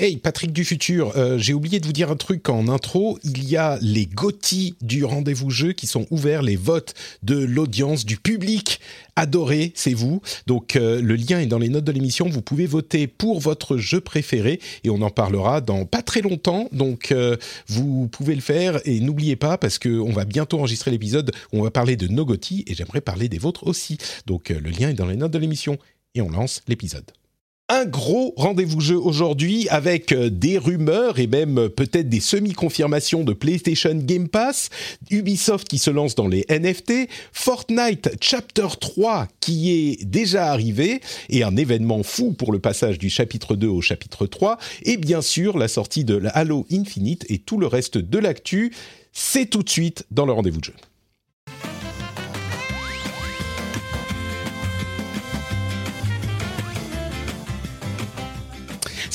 Hey, Patrick du futur, euh, j'ai oublié de vous dire un truc en intro. Il y a les GOTY du rendez-vous jeu qui sont ouverts, les votes de l'audience, du public adoré, c'est vous. Donc euh, le lien est dans les notes de l'émission. Vous pouvez voter pour votre jeu préféré et on en parlera dans pas très longtemps. Donc euh, vous pouvez le faire et n'oubliez pas parce que on va bientôt enregistrer l'épisode où on va parler de nos GOTY et j'aimerais parler des vôtres aussi. Donc le lien est dans les notes de l'émission et on lance l'épisode un gros rendez-vous jeu aujourd'hui avec euh, des rumeurs et même euh, peut-être des semi-confirmations de PlayStation Game Pass, Ubisoft qui se lance dans les NFT, Fortnite Chapter 3 qui est déjà arrivé et un événement fou pour le passage du chapitre 2 au chapitre 3 et bien sûr la sortie de Halo Infinite et tout le reste de l'actu. C'est tout de suite dans le rendez-vous de jeu.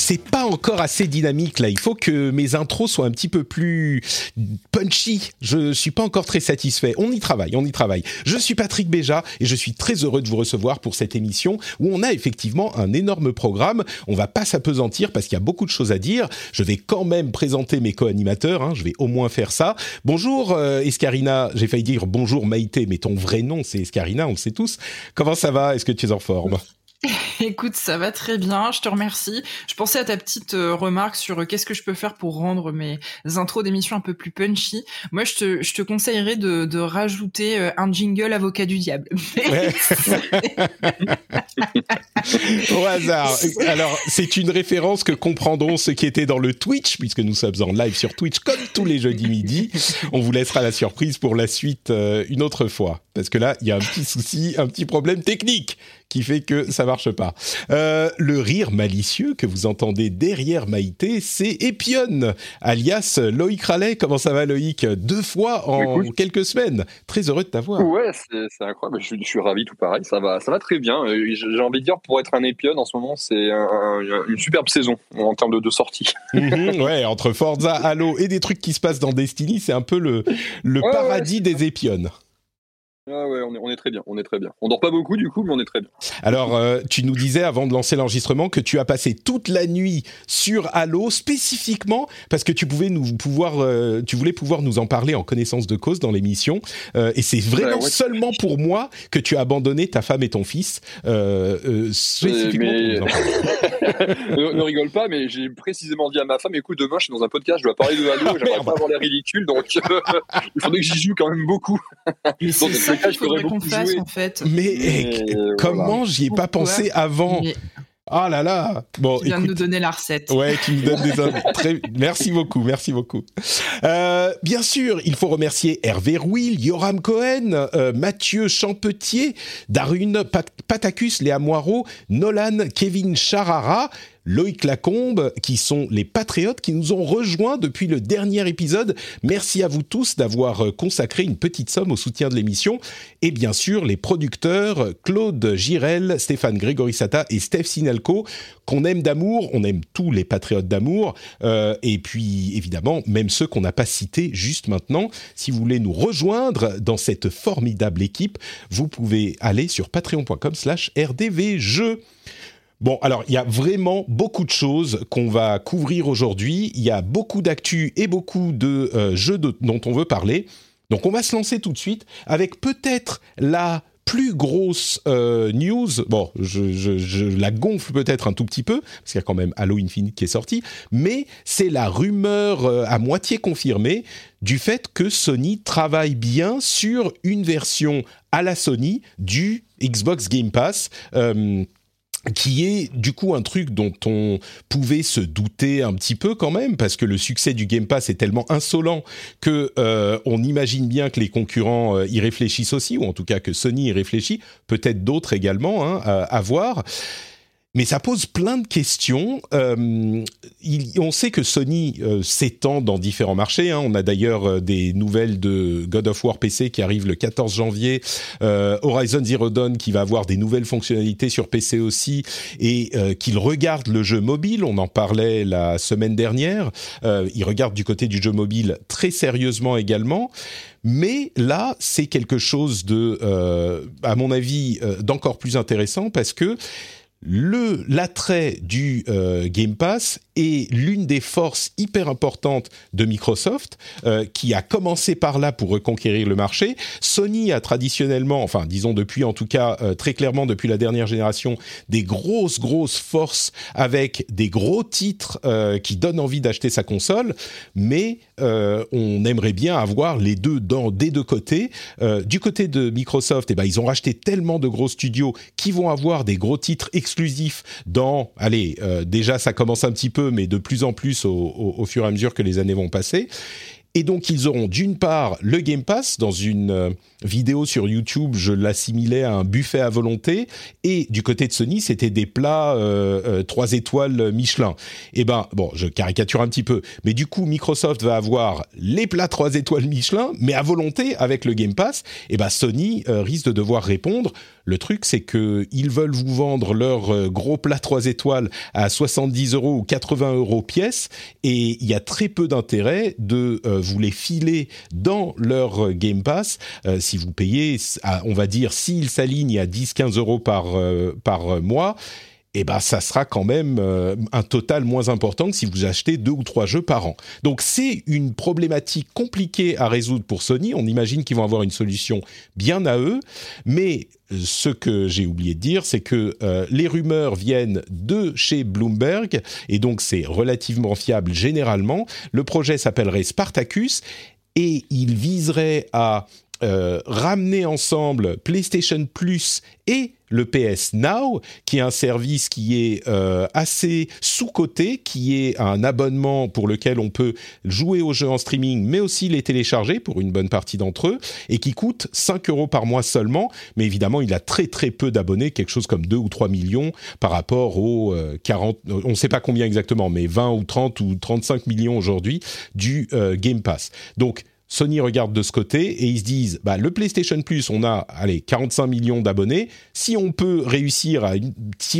C'est pas encore assez dynamique là. Il faut que mes intros soient un petit peu plus punchy. Je suis pas encore très satisfait. On y travaille, on y travaille. Je suis Patrick Béja et je suis très heureux de vous recevoir pour cette émission où on a effectivement un énorme programme. On va pas s'apesantir parce qu'il y a beaucoup de choses à dire. Je vais quand même présenter mes co-animateurs. Hein. Je vais au moins faire ça. Bonjour euh, Escarina. J'ai failli dire bonjour Maïté, mais ton vrai nom c'est Escarina. On le sait tous. Comment ça va? Est-ce que tu es en forme? Écoute, ça va très bien, je te remercie. Je pensais à ta petite euh, remarque sur euh, qu'est-ce que je peux faire pour rendre mes intros d'émission un peu plus punchy. Moi, je te, je te conseillerais de, de rajouter euh, un jingle avocat du diable. Au hasard. Alors, c'est une référence que comprendront ceux qui étaient dans le Twitch, puisque nous sommes en live sur Twitch comme tous les jeudis midi. On vous laissera la surprise pour la suite une autre fois. Parce que là, il y a un petit souci, un petit problème technique qui fait que ça marche pas. Euh, le rire malicieux que vous entendez derrière Maïté, c'est Epion, alias Loïc Rallet. Comment ça va Loïc? Deux fois en quelques semaines. Très heureux de t'avoir. Ouais, c'est incroyable. Je, suis ravi, tout pareil. Ça va, ça va très bien. Euh, j'ai envie de dire, pour être un Epion en ce moment, c'est une superbe saison en termes de, de sortie. Mhm, ouais, entre Forza, Halo et des trucs qui se passent dans Destiny, c'est un peu le, le paradis des Épionnes. Ah ouais, on est, très bien, on est très bien. On dort pas beaucoup du coup, mais on est très bien. Alors, euh, tu nous disais avant de lancer l'enregistrement que tu as passé toute la nuit sur Halo spécifiquement parce que tu pouvais nous pouvoir, euh, tu voulais pouvoir nous en parler en connaissance de cause dans l'émission. Euh, et c'est vraiment seulement pour moi que tu as abandonné ta femme et ton fils spécifiquement pour nous en parler. ne, rigole pas, mais j'ai précisément dit à ma femme, écoute, demain je suis dans un podcast, je dois parler de Halo, ah, j'aimerais pas avoir l'air ridicule, donc il faudrait que j'y joue quand même beaucoup. En fait. Mais, comment j'y ai pas pensé avant Ah là là Bon, tu viens de nous donner la recette. Ouais, tu nous donnes des Très... Merci beaucoup, merci beaucoup. Euh, bien sûr, il faut remercier Hervé Rouil, Yoram Cohen, euh, Mathieu Champetier, Darune Patacus, Léa Moirot, Nolan, Kevin Charara, Loïc Lacombe, qui sont les patriotes qui nous ont rejoints depuis le dernier épisode. Merci à vous tous d'avoir euh, consacré une petite somme au soutien de l'émission. Et bien sûr, les producteurs Claude Girel, Stéphane Grégorissata et Steph Sinalco, qu'on aime d'amour. On aime tous les patriotes d'amour. Euh, et puis, évidemment, même ceux qu'on n'a pas cités juste maintenant. Si vous voulez nous rejoindre dans cette formidable équipe, vous pouvez aller sur patreon.com slash rdvjeux. Bon, alors il y a vraiment beaucoup de choses qu'on va couvrir aujourd'hui. Il y a beaucoup d'actu et beaucoup de euh, jeux dont on veut parler. Donc on va se lancer tout de suite avec peut-être la plus grosse euh, news, bon, je, la gonfle peut-être un tout petit peu, parce qu'il y a quand même Halo Infinite qui est sorti, mais c'est la rumeur euh, à moitié confirmée du fait que Sony travaille bien sur une version à la Sony du Xbox Game Pass qui est du coup un truc dont on pouvait se douter un petit peu quand même parce que le succès du Game Pass est tellement insolent que euh, on imagine bien que les concurrents euh, y réfléchissent aussi ou en tout cas que Sony y réfléchit, peut-être d'autres également hein, à, à voir mais ça pose plein de questions. Euh, il, on sait que Sony euh, s'étend dans différents marchés. Hein. On a d'ailleurs euh, des nouvelles de God of War PC qui arrive le 14 janvier, euh, Horizon Zero Dawn qui va avoir des nouvelles fonctionnalités sur PC aussi, et euh, qu'il regarde le jeu mobile. On en parlait la semaine dernière. il regarde du côté du jeu mobile très sérieusement également. Mais là, c'est quelque chose de, à mon avis, d'encore plus intéressant parce que l'attrait du euh, Game Pass est l'une des forces hyper importantes de Microsoft, euh, qui a commencé par là pour reconquérir le marché. Sony a traditionnellement, enfin disons depuis en tout cas euh, très clairement depuis la dernière génération, des grosses grosses forces avec des gros titres qui donnent envie d'acheter sa console, mais on aimerait bien avoir les deux dans des deux côtés. du côté de Microsoft, eh ben ils ont racheté tellement de gros studios qui vont avoir des gros titres exclusif dans, allez, euh, déjà ça commence un petit peu, mais de plus en plus au, fur et à mesure que les années vont passer. Et donc ils auront d'une part le Game Pass dans une euh, vidéo sur YouTube, je l'assimilais à un buffet à volonté, et du côté de Sony c'était des plats euh, 3 étoiles Michelin. Et eh ben bon, je caricature un petit peu, mais du coup Microsoft va avoir les plats 3 étoiles Michelin, mais à volonté avec le Game Pass. Et eh ben Sony euh, risque de devoir répondre. Le truc c'est que ils veulent vous vendre leur euh, gros plat 3 étoiles à 70 euros ou 80 euros pièce, et il y a très peu d'intérêt de euh, vous les filer dans leur Game Pass euh, si vous payez, on va dire, s'ils s'alignent à 10-15 euros par, euh, par mois, eh ben ça sera quand même euh, un total moins important que si vous achetez deux ou trois jeux par an. Donc c'est une problématique compliquée à résoudre pour Sony. On imagine qu'ils vont avoir une solution bien à eux, mais ce que j'ai oublié de dire, c'est que euh, les rumeurs viennent de chez Bloomberg et donc c'est relativement fiable généralement. Le projet s'appellerait Spartacus et il viserait à euh, ramener ensemble PlayStation Plus et le PS Now, qui est un service qui est euh, assez sous-coté, qui est un abonnement pour lequel on peut jouer aux jeux en streaming, mais aussi les télécharger pour une bonne partie d'entre eux, et qui coûte 5 euros par mois seulement. Mais évidemment, il a très très peu d'abonnés, quelque chose comme 2 ou 3 millions par rapport aux euh, 40, on ne sait pas combien exactement, mais 20 ou 30 ou 35 millions aujourd'hui du euh, Game Pass. Donc, Sony regarde de ce côté et ils se disent bah, le PlayStation Plus, on a allez 45 millions d'abonnés. Si on peut réussir à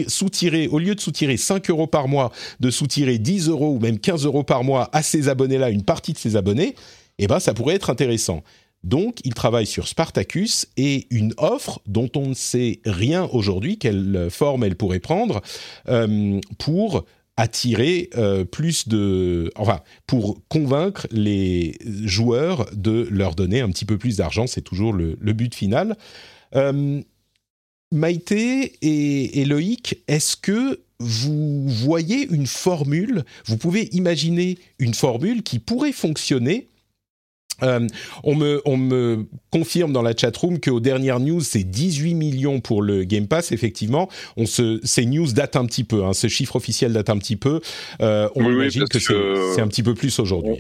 soutirer, au lieu de soutirer 5 euros par mois, de soutirer 10 euros ou même 15 euros par mois à ces abonnés-là, une partie de ces abonnés, eh ben, ça pourrait être intéressant. Donc, ils travaillent sur Spartacus et une offre dont on ne sait rien aujourd'hui, quelle forme elle pourrait prendre, euh, pour attirer euh, plus de, enfin, pour convaincre les joueurs de leur donner un petit peu plus d'argent, c'est toujours le, but final. Euh, Maïté et, et Loïc, est-ce que vous voyez une formule, vous pouvez imaginer une formule qui pourrait fonctionner euh, on, me, on me confirme dans la chatroom qu'aux dernières news, c'est 18 millions pour le Game Pass. Effectivement, on se, ces news datent un petit peu. Hein, ce chiffre officiel date un petit peu. Euh, on oui, imagine oui, que c'est un petit peu plus aujourd'hui.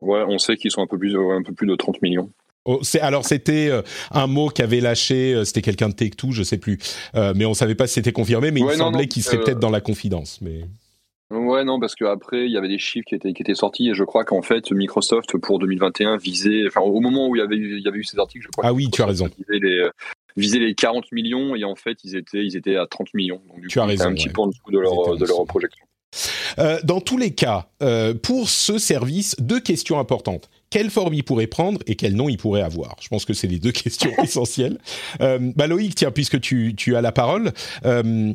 Ouais, on sait qu'ils sont un peu plus, un peu plus de 30 millions. Oh, alors c'était euh, un mot qu'avait lâché, c'était quelqu'un de Tech2, je sais plus, euh, mais on savait pas si c'était confirmé, mais ouais, il non, semblait qu'il serait peut-être dans la confidence. Mais Ouais, non, parce qu'après, il y avait des chiffres qui étaient, qui étaient sortis, et je crois qu'en fait, Microsoft, pour 2021, visait, enfin, au moment où il y avait, il y avait eu ces articles, je crois ah oui, tu as raison. Visait les, visait les 40 millions, et en fait, ils étaient, ils étaient à 30 millions. Donc, du tu coup, as raison. un petit peu en dessous de leur, de leur projection. Euh, dans tous les cas, euh, pour ce service, deux questions importantes. Quelle forme il pourrait prendre et quel nom il pourrait avoir? Je pense que c'est les deux questions essentielles. Euh, bah Loïc, tiens, puisque tu, tu as la parole, euh,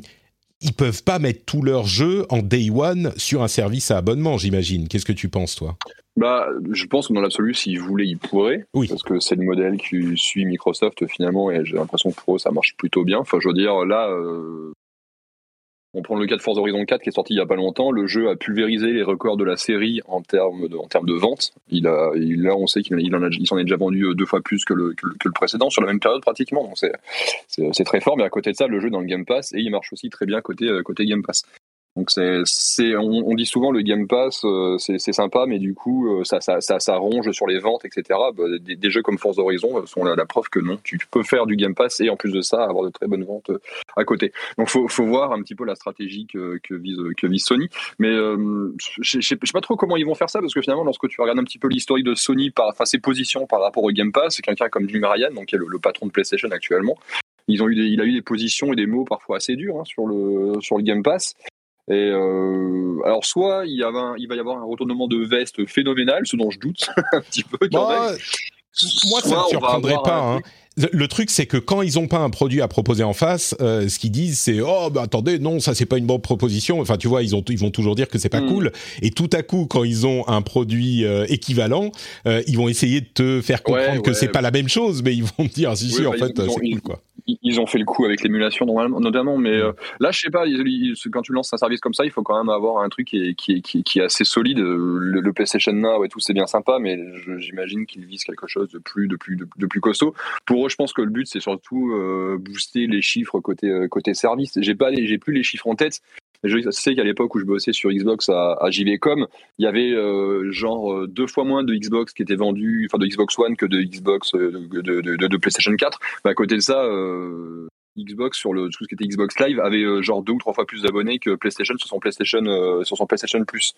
ils peuvent pas mettre tous leurs jeux en day one sur un service à abonnement, j'imagine. Qu'est-ce que tu penses, toi? Bah, je pense que dans l'absolu, s'ils voulaient, ils pourraient. Oui. Parce que c'est le modèle qui suit Microsoft finalement, et j'ai l'impression que pour eux, ça marche plutôt bien. Enfin, je veux dire, là, euh, On prend le cas de Forza Horizon 4 qui est sorti il y a pas longtemps. Le jeu a pulvérisé les records de la série en termes de, en vente. Il a, là, on sait qu'il il s'en est déjà vendu deux fois plus que le, précédent sur la même période pratiquement. C'est, très fort. Mais à côté de ça, le jeu dans le Game Pass et il marche aussi très bien côté, côté Game Pass. Donc c'est, on, dit souvent le Game Pass, euh, c'est, sympa, mais du coup, euh, ça, ça, ronge sur les ventes, etc. Bah, des, jeux comme Forza Horizon sont la, preuve que non, tu peux faire du Game Pass et en plus de ça, avoir de très bonnes ventes euh, à côté. Donc faut, faut voir un petit peu la stratégie que, vise, Sony. Mais euh, je, sais pas trop comment ils vont faire ça, parce que finalement, lorsque tu regardes un petit peu l'historique de Sony, par, enfin ses positions par rapport au Game Pass, c'est quelqu'un comme Jim Ryan, donc qui est le, patron de PlayStation actuellement. Il a eu des positions et des mots parfois assez durs hein, sur le Game Pass. Et euh, alors soit il, y avait un, il va y avoir un retournement de veste phénoménal, ce dont je doute un petit peu. Bah, moi, ça ne me surprendrait pas. Hein. Le truc, c'est que quand ils n'ont pas un produit à proposer en face, euh, ce qu'ils disent, c'est oh, bah attendez, non, ça c'est pas une bonne proposition. Enfin, tu vois, ils ont, ils vont toujours dire que c'est pas mm. cool. Et tout à coup, quand ils ont un produit euh, équivalent, euh, ils vont essayer de te faire comprendre ouais, que ouais. c'est pas la même chose, mais ils vont te dire si oui, si, bah, en fait, c'est cool quoi ils ont fait le coup avec l'émulation notamment, mais euh, là, je sais pas, quand tu lances un service comme ça, il faut quand même avoir un truc qui est, assez solide. Le, le, PlayStation et tout, c'est bien sympa, mais j'imagine qu'ils visent quelque chose de plus, de plus, de, plus costaud. Pour eux, je pense que le but, c'est surtout euh, booster les chiffres côté, euh, côté service. J'ai plus les chiffres en tête, je sais qu'à l'époque où je bossais sur Xbox à, JVcom, il y avait euh, genre deux fois moins de Xbox qui étaient vendus, enfin de Xbox One que de Xbox de, de, de, de PlayStation 4. Mais à côté de ça, euh, Xbox sur le tout ce qui était Xbox Live avait euh, genre deux ou trois fois plus d'abonnés que PlayStation sur son PlayStation euh, sur son PlayStation Plus.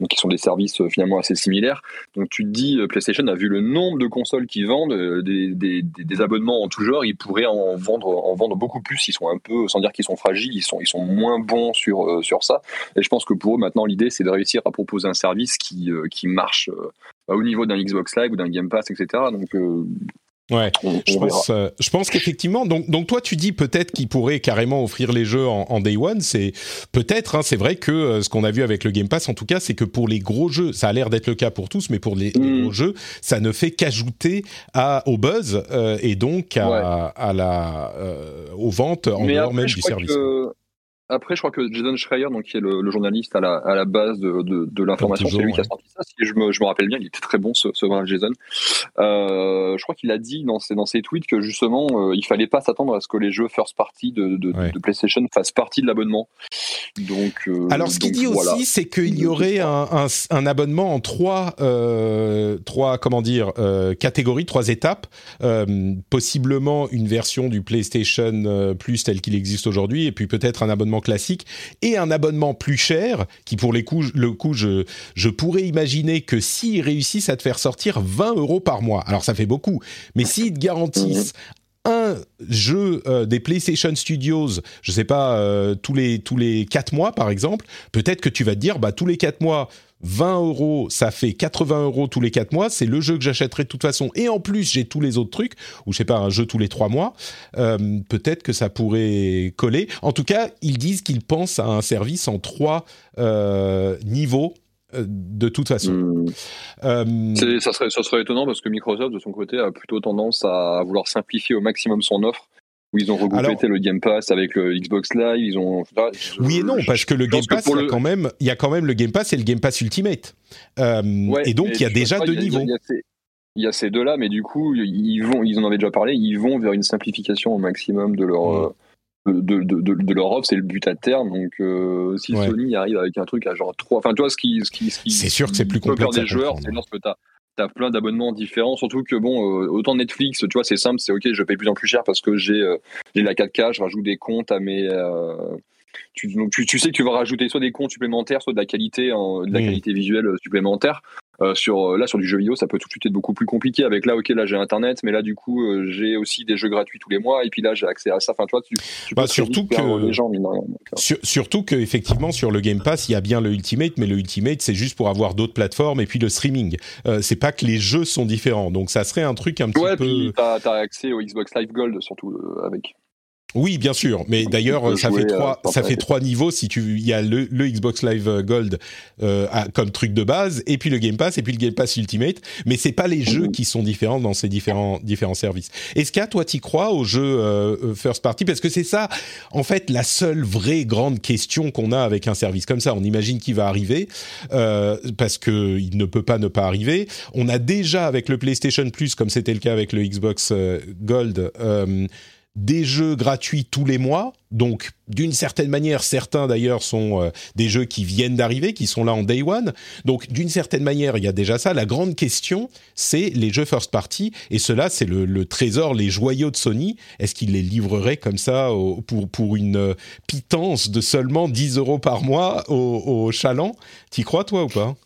Donc ils sont des services euh, finalement assez similaires. Donc tu te dis PlayStation a vu le nombre de consoles qui vendent des, des, des, abonnements en tout genre, ils pourraient en vendre en vendre beaucoup plus, ils sont un peu sans dire qu'ils sont fragiles, ils sont ils sont moins bons sur sur ça et je pense que pour eux maintenant l'idée c'est de réussir à proposer un service qui qui marche au niveau d'un Xbox Live ou d'un Game Pass etc. Donc Ouais, je pense, euh, je pense qu'effectivement. Donc, donc toi, tu dis peut-être qu'ils pourraient carrément offrir les jeux en, en day one. C'est peut-être. Hein, c'est vrai que euh, ce qu'on a vu avec le Game Pass, en tout cas, c'est que pour les gros jeux, ça a l'air d'être le cas pour tous, mais pour les, mm. les gros jeux, ça ne fait qu'ajouter à au buzz euh, et donc à, ouais. à la euh, aux ventes en mais dehors après, même je du crois service. Que... Après, je crois que Jason Schreier, donc qui est le, le journaliste à la, à la base de, de, de l'information, c'est lui ouais. qui a sorti ça. Si je me, je me rappelle bien, il était très bon ce, ce brave Jason. Euh, je crois qu'il a dit dans ses, dans ses tweets que justement, euh, il fallait pas s'attendre à ce que les jeux first party de, de, ouais. PlayStation fassent partie de l'abonnement. Donc, euh, alors, ce qu'il dit voilà. aussi, c'est qu'il y aurait un, un, un, abonnement en trois, euh, trois comment dire, catégories, trois étapes. possiblement une version du PlayStation Plus tel qu'il existe aujourd'hui, et puis peut-être un abonnement classique et un abonnement plus cher qui pour les coups, le coup je, je pourrais imaginer que s'ils réussissent à te faire sortir 20 euros par mois, alors ça fait beaucoup, mais s'ils te garantissent un jeu euh, des PlayStation Studios, je sais pas, euh, tous les tous les quatre mois par exemple, peut-être que tu vas te dire bah tous les quatre mois 20 euros, ça fait 80 euros tous les 4 mois, c'est le jeu que j'achèterai de toute façon, et en plus j'ai tous les autres trucs, ou je sais pas, un jeu tous les 3 mois, euh, peut-être que ça pourrait coller. En tout cas, ils disent qu'ils pensent à un service en 3 euh, niveaux euh, de toute façon. Mmh. Euh... Ça, serait, ça serait étonnant parce que Microsoft, de son côté, a plutôt tendance à vouloir simplifier au maximum son offre où ils ont regroupé Alors, le Game Pass avec le Xbox Live, ils ont. oui et non, parce que le Game Pass, il y, a le... quand même, il y a quand même le Game Pass et le Game Pass Ultimate. Euh, ouais, et donc, il y a déjà deux niveaux. Il y a, ces, deux-là, mais du coup, ils vont, ils en avaient déjà parlé, ils vont vers une simplification au maximum de leur. Mmh. De, de, de, de, leur offre, c'est le but à terme. Donc, euh, si ouais. Sony arrive avec un truc à genre 3, enfin, tu vois, ce qui. Ce qui, ce qui c'est sûr que c'est plus complexe. des joueurs, c'est lorsque tu as plein d'abonnements différents surtout que bon euh, autant Netflix tu vois c'est simple c'est ok je paye plus en plus cher parce que j'ai euh, j'ai la 4K je rajoute des comptes à mes euh, tu, donc tu, tu, sais que tu vas rajouter soit des comptes supplémentaires soit de la qualité en, de la mmh. qualité visuelle supplémentaire euh, sur là sur du jeu vidéo ça peut tout de suite être beaucoup plus compliqué. Avec là ok là j'ai internet mais là du coup euh, j'ai aussi des jeux gratuits tous les mois. Et puis là j'ai accès à ça. Enfin tu vois tu, tu bah, surtout que les gens, donc, sur, surtout que effectivement sur le Game Pass il y a bien le Ultimate mais le Ultimate c'est juste pour avoir d'autres plateformes et puis le streaming. Euh, c'est pas que les jeux sont différents. Donc ça serait un truc un petit ouais, peu ouais t'as as accès au Xbox Live Gold surtout avec Oui, bien sûr, mais d'ailleurs ça fait trois, ça fait trois niveaux. Si tu, il y a le, Xbox Live Gold euh, comme truc de base, et puis le Game Pass, et puis le Game Pass Ultimate. Mais c'est pas les jeux qui sont différents dans ces différents différents services. Est-ce qu'à toi, tu crois aux jeux euh, first party? Parce que c'est ça, en fait, la seule vraie grande question qu'on a avec un service comme ça. On imagine qu'il va arriver euh, parce que il ne peut pas ne pas arriver. On a déjà avec le PlayStation Plus, comme c'était le cas avec le Xbox Gold des jeux gratuits tous les mois. Donc, d'une certaine manière, certains d'ailleurs sont euh, des jeux qui viennent d'arriver, qui sont là en day one. Donc, d'une certaine manière, il y a déjà ça. La grande question, c'est les jeux first party. Et cela, c'est le, trésor, les joyaux de Sony. Est-ce qu'ils les livreraient comme ça pour, pour une euh, pitance de seulement 10 euros par mois au, au chaland? T'y crois, toi, ou pas?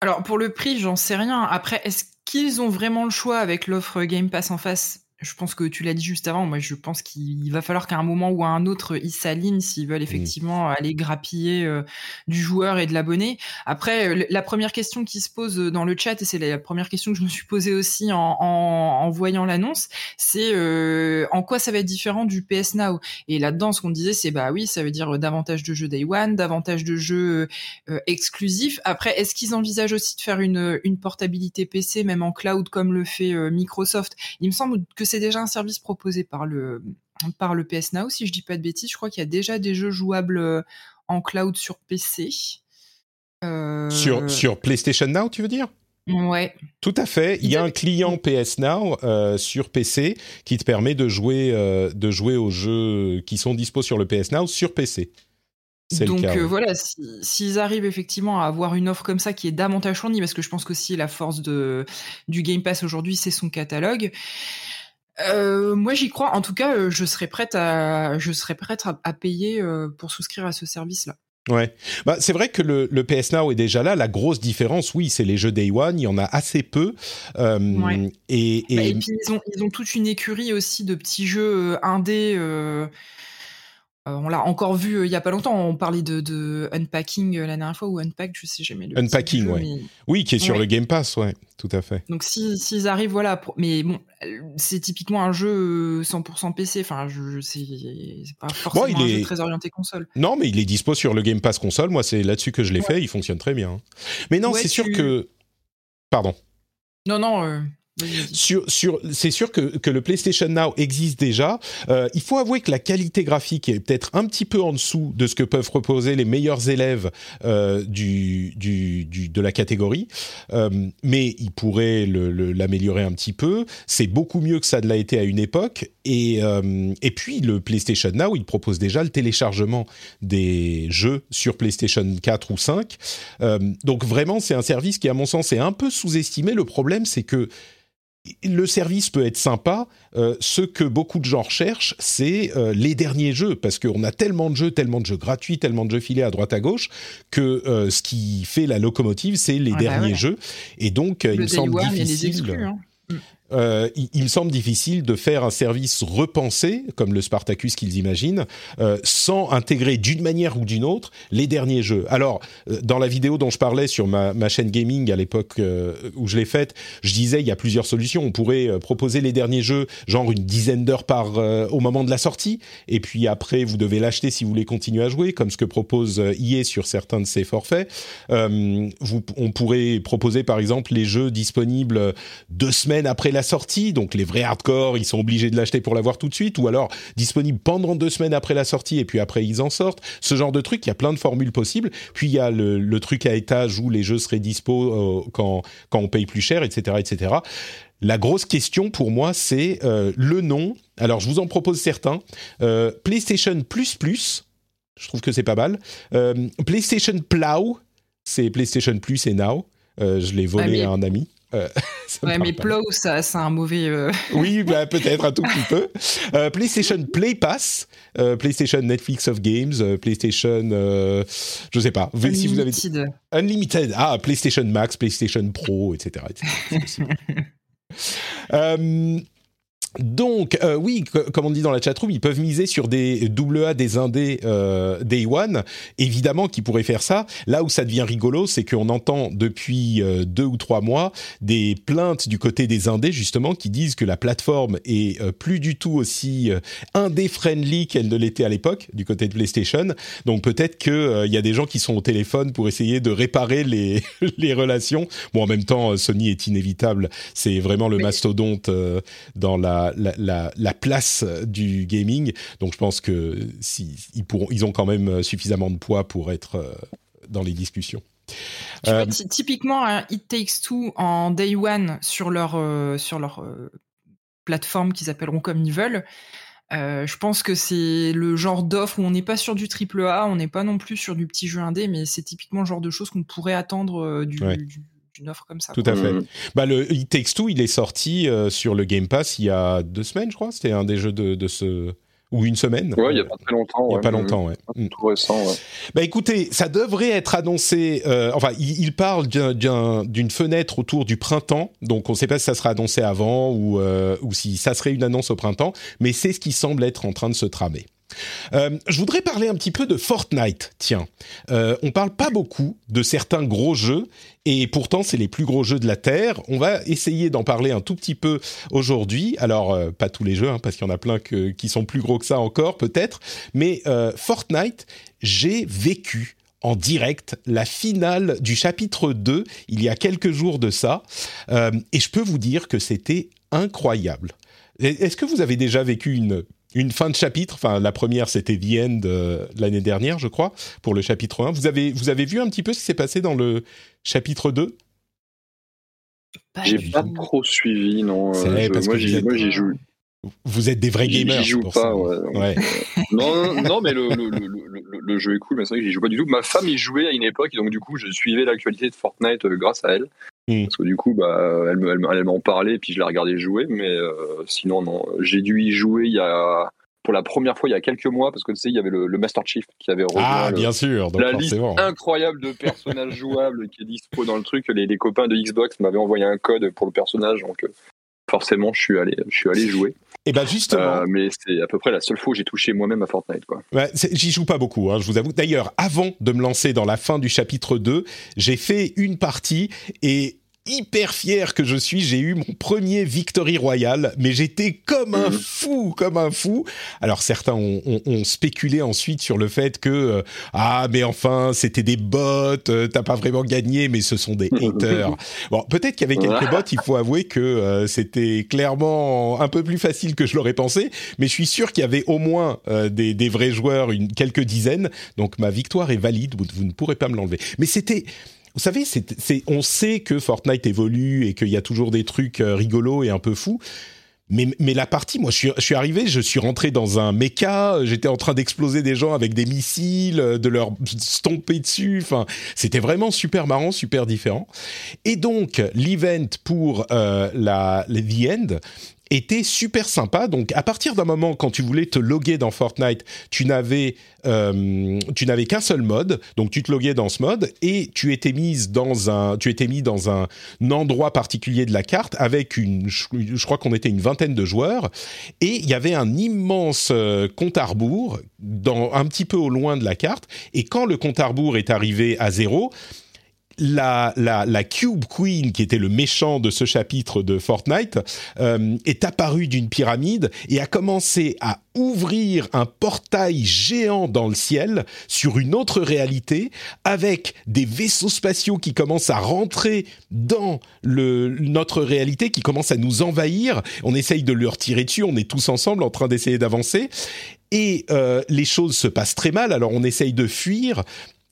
Alors, pour le prix, j'en sais rien. Après, est-ce qu'ils ont vraiment le choix avec l'offre Game Pass en face? Je pense que tu l'as dit juste avant, moi je pense qu'il va falloir qu'à un moment ou à un autre, ils s'alignent s'ils veulent mmh. effectivement aller grappiller euh, du joueur et de l'abonné. Après, la première question qui se pose dans le chat, et c'est la première question que je me suis posée aussi en, en, voyant l'annonce, c'est euh, en quoi ça va être différent du PS Now? Et là-dedans, ce qu'on disait, c'est bah oui, ça veut dire davantage de jeux Day One, davantage de jeux euh, exclusifs. Après, est-ce qu'ils envisagent aussi de faire une, une portabilité PC, même en cloud, comme le fait Microsoft? Il me semble que c'est déjà un service proposé par le, par le PS Now, si je dis pas de bêtises. Je crois qu'il y a déjà des jeux jouables euh, en cloud sur PC. Euh, sur, sur PlayStation Now, tu veux dire? Ouais. Tout à fait. Il y a un client PS Now euh, sur PC qui te permet de jouer, de jouer aux jeux qui sont dispo sur le PS Now sur PC. Donc voilà, s'ils arrivent effectivement à avoir une offre comme ça qui est davantage fournie, parce que je pense que si la force de, du Game Pass aujourd'hui, c'est son catalogue, euh, moi, j'y crois. En tout cas, euh, je serais prête à, je serais prête à, payer euh, pour souscrire à ce service-là. Ouais, bah, c'est vrai que le, le, PS Now est déjà là. La grosse différence, oui, c'est les jeux Day One. Il y en a assez peu. ouais. Et, et... Bah, et puis ils ont, ils ont toute une écurie aussi de petits jeux indés. Euh, on l'a encore vu euh, il y a pas longtemps. On parlait de, Unpacking euh, la dernière fois ou Unpack, je sais jamais. Le Unpacking, oui. Oui, qui est sur le Game Pass, ouais, tout à fait. Donc s'ils arrivent, voilà. mais bon, c'est typiquement un jeu 100% PC. Enfin, je, c'est pas forcément un jeu très orienté console. Non, mais il est dispo sur le Game Pass console. Moi, c'est là-dessus que je l'ai fait. Il fonctionne très bien. Mais non, c'est sûr que. Pardon. Non, non. Sur, sur, c'est sûr que, que, le PlayStation Now existe déjà. Euh, il faut avouer que la qualité graphique est peut-être un petit peu en dessous de ce que peuvent proposer les meilleurs élèves euh, du, du, du, de la catégorie, euh, mais il pourrait l'améliorer un petit peu. C'est beaucoup mieux que ça ne l'a été à une époque. Et, euh, et puis le PlayStation Now, il propose déjà le téléchargement des jeux sur PlayStation 4 ou 5. Euh, donc vraiment, c'est un service qui, à mon sens, est un peu sous-estimé. Le problème, c'est que le service peut être sympa. Euh, ce que beaucoup de gens recherchent, c'est euh, les derniers jeux, parce qu'on a tellement de jeux, tellement de jeux gratuits, tellement de jeux filés à droite à gauche, que euh, ce qui fait la locomotive, c'est les ah bah derniers jeux. Et donc, il me semble difficile. Hein. Euh, il, me semble difficile de faire un service repensé, comme le Spartacus qu'ils imaginent, euh, sans intégrer d'une manière ou d'une autre les derniers jeux. Alors, euh, dans la vidéo dont je parlais sur ma, chaîne gaming à l'époque où je l'ai faite, je disais il y a plusieurs solutions. On pourrait proposer les derniers jeux, genre une dizaine d'heures par au moment de la sortie, et puis après vous devez l'acheter si vous voulez continuer à jouer, comme ce que propose EA sur certains de ses forfaits. On pourrait proposer par exemple les jeux disponibles deux semaines après la sortie, donc les vrais hardcore, ils sont obligés de l'acheter pour l'avoir tout de suite, ou alors disponible pendant deux semaines après la sortie et puis après ils en sortent. Ce genre de truc, il y a plein de formules possibles. Puis il y a le, truc à étage où les jeux seraient dispo euh, quand quand on paye plus cher, etc., etc. La grosse question pour moi, c'est euh, le nom. Alors, je vous en propose certains. Euh, PlayStation Plus Plus, je trouve que c'est pas mal. PlayStation Plow, c'est PlayStation Plus et Now. je l'ai volé à un ami. Euh, ouais, mais Plow, ça, c'est un mauvais. Euh, oui, bah, peut-être un tout petit peu. Euh, PlayStation Play Pass, PlayStation Netflix of Games, PlayStation, je sais pas. Unlimited. Si vous avez Unlimited. Ah, PlayStation Max, PlayStation Pro, etc. etc. donc, euh, oui, comme on dit dans la chatroom, ils peuvent miser sur des double A, des indés euh, Day One, évidemment qui pourraient faire ça. Là où ça devient rigolo, c'est qu'on entend depuis euh, deux ou trois mois des plaintes du côté des indés, justement, qui disent que la plateforme est euh, plus du tout aussi indé-friendly qu'elle ne l'était à l'époque, du côté de PlayStation. Donc peut-être qu'il y a des gens qui sont au téléphone pour essayer de réparer les, les relations. Bon, en même temps, Sony est inévitable. C'est vraiment le mastodonte dans la la, place du gaming. Donc je pense que si, ils, pourront, ils ont quand même suffisamment de poids pour être euh, dans les discussions. Euh, typiquement, It Takes Two en Day One sur leur, euh, sur leur plateforme qu'ils appelleront comme ils veulent. je pense que c'est le genre d'offre où on n'est pas sur du triple A, on n'est pas non plus sur du petit jeu indé, mais c'est typiquement le genre de choses qu'on pourrait attendre du, une offre comme ça. Tout à fait. Mm. Bah, le It Takes Two, il est sorti euh, sur le Game Pass il y a deux semaines, je crois. C'était un des jeux de, de ce ou une semaine. Ouais, il n'y a pas très longtemps. Il n'y a pas longtemps, ouais. Mm. Tout récent, ouais. Bah écoutez, ça devrait être annoncé. Euh, enfin, il, parle d'une fenêtre autour du printemps, donc on ne sait pas si ça sera annoncé avant ou, euh, ou si ça serait une annonce au printemps, mais c'est ce qui semble être en train de se tramer. Euh, je voudrais parler un petit peu de Fortnite. Tiens, euh, on parle pas beaucoup de certains gros jeux et pourtant c'est les plus gros jeux de la terre. On va essayer d'en parler un tout petit peu aujourd'hui. Alors euh, pas tous les jeux hein, parce qu'il y en a plein qui sont plus gros que ça encore peut-être, mais euh, Fortnite, j'ai vécu en direct la finale du chapitre 2 il y a quelques jours de ça et je peux vous dire que c'était incroyable. Est-ce que vous avez déjà vécu une une fin de chapitre. Enfin, la première, c'était The End euh, l'année dernière, je crois, pour le chapitre 1. Vous avez, vous avez vu un petit peu ce qui s'est passé dans le chapitre 2 J'ai pas trop suivi, non. Euh, moi, j'y joue. Vous êtes des vrais gamers. J'y joue pas, ouais. non, non, mais le, le, le, le, jeu est cool, mais c'est vrai que j'y joue pas du tout. Ma femme y jouait à une époque, donc du coup, je suivais l'actualité de Fortnite euh, grâce à elle. Hmm. Parce que du coup, bah, elle, elle, elle m'en parlait, puis je la regardais jouer, mais euh, sinon, non. J'ai dû y jouer il y a pour la première fois il y a quelques mois parce que tu sais il y avait le, Master Chief qui avait rejoint ah bien sûr la liste incroyable de personnages jouables qui est dispo dans le truc les, les copains de Xbox m'avaient envoyé un code pour le personnage donc euh, forcément je suis allé je suis allé jouer et eh ben justement. Euh, mais c'est à peu près la seule fois où j'ai touché moi-même à Fortnite. Quoi. Ouais, J'y joue pas beaucoup, hein, je vous avoue. D'ailleurs, avant de me lancer dans la fin du chapitre 2, j'ai fait une partie et hyper fier que je suis. J'ai eu mon premier Victory Royale, mais j'étais comme un mhm. fou, comme un fou. Alors certains ont, spéculé ensuite sur le fait que euh, ah mais enfin c'était des bots, euh, t'as pas vraiment gagné, mais ce sont des haters. Bon, peut-être qu'il y avait quelques bots. Il faut avouer que euh, c'était clairement un peu plus facile que je l'aurais pensé, mais je suis sûr qu'il y avait au moins des, des, vrais joueurs, une, quelques dizaines. Donc ma victoire est valide. vous ne pourrez pas me l'enlever. Mais c'était vous savez, on sait que Fortnite évolue et qu'il y a toujours des trucs euh, rigolos et un peu fous. Mais, la partie, moi, je suis, arrivé, je suis rentré dans un mecha, j'étais en train d'exploser des gens avec des missiles, euh, de leur stomper dessus. Enfin, c'était vraiment super marrant, super différent. Et donc, l'event pour euh, la, The End, était super sympa. Donc, à partir d'un moment, quand tu voulais te loguer dans Fortnite, tu n'avais euh, tu n'avais qu'un seul mode. Donc, tu te loguais dans ce mode et tu étais mise dans un, tu étais mis dans un endroit particulier de la carte avec une, je, crois qu'on était une vingtaine de joueurs et il y avait un immense euh, compte à rebours dans un petit peu au loin de la carte. Et quand le compte à rebours est arrivé à zéro, la, la, la, Cube Queen, qui était le méchant de ce chapitre de Fortnite, euh, est apparue d'une pyramide et a commencé à ouvrir un portail géant dans le ciel sur une autre réalité avec des vaisseaux spatiaux qui commencent à rentrer dans le, notre réalité, qui commencent à nous envahir. On essaye de leur tirer dessus, on est tous ensemble en train d'essayer d'avancer. Et euh, les choses se passent très mal, alors on essaye de fuir,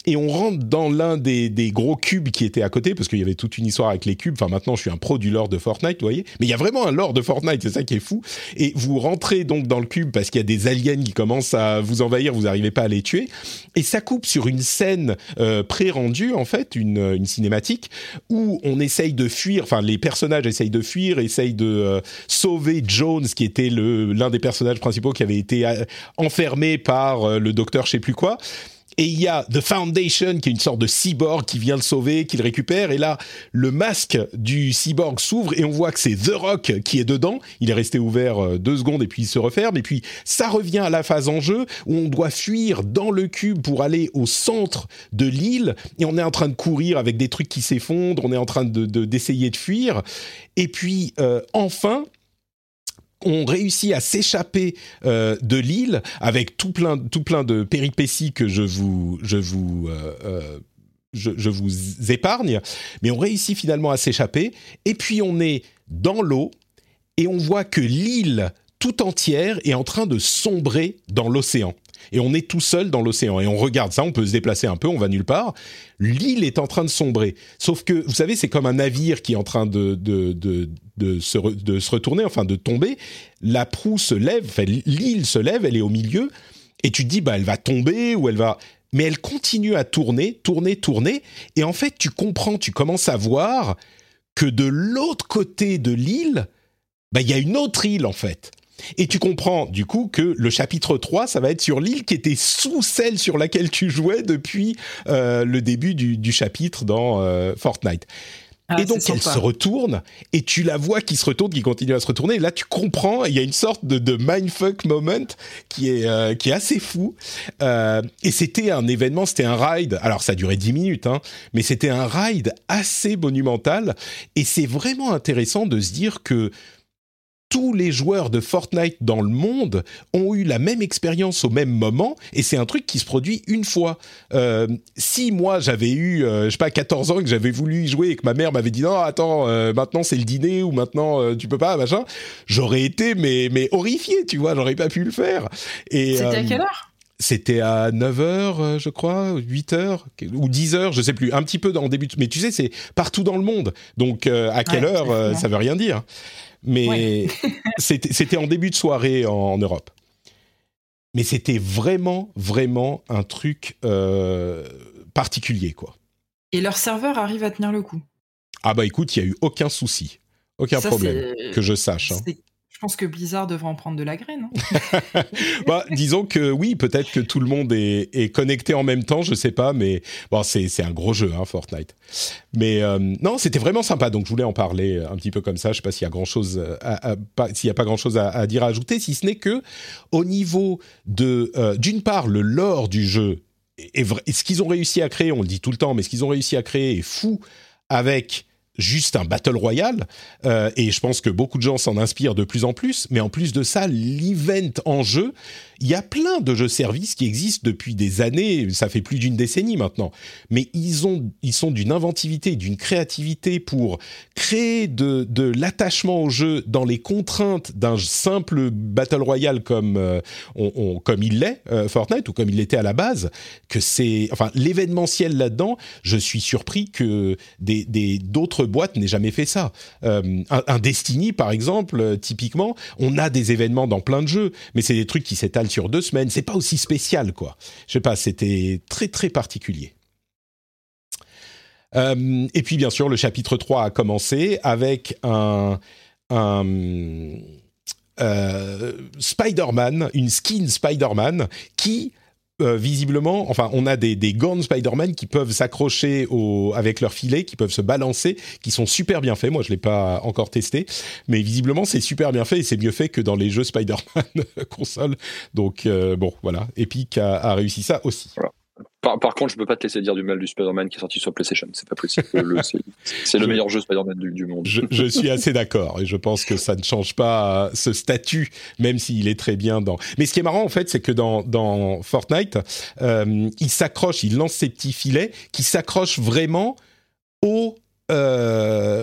et on rentre dans l'un des, des, gros cubes qui était à côté, parce qu'il y avait toute une histoire avec les cubes. Enfin, maintenant, je suis un pro du lore de Fortnite, vous voyez. Mais il y a vraiment un lore de Fortnite, c'est ça qui est fou. Et vous rentrez donc dans le cube parce qu'il y a des aliens qui commencent à vous envahir, vous n'arrivez pas à les tuer. Et ça coupe sur une scène euh, pré-rendue, en fait, une, une, cinématique, où on essaye de fuir, enfin, les personnages essayent de fuir, essayent de euh, sauver Jones, qui était l'un des personnages principaux qui avait été euh, enfermé par euh, le docteur je sais plus quoi et il y a The Foundation qui est une sorte de cyborg qui vient le sauver, qui le récupère. Et là, le masque du cyborg s'ouvre et on voit que c'est The Rock qui est dedans. Il est resté ouvert euh, deux secondes et puis il se referme. Et puis ça revient à la phase en jeu où on doit fuir dans le cube pour aller au centre de l'île. Et on est en train de courir avec des trucs qui s'effondrent. On est en train de d'essayer de, fuir. Et puis euh, enfin, on réussit à s'échapper euh, de l'île avec tout plein, tout plein de péripéties que je vous, je vous, euh, euh, je, vous épargne, mais on réussit finalement à s'échapper. Et puis on est dans l'eau et on voit que l'île tout entière est en train de sombrer dans l'océan et on est tout seul dans l'océan et on regarde ça, on peut se déplacer un peu, on va nulle part. L'île est en train de sombrer. Sauf que, vous savez, c'est comme un navire qui est en train de, se, retourner, enfin de tomber. La proue se lève, enfin, l'île se lève, elle est au milieu, et tu te dis, bah, elle va tomber ou elle va... Mais elle continue à tourner, tourner, tourner, et en fait, tu comprends, tu commences à voir que de l'autre côté de l'île, bah, il y a une autre île en fait. Et tu comprends du coup que le chapitre 3, ça va être sur l'île qui était sous celle sur laquelle tu jouais depuis euh, le début du, chapitre dans euh, Fortnite. Ah, et donc elle se retourne et tu la vois qui se retourne, qui continue à se retourner. Et là tu comprends, il y a une sorte de, mindfuck moment qui est euh, qui est assez fou. et c'était un événement, c'était un ride. Alors ça duré 10 minutes, hein, mais c'était un ride assez monumental. Et c'est vraiment intéressant de se dire que tous les joueurs de Fortnite dans le monde ont eu la même expérience au même moment, et c'est un truc qui se produit une fois. Euh, si moi j'avais eu, euh, je sais pas, 14 ans et que j'avais voulu y jouer et que ma mère m'avait dit non, attends, euh, maintenant c'est le dîner ou maintenant tu peux pas, machin, j'aurais été mais, mais horrifié, tu vois, j'aurais pas pu le faire. Et, C'était à quelle heure? c'était à 9h, je crois, 8h ou 10h, je sais plus, un petit peu en début. Mais tu sais, c'est partout dans le monde. Donc, à quelle heure, ça veut rien dire mais c'était en début de soirée en, Europe. Mais c'était vraiment, vraiment un truc euh, particulier, quoi. Et leur serveur arrive à tenir le coup Ah bah écoute, il n'y a eu aucun souci, aucun problème, que je sache. Hein. Je pense que Blizzard devrait en prendre de la graine. bah, disons que oui, peut-être que tout le monde est, connecté en même temps, je sais pas, mais c'est un gros jeu, hein, Fortnite. Mais euh, non, c'était vraiment sympa, donc je voulais en parler un petit peu comme ça. Je sais pas s'il y a pas grand chose à, dire à ajouter, si ce n'est que au niveau de, euh, d'une part, le lore du jeu et ce qu'ils ont réussi à créer, on le dit tout le temps, mais ce qu'ils ont réussi à créer est fou avec juste un battle royale euh, et je pense que beaucoup de gens s'en inspirent de plus en plus mais en plus de ça l'event en jeu il y a plein de jeux services qui existent depuis des années, ça fait plus d'une décennie maintenant, mais ils, ont, ils sont d'une inventivité, d'une créativité pour créer de, l'attachement au jeu dans les contraintes d'un simple battle royale comme, euh, comme il l'est, euh, Fortnite, ou comme il l'était à la base, que c'est, enfin, l'événementiel là-dedans, je suis surpris que des, d'autres boîtes n'aient jamais fait ça. Euh, un, un, Destiny, par exemple, typiquement, on a des événements dans plein de jeux, mais c'est des trucs qui s'étalent sur deux semaines. C'est pas aussi spécial, quoi. Je sais pas, c'était très très particulier. Euh, et puis bien sûr, le chapitre 3 a commencé avec un, euh, Spider-Man, une skin Spider-Man qui euh, visiblement, enfin, on a des, gants Spider-Man qui peuvent s'accrocher avec leur filet, qui peuvent se balancer, qui sont super bien faits. Moi, je l'ai pas encore testé, mais visiblement, c'est super bien fait et c'est mieux fait que dans les jeux Spider-Man console. Donc, euh, bon, voilà. Epic a réussi ça aussi. Par, contre, je peux pas te laisser dire du mal du Spider-Man qui est sorti sur PlayStation. C'est pas possible. c'est le meilleur jeu Spider-Man du, monde. Je, suis assez d'accord et je pense que ça ne change pas ce statut, même s'il est très bien dans. Mais ce qui est marrant en fait, c'est que dans, dans Fortnite, euh, il s'accroche, il lance ses petits filets qui s'accrochent vraiment au euh,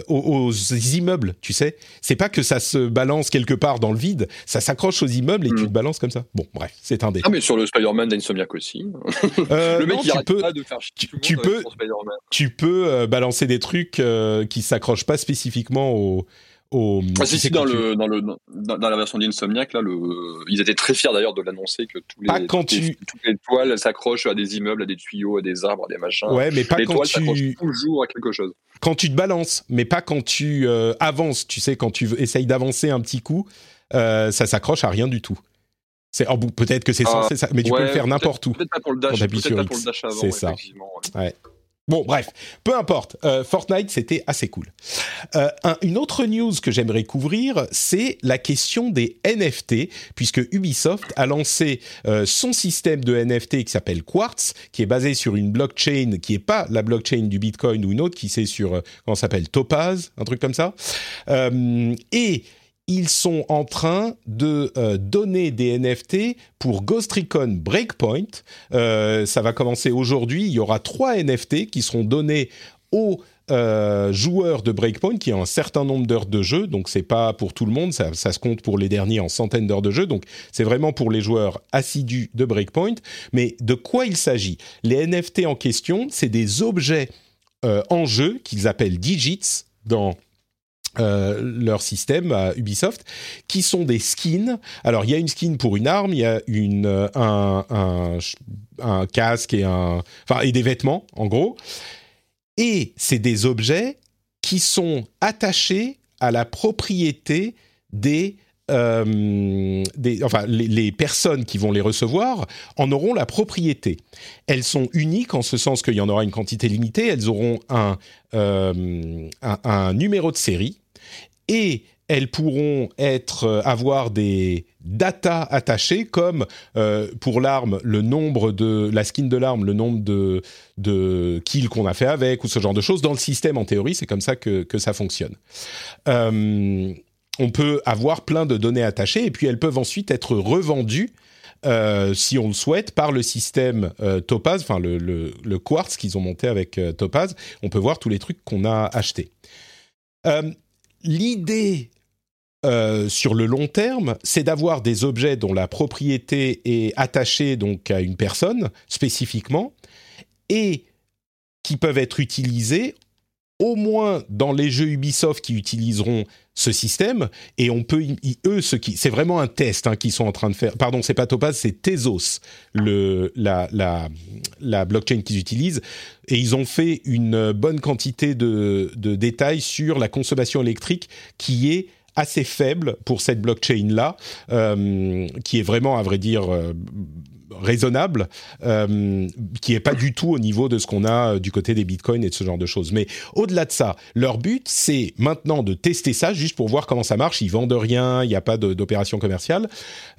aux, immeubles, tu sais. C'est pas que ça se balance quelque part dans le vide, ça s'accroche aux immeubles et tu hmm. te balances comme ça. Bon, bref, c'est un détail. Ah, mais sur le Spider-Man d'Insomniac aussi. Euh, le mec, il tu peux, pas de faire tu, tu peux, tu peux euh, balancer des trucs qui s'accrochent pas spécifiquement au, ah, si, si, dans, le, dans, le, dans, la version d'Insomniac, là, le, ils étaient très fiers d'ailleurs de l'annoncer que tous les, pas quand toutes, tu... les, toutes les toiles s'accrochent à des immeubles, à des tuyaux, à des arbres, à des machins. Ouais, mais pas les quand toiles tu toujours à quelque chose. Quand tu te balances, mais pas quand tu euh, avances. Tu sais, quand tu essayes d'avancer un petit coup, euh, ça s'accroche à rien du tout. C'est peut-être que c'est censé ça, mais tu peux le faire n'importe où. Peut-être pas pour le dash, peut-être pas pour le dash avant. C'est ça. Ouais. Bon, bref, peu importe. Euh, Fortnite, c'était assez cool. Euh, une autre news que j'aimerais couvrir, c'est la question des NFT, puisque Ubisoft a lancé euh, son système de NFT qui s'appelle Quartz, qui est basé sur une blockchain qui n'est pas la blockchain du Bitcoin ou une autre, qui c'est sur, comment s'appelle, Topaz, un truc comme ça. et ils sont en train de euh, donner des NFT pour Ghost Recon Breakpoint. Euh, ça va commencer aujourd'hui. Il y aura trois NFT qui seront donnés aux euh, joueurs de Breakpoint qui ont un certain nombre d'heures de jeu. Donc c'est pas pour tout le monde. Ça, ça, se compte pour les derniers en centaines d'heures de jeu. Donc c'est vraiment pour les joueurs assidus de Breakpoint. Mais de quoi il s'agit? Les NFT en question, c'est des objets en jeu qu'ils appellent digits dans euh, leur système à Ubisoft, qui sont des skins. Alors il y a une skin pour une arme, il y a une euh, un, casque et un et des vêtements en gros. Et c'est des objets qui sont attachés à la propriété des euh, des, enfin, les, personnes qui vont les recevoir en auront la propriété. Elles sont uniques en ce sens qu'il y en aura une quantité limitée. Elles auront un, euh, un, numéro de série et elles pourront être euh, avoir des data attachées comme euh, pour l'arme le nombre de la skin de l'arme le nombre de kills qu'on a fait avec ou ce genre de choses dans le système en théorie c'est comme ça que ça fonctionne euh, on peut avoir plein de données attachées et puis elles peuvent ensuite être revendues si on le souhaite, par le système Topaz, enfin le, Quartz qu'ils ont monté avec Topaz. On peut voir tous les trucs qu'on a achetés. L'idée euh, sur le long terme, c'est d'avoir des objets dont la propriété est attachée à une personne spécifiquement et qui peuvent être utilisés au moins dans les jeux Ubisoft qui utiliseront ce système et on peut eux ce qui c'est vraiment un test hein, qu'ils sont en train de faire. Pardon c'est pas Topaz c'est Tezos le la la la blockchain qu'ils utilisent. Et ils ont fait une bonne quantité de de détails sur la consommation électrique qui est assez faible pour cette blockchain là euh, qui est vraiment à vrai dire euh, raisonnable, euh, qui est pas du tout au niveau de ce qu'on a euh, du côté des bitcoins et de ce genre de choses. Mais au-delà de ça, leur but, c'est maintenant de tester ça juste pour voir comment ça marche. Ils vendent rien, il n'y a pas d'opération commerciale.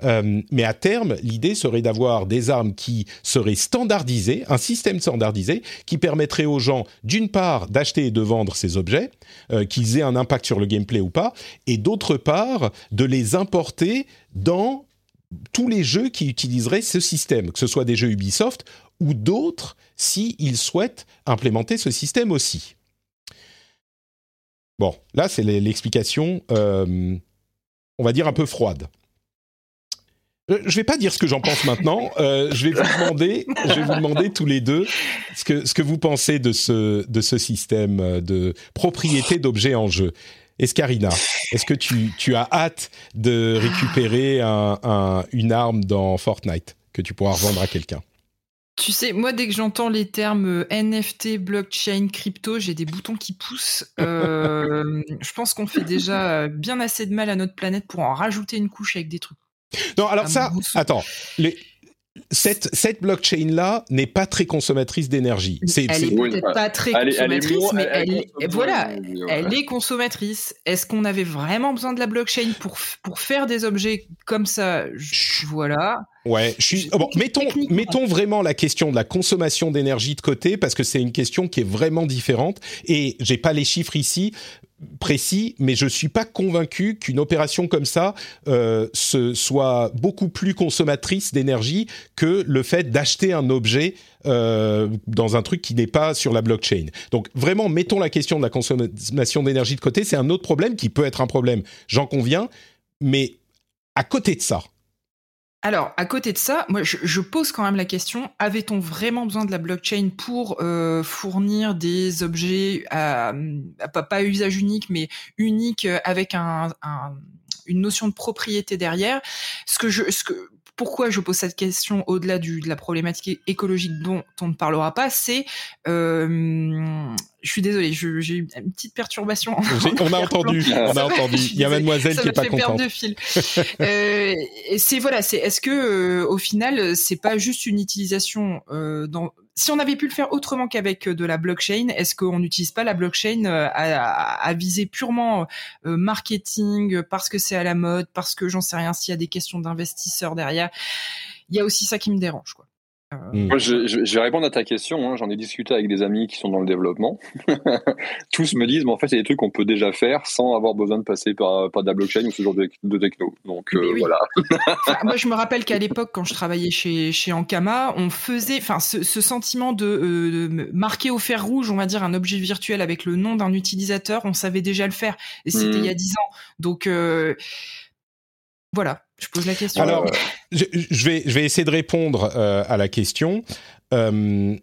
Euh, mais à terme, l'idée serait d'avoir des armes qui seraient standardisées, un système standardisé qui permettrait aux gens, d'une part, d'acheter et de vendre ces objets, qu'ils aient un impact sur le gameplay ou pas, et d'autre part, de les importer dans tous les jeux qui utiliseraient ce système, que ce soit des jeux Ubisoft ou d'autres, s'ils souhaitent implémenter ce système aussi. Bon, là, c'est l'explication, euh, on va dire, un peu froide. Euh, je ne vais pas dire ce que j'en pense maintenant. Euh, je vais vous demander, je vais vous demander tous les deux ce que ce que vous pensez de ce de ce système de propriété d'objets en jeu. Escarina, est-ce que tu, tu, as hâte de récupérer un, une arme dans Fortnite que tu pourras revendre à quelqu'un? Tu sais, moi, dès que j'entends les termes euh, NFT, blockchain, crypto, j'ai des boutons qui poussent. Euh, je pense qu'on fait déjà bien assez de mal à notre planète pour en rajouter une couche avec des trucs. Non, alors ça, attends, les, cette, cette blockchain-là n'est pas très consommatrice d'énergie. C'est, elle est peut-être pas très consommatrice, mais elle, voilà, elle est consommatrice. Est-ce qu'on avait vraiment besoin de la blockchain pour, pour faire des objets comme ça? Voilà. Ouais, je suis. bon, mettons, mettons vraiment la question de la consommation d'énergie de côté parce que c'est une question qui est vraiment différente et j'ai pas les chiffres ici précis, mais je suis pas convaincu qu'une opération comme ça euh, ce soit beaucoup plus consommatrice d'énergie que le fait d'acheter un objet euh, dans un truc qui n'est pas sur la blockchain. Donc vraiment, mettons la question de la consommation d'énergie de côté. C'est un autre problème qui peut être un problème, j'en conviens, mais à côté de ça, alors, à côté de ça, moi, je, pose quand même la question avait-on vraiment besoin de la blockchain pour euh, fournir des objets à, pas, pas usage unique, mais unique avec un, une notion de propriété derrière? Ce que je, pourquoi je pose cette question au-delà de la problématique écologique dont on ne parlera pas, c'est euh, je suis désolée, j'ai eu une petite perturbation. On a entendu, on a entendu. Il y a Mademoiselle qui est pas contente. de fil. euh, c'est voilà, c'est est-ce que euh, au final, c'est pas juste une utilisation euh, dans si on avait pu le faire autrement qu'avec euh, de la blockchain, est-ce qu'on n'utilise pas la blockchain à, à, à viser purement marketing parce que c'est à la mode, parce que j'en sais rien s'il y a des questions d'investisseurs derrière? Il y a aussi ça qui me dérange, quoi. Moi, je, je, vais répondre à ta question. Hein. J'en ai discuté avec des amis qui sont dans le développement. Tous me disent, mais en fait, c'est des trucs qu'on peut déjà faire sans avoir besoin de passer par, par de la blockchain ou ce genre de, de techno. Donc euh, voilà. moi, je me rappelle qu'à l'époque, quand je travaillais chez, chez Ankama, on faisait, enfin, ce, ce, sentiment de, euh, de, marquer au fer rouge, on va dire, un objet virtuel avec le nom d'un utilisateur, on savait déjà le faire. Et c'était hmm. il y a 10 ans. Donc euh, voilà. Je pose la question. Alors, je, vais, je vais essayer de répondre euh, à la question. Euh,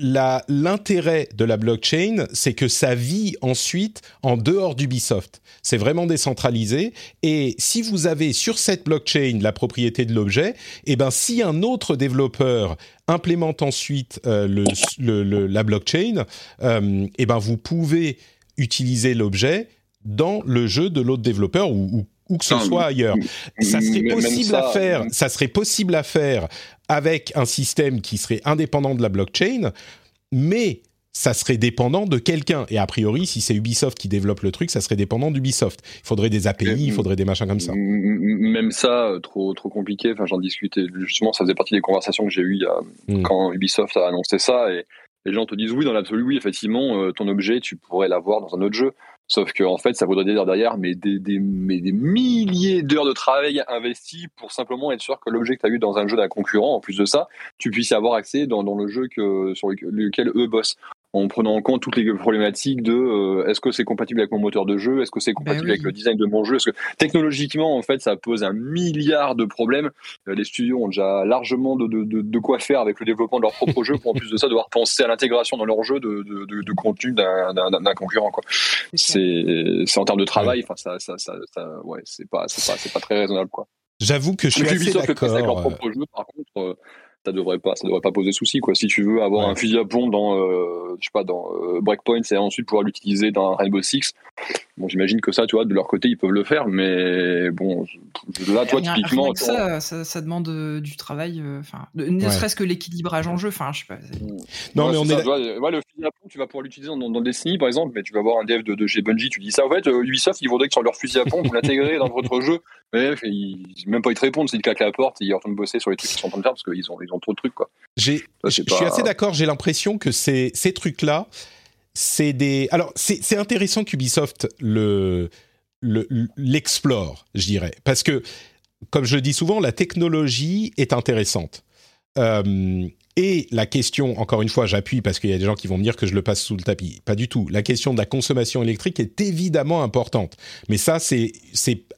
L'intérêt de la blockchain, c'est que ça vit ensuite en dehors d'Ubisoft. C'est vraiment décentralisé. Et si vous avez sur cette blockchain la propriété de l'objet, eh ben si un autre développeur implémente ensuite euh, la blockchain, euh, eh ben vous pouvez utiliser l'objet dans le jeu de l'autre développeur ou, ou que ce soit ailleurs. Ça serait possible à faire. Ça serait possible à faire avec un système qui serait indépendant de la blockchain, mais ça serait dépendant de quelqu'un. Et a priori, si c'est Ubisoft qui développe le truc, ça serait dépendant d'Ubisoft. Il faudrait des API, il faudrait des machins comme ça. Même ça, euh, trop trop compliqué. Enfin, j'en discutais justement. Ça faisait partie des conversations que j'ai eues hmm. quand Ubisoft a annoncé ça. Et les gens te disent oui, dans l'absolu, oui, effectivement, euh, ton objet, tu pourrais l'avoir dans un autre jeu. Sauf que en fait, ça voudrait dire derrière mais des, milliers d'heures de travail investies pour simplement être sûr que l'objet que tu as eu dans un jeu d'un concurrent, en plus de ça, tu puisses y avoir accès dans, dans le jeu que, sur lequel eux bossent en prenant en compte toutes les problématiques de euh, est-ce que c'est compatible avec mon moteur de jeu, est-ce que c'est ben compatible avec le design de mon jeu, est-ce que technologiquement en fait ça pose un milliard de problèmes. Euh, les studios ont déjà largement de, de, de, quoi faire avec le développement de leur propre jeu pour en plus de ça devoir penser à l'intégration dans leur jeu de, de contenu d'un concurrent quoi. C'est c'est en termes de travail, enfin ça, ça, ça, ça, ouais c'est pas c'est pas c'est pas très raisonnable quoi. J'avoue que je suis assez d'accord. Avec leur propre jeu, par contre, euh, ça devrait pas ça devrait pas poser souci quoi. Si tu veux avoir un fusil à pompe dans euh, je sais pas dans euh, Breakpoint et ensuite pouvoir l'utiliser dans Rainbow Six bon j'imagine que ça tu vois de leur côté ils peuvent le faire mais bon là toi typiquement ça, ça, ça demande euh, du travail enfin ne serait-ce que l'équilibrage en jeu enfin je sais pas non mais on est ouais, le fusil à pompe tu vas pouvoir l'utiliser dans, dans, Destiny par exemple mais tu vas avoir un dev de, de chez Bungie tu dis ça en fait Ubisoft ils voudraient que sur leur fusil à pompe vous l'intégrez dans votre jeu. Mais ils, même pas ils te répondent s'ils claquent la porte ils retournent bosser sur les trucs qu'ils sont en train de faire parce qu'ils ont de trucs quoi. J'ai, je suis assez d'accord. J'ai l'impression que ces ces trucs là, c'est des. Alors c'est intéressant qu'Ubisoft le l'explore, je dirais, parce que comme je le dis souvent, la technologie est intéressante. Euh, et la question, encore une fois, j'appuie parce qu'il y a des gens qui vont me dire que je le passe sous le tapis. Pas du tout. La question de la consommation électrique est évidemment importante. Mais ça, c'est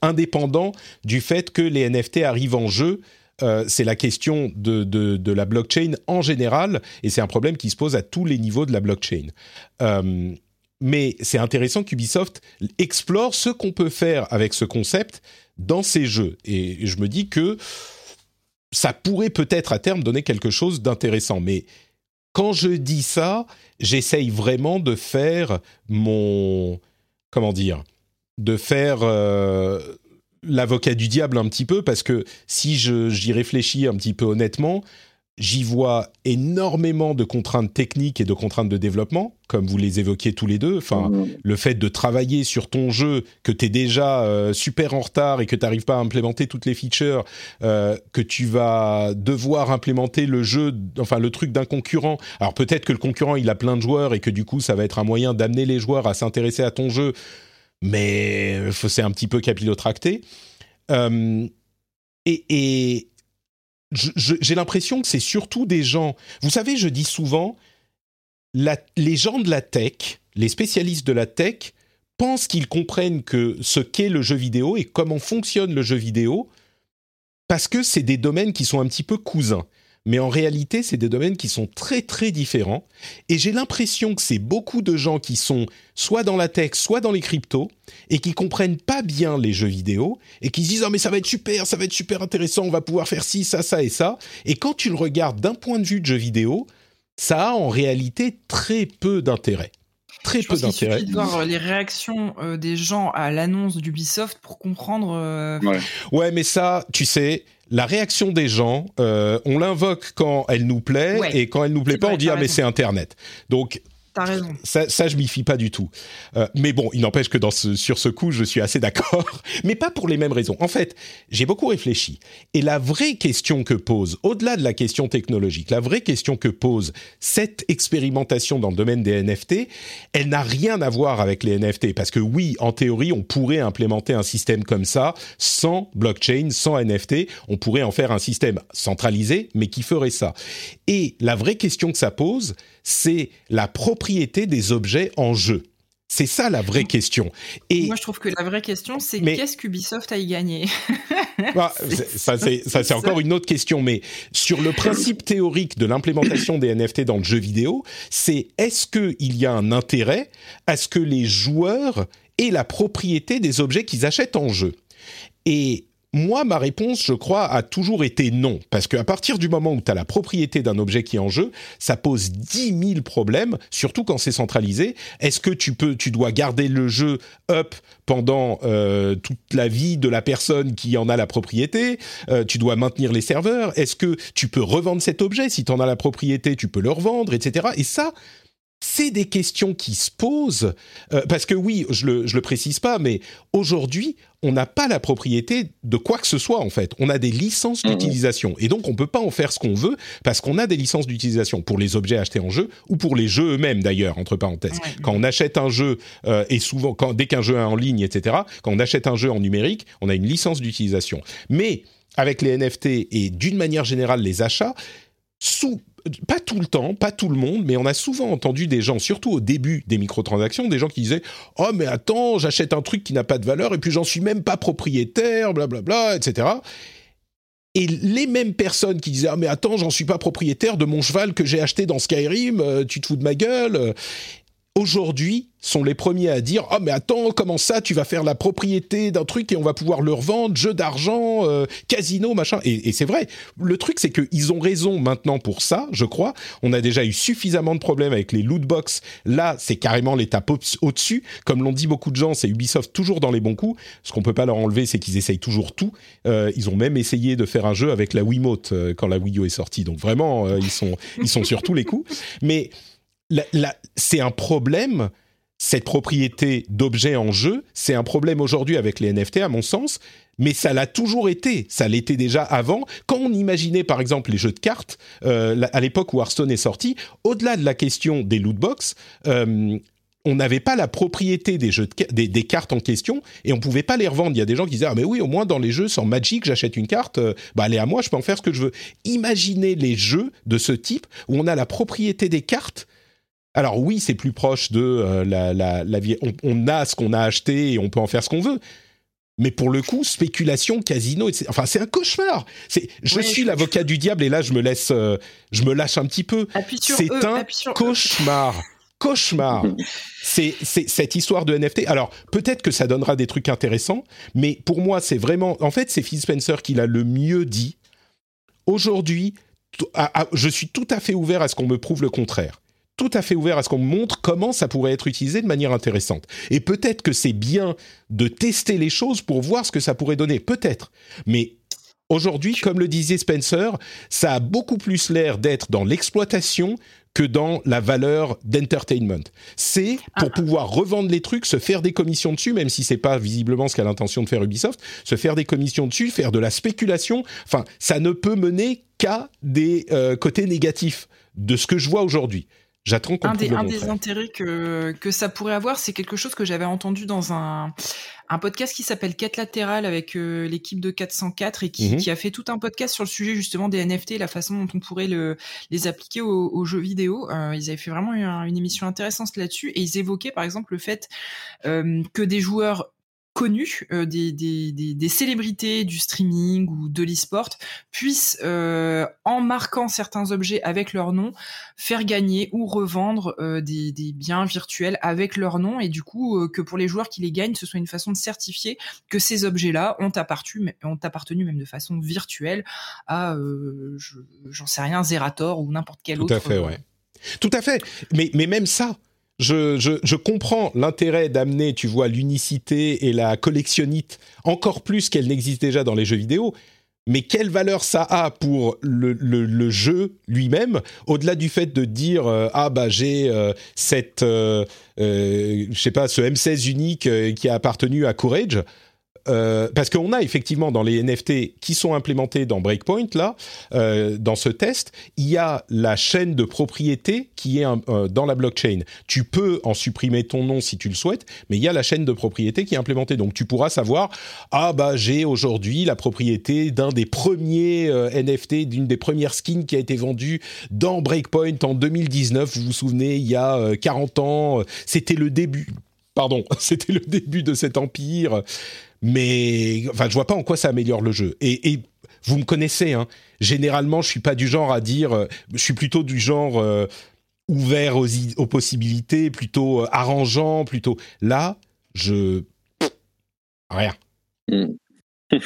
indépendant du fait que les NFT arrivent en jeu euh, c'est la question de, la blockchain en général, et c'est un problème qui se pose à tous les niveaux de la blockchain. Euh, mais c'est intéressant qu'Ubisoft explore ce qu'on peut faire avec ce concept dans ses jeux. Et je me dis que ça pourrait peut-être à terme donner quelque chose d'intéressant. Mais quand je dis ça, j'essaye vraiment de faire mon... Comment dire De faire... Euh, l'avocat du diable un petit peu parce que si j'y réfléchis un petit peu honnêtement, j'y vois énormément de contraintes techniques et de contraintes de développement, comme vous les évoquiez tous les deux. Enfin, mmh. le fait de travailler sur ton jeu, que tu es déjà euh, super en retard et que tu n'arrives pas à implémenter toutes les features, euh, que tu vas devoir implémenter le jeu, enfin le truc d'un concurrent. Alors peut-être que le concurrent, il a plein de joueurs et que du coup, ça va être un moyen d'amener les joueurs à s'intéresser à ton jeu mais c'est un petit peu capillotracté. Euh, et, j'ai l'impression que c'est surtout des gens. Vous savez, je dis souvent, les gens de la tech, les spécialistes de la tech, pensent qu'ils comprennent que ce qu'est le jeu vidéo et comment fonctionne le jeu vidéo, parce que c'est des domaines qui sont un petit peu cousins. Mais en réalité, c'est des domaines qui sont très très différents. Et j'ai l'impression que c'est beaucoup de gens qui sont soit dans la tech, soit dans les cryptos, et qui comprennent pas bien les jeux vidéo, et qui se disent, oh mais ça va être super, ça va être super intéressant, on va pouvoir faire ci, ça, ça et ça. Et quand tu le regardes d'un point de vue de jeu vidéo, ça a en réalité très peu d'intérêt très peu d'intérêt. Il suffit de voir euh, les réactions euh, des gens à l'annonce d'Ubisoft pour comprendre. Euh, ouais. mais ça, tu sais, la réaction des gens, on l'invoque quand elle nous plaît et quand elle nous plaît pas, on dit ah mais c'est Internet. Donc Ça, je m'y fie pas du tout. Euh, mais bon, il n'empêche que sur ce coup, je suis assez d'accord. mais pas pour les mêmes raisons. En fait, j'ai beaucoup réfléchi. Et la vraie question que pose, au-delà de la question technologique, la vraie question que pose cette expérimentation dans le domaine des NFT, elle n'a rien à voir avec les NFT. Parce que oui, en théorie, on pourrait implémenter un système comme ça, sans blockchain, sans NFT. On pourrait en faire un système centralisé, mais qui ferait ça. Et la vraie question que ça pose, c'est la propriété des objets en jeu. C'est ça la vraie question. Et Moi, je trouve que la vraie question, c'est qu'est-ce qu'Ubisoft a y gagné? Bah, Ça, c'est encore une autre question. Mais sur le principe théorique de l'implémentation des NFT dans le jeu vidéo, c'est est-ce qu'il y a un intérêt à ce que les joueurs aient la propriété des objets qu'ils achètent en jeu? Et moi, ma réponse, je crois, a toujours été non. Parce qu'à partir du moment où tu as la propriété d'un objet qui est en jeu, ça pose 10 000 problèmes, surtout quand c'est centralisé. Est-ce que tu peux, tu dois garder le jeu up pendant euh, toute la vie de la personne qui en a la propriété? Euh, Tu dois maintenir les serveurs? Est-ce que tu peux revendre cet objet Si tu en as la propriété, tu peux le revendre, etc. Et ça, c'est des questions qui se posent, euh, parce que oui, je le, le précise pas, mais aujourd'hui, on n'a pas la propriété de quoi que ce soit en fait. On a des licences mmh. d'utilisation et donc on peut pas en faire ce qu'on veut parce qu'on a des licences d'utilisation pour les objets achetés en jeu ou pour les jeux eux-mêmes d'ailleurs entre parenthèses. Quand on achète un jeu euh, et souvent quand dès qu'un jeu est en ligne etc. Quand on achète un jeu en numérique, on a une licence d'utilisation. Mais avec les NFT et d'une manière générale les achats, sous pas tout le temps, pas tout le monde, mais on a souvent entendu des gens, surtout au début des microtransactions, des gens qui disaient Oh, mais attends, j'achète un truc qui n'a pas de valeur et puis j'en suis même pas propriétaire, blablabla, etc. Et les mêmes personnes qui disaient Ah, mais attends, j'en suis pas propriétaire de mon cheval que j'ai acheté dans Skyrim, euh, tu te fous de ma gueule aujourd'hui sont les premiers à dire ah mais attends comment ça tu vas faire la propriété d'un truc et on va pouvoir le revendre jeu d'argent euh, casino machin. Et, c'est vrai. Le truc c'est qu'ils ont raison maintenant pour ça je crois. On a déjà eu suffisamment de problèmes avec les loot box. Là c'est carrément l'étape au-dessus. Comme l'ont dit beaucoup de gens c'est Ubisoft toujours dans les bons coups. Ce qu'on peut pas leur enlever c'est qu'ils essayent toujours tout. Euh, ils ont même essayé de faire un jeu avec la Wiimote euh, quand la Wii U est sortie. Donc vraiment ils sont ils sont sur tous les coups. Mais c'est un problème, cette propriété d'objets en jeu, c'est un problème aujourd'hui avec les NFT à mon sens, mais ça l'a toujours été, ça l'était déjà avant. Quand on imaginait par exemple les jeux de cartes, euh, à l'époque où Hearthstone est sorti, au-delà de la question des loot box, euh, on n'avait pas la propriété des jeux des, cartes en question et on pouvait pas les revendre. Il y a des gens qui disaient ah mais oui au moins dans les jeux sans Magic j'achète une carte, euh, bah elle est à moi, je peux en faire ce que je veux. Imaginez les jeux de ce type où on a la propriété des cartes alors oui, c'est plus proche de euh, la, la, vie. On, a ce qu'on a acheté et on peut en faire ce qu'on veut. Mais pour le coup, spéculation, casino, enfin c'est un cauchemar. C'est, je suis l'avocat du diable et là je me laisse, euh, je me lâche un petit peu. C'est un cauchemar. Cauchemar. c'est, c'est cette histoire de NFT. Alors peut-être que ça donnera des trucs intéressants, mais pour moi c'est vraiment, en fait c'est Phil Spencer qui l'a le mieux dit. Aujourd'hui, je suis tout à fait ouvert à ce qu'on me prouve le contraire tout à fait ouvert à ce qu'on montre comment ça pourrait être utilisé de manière intéressante. Et peut-être que c'est bien de tester les choses pour voir ce que ça pourrait donner, peut-être. Mais aujourd'hui, comme le disait Spencer, ça a beaucoup plus l'air d'être dans l'exploitation que dans la valeur d'entertainment. C'est pour ah. pouvoir revendre les trucs, se faire des commissions dessus, même si c'est pas visiblement ce qu'a l'intention de faire Ubisoft, se faire des commissions dessus, faire de la spéculation. Enfin, ça ne peut mener qu'à des euh, côtés négatifs de ce que je vois aujourd'hui. Un des, un des intérêts que, que ça pourrait avoir, c'est quelque chose que j'avais entendu dans un, un podcast qui s'appelle 4 latéral avec euh, l'équipe de 404 et qui, mhm. qui, a fait tout un podcast sur le sujet justement des NFT, la façon dont on pourrait le, les appliquer aux, jeux vidéo. Euh, ils avaient fait vraiment une, une émission intéressante là-dessus et ils évoquaient par exemple le fait euh, que des joueurs connus, euh, des, des, des, célébrités du streaming ou de l'e-sport, puissent, euh, en marquant certains objets avec leur nom, faire gagner ou revendre euh, des, des, biens virtuels avec leur nom, et du coup que pour les joueurs qui les gagnent, ce soit une façon de certifier que ces objets-là ont appartenu, ont appartenu même de façon virtuelle à, j'en sais rien, Zerator ou n'importe quel autre. Tout à fait, ouais. Tout à fait. Mais, mais même ça, je, comprends l'intérêt d'amener, tu vois, l'unicité et la collectionnite encore plus qu'elle n'existe déjà dans les jeux vidéo. Mais quelle valeur ça a pour le, jeu lui-même, au-delà du fait de dire euh, ah bah j'ai euh, cette, euh, je sais pas, ce M16 unique qui a appartenu à Courage? Euh, parce qu'on a effectivement dans les NFT qui sont implémentés dans Breakpoint là, euh, dans ce test, il y a la chaîne de propriété qui est euh, dans la blockchain. Tu peux en supprimer ton nom si tu le souhaites, mais il y a la chaîne de propriété qui est implémentée. Donc tu pourras savoir ah bah j'ai aujourd'hui la propriété d'un des premiers NFT, d'une des premières skins qui a été vendue dans Breakpoint en 2019. Vous vous souvenez, il y a 40 ans, c'était le début pardon, c'était le début de cet empire mais enfin, je vois pas en quoi ça améliore le jeu. Et, vous me connaissez, hein, généralement, je suis pas du genre à dire, euh, je suis plutôt du genre euh, ouvert aux, aux, possibilités, plutôt euh, arrangeant, plutôt. Là, je rien. Hmm.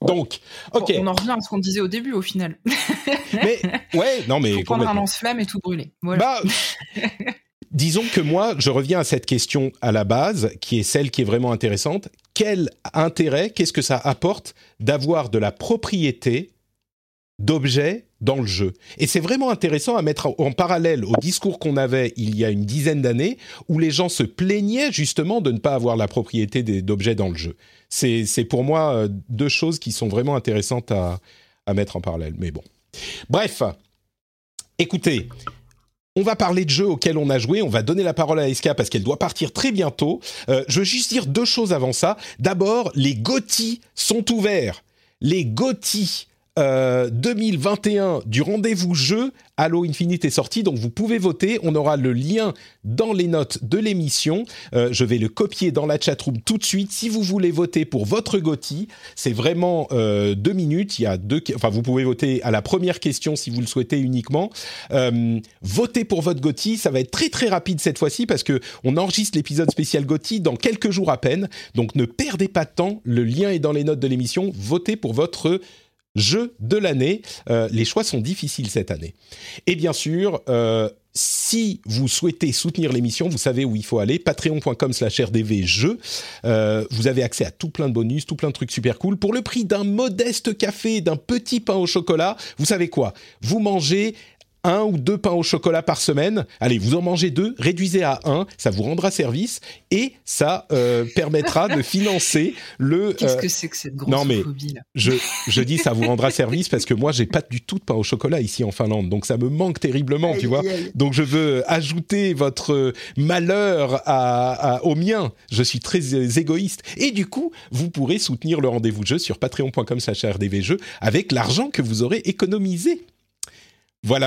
Donc, ok. On en revient à ce qu'on disait au début, au final. mais ouais, non mais. Faut prendre un lance-flamme et tout brûler. Voilà. Bah, disons que moi, je reviens à cette question à la base, qui est celle qui est vraiment intéressante. Quel intérêt, qu'est-ce que ça apporte d'avoir de la propriété d'objets dans le jeu? Et c'est vraiment intéressant à mettre en parallèle au discours qu'on avait il y a une dizaine d'années, où les gens se plaignaient justement de ne pas avoir la propriété d'objets dans le jeu. C'est pour moi euh, deux choses qui sont vraiment intéressantes à, à mettre en parallèle. Mais bon. Bref, écoutez, on va parler de jeux auxquels on a joué. On va donner la parole à Eska parce qu'elle doit partir très bientôt. Euh, je veux juste dire deux choses avant ça. D'abord, les GOTY sont ouverts. Les GOTY 2021 euh, du rendez-vous jeu, Halo Infinite est sorti, donc vous pouvez voter. On aura le lien dans les notes de l'émission. Euh, je vais le copier dans la chatroom tout de suite. Si vous voulez voter pour votre GOTY, c'est vraiment euh, deux minutes. Il y a deux, enfin vous pouvez voter à la première question si vous le souhaitez uniquement. votez pour votre GOTY, ça va être très très rapide cette fois-ci parce que on enregistre l'épisode spécial GOTY dans quelques jours à peine. Donc ne perdez pas de temps. Le lien est dans les notes de l'émission. Votez pour votre jeu de l'année. Euh, les choix sont difficiles cette année. Et bien sûr, euh, si vous souhaitez soutenir l'émission, vous savez où il faut aller, patreon.com slash rdvjeux. Euh, vous avez accès à tout plein de bonus, tout plein de trucs super cool. Pour le prix d'un modeste café, d'un petit pain au chocolat, vous savez quoi? Vous mangez un ou deux pains au chocolat par semaine. Allez, vous en mangez deux, réduisez à un, ça vous rendra service et ça euh, permettra de financer le. Qu'est-ce que c'est que cette grosse non mais là je je dis ça vous rendra service parce que moi j'ai pas du tout de pain au chocolat ici en Finlande, donc ça me manque terriblement, tu vois. Donc je veux ajouter votre malheur à, au mien. Je suis très égoïste et du coup vous pourrez soutenir le rendez-vous jeu sur patreon.com/rdvjeux avec l'argent que vous aurez économisé. Voilà.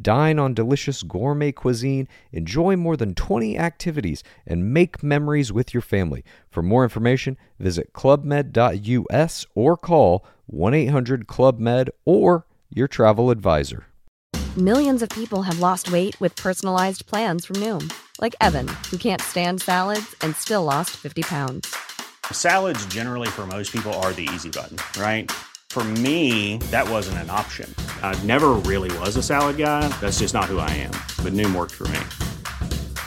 Dine on delicious gourmet cuisine, enjoy more than 20 activities, and make memories with your family. For more information, visit clubmed.us or call 1 800 Club Med or your travel advisor. Millions of people have lost weight with personalized plans from Noom, like Evan, who can't stand salads and still lost 50 pounds. Salads, generally, for most people, are the easy button, right? For me, that wasn't an option. I never really was a salad guy. That's just not who I am. But Noom worked for me.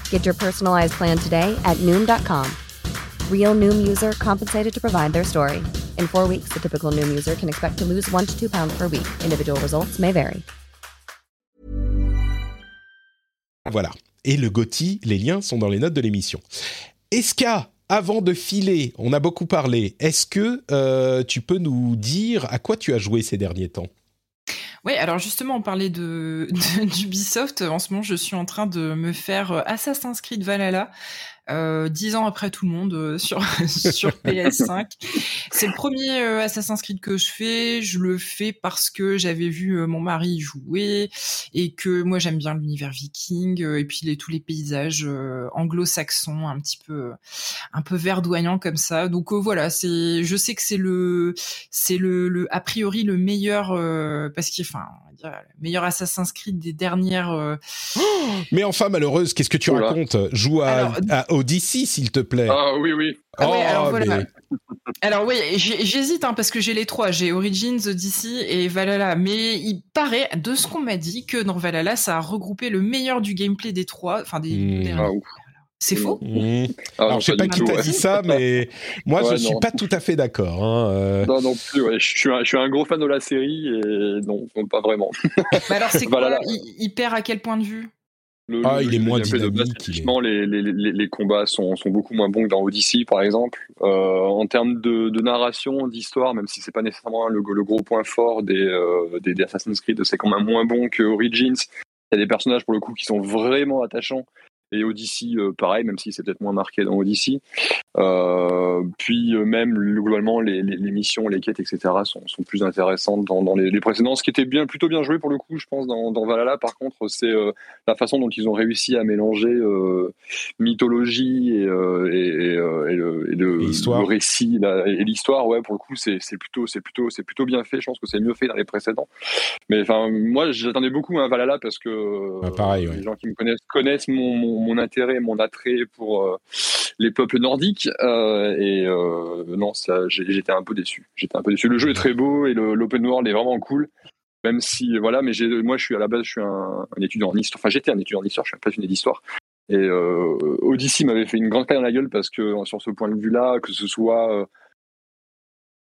Get your personalized plan today at Noom.com. Real Noom user compensated to provide their story. In four weeks, the typical Noom user can expect to lose one to two pounds per week. Individual results may vary. Voilà. Et le GOTY, les liens sont dans les notes de l'émission. Eska, avant de filer, on a beaucoup parlé. Est-ce que euh, tu peux nous dire à quoi tu as joué ces derniers temps? Oui, alors justement, on parlait de d'Ubisoft. En ce moment, je suis en train de me faire euh, Assassin's Creed Valhalla dix ans après tout le monde euh, sur sur PS5. C'est le premier euh, Assassin's Creed que je fais. Je le fais parce que j'avais vu mon mari jouer et que moi j'aime bien l'univers viking et puis les, tous les paysages anglo-saxons un petit peu un peu verdoyants comme ça. Donc voilà, c'est je sais que c'est le c'est le, le a priori le meilleur parce qu'il enfin le meilleur Assassin's Creed des dernières. mais enfin malheureuse, qu'est-ce que tu racontes? Joue à, à Odyssey, s'il te plaît. Ah oui, oui. Ah alors, oh, alors oui, j'hésite hein, parce que j'ai les trois, j'ai Origins, Odyssey et Valhalla. Mais il paraît, de ce qu'on m'a dit, que dans Valhalla, ça a regroupé le meilleur du gameplay des trois, enfin des. Hmm. Ah, c'est faux? Mmh. Alors, je sais pas qui t'a dit ça, mais moi, je je suis pas tout à fait d'accord. Hein, euh. Non, non plus. Ouais. Je, suis un, je suis un gros fan de la série et non, pas vraiment. Mais alors, c'est quoi il, perd à quel point de vue? Ah, il est moins dynamique. Les, les, les, les, combats sont, sont, beaucoup moins bons que dans Odyssey, par exemple. Euh, en termes de, de narration, d'histoire, même si c'est pas nécessairement le, le, gros point fort des, euh, des, des, Assassin's Creed, c'est quand même moins bon que Origins. Il y a des personnages pour le coup qui sont vraiment attachants et Odyssey euh, pareil même si c'est peut-être moins marqué dans Odyssey. Euh, puis euh, même globalement les, les, les, missions les quêtes etc sont, sont plus intéressantes dans, dans les, les, précédents ce qui était bien plutôt bien joué pour le coup je pense dans, dans Valhalla. Par contre c'est la façon dont ils ont réussi à mélanger mythologie et, et, et, et, le, récit et l'histoire ouais pour le coup c'est plutôt c'est plutôt c'est plutôt bien fait. Je pense que c'est mieux fait dans les précédents. Mais enfin moi j'attendais beaucoup à Valhalla parce que ah, pareil, les gens qui me connaissent connaissent mon, mon mon, intérêt, mon attrait pour euh, les peuples nordiques. Euh, et euh, non, ça, j'étais un peu déçu. J'étais un peu déçu. Le jeu est très beau et l'open world est vraiment cool. Même si, voilà, mais moi, je suis à la base, je suis un, étudiant en histoire. Enfin, j'étais un étudiant en histoire, je suis un passionné d'histoire. Et euh, Odyssey m'avait fait une grande caille dans la gueule parce que sur ce point de vue-là, que ce soit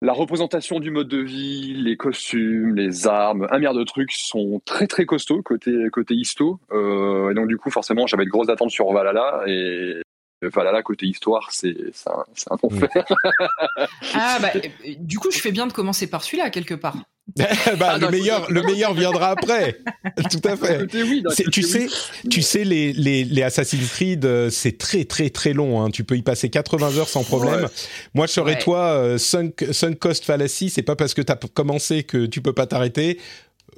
la représentation du mode de vie, les costumes, les armes, un milliard de trucs sont très très costauds côté côté histo. Euh, et donc du coup forcément j'avais de grosses attentes sur Valhalla et Valhalla côté histoire c'est un, un enfer. ah bah du coup je fais bien de commencer par celui-là quelque part. bah, ah, le meilleur, le meilleur viendra après. Tout à fait. tu sais, tu sais, les, les, les Assassin's Creed, euh, c'est très très très long. Hein. Tu peux y passer 80 heures sans problème. Moi, je serais toi, euh, sunk, sunk cost fallacy. C'est pas parce que tu as commencé que tu peux pas t'arrêter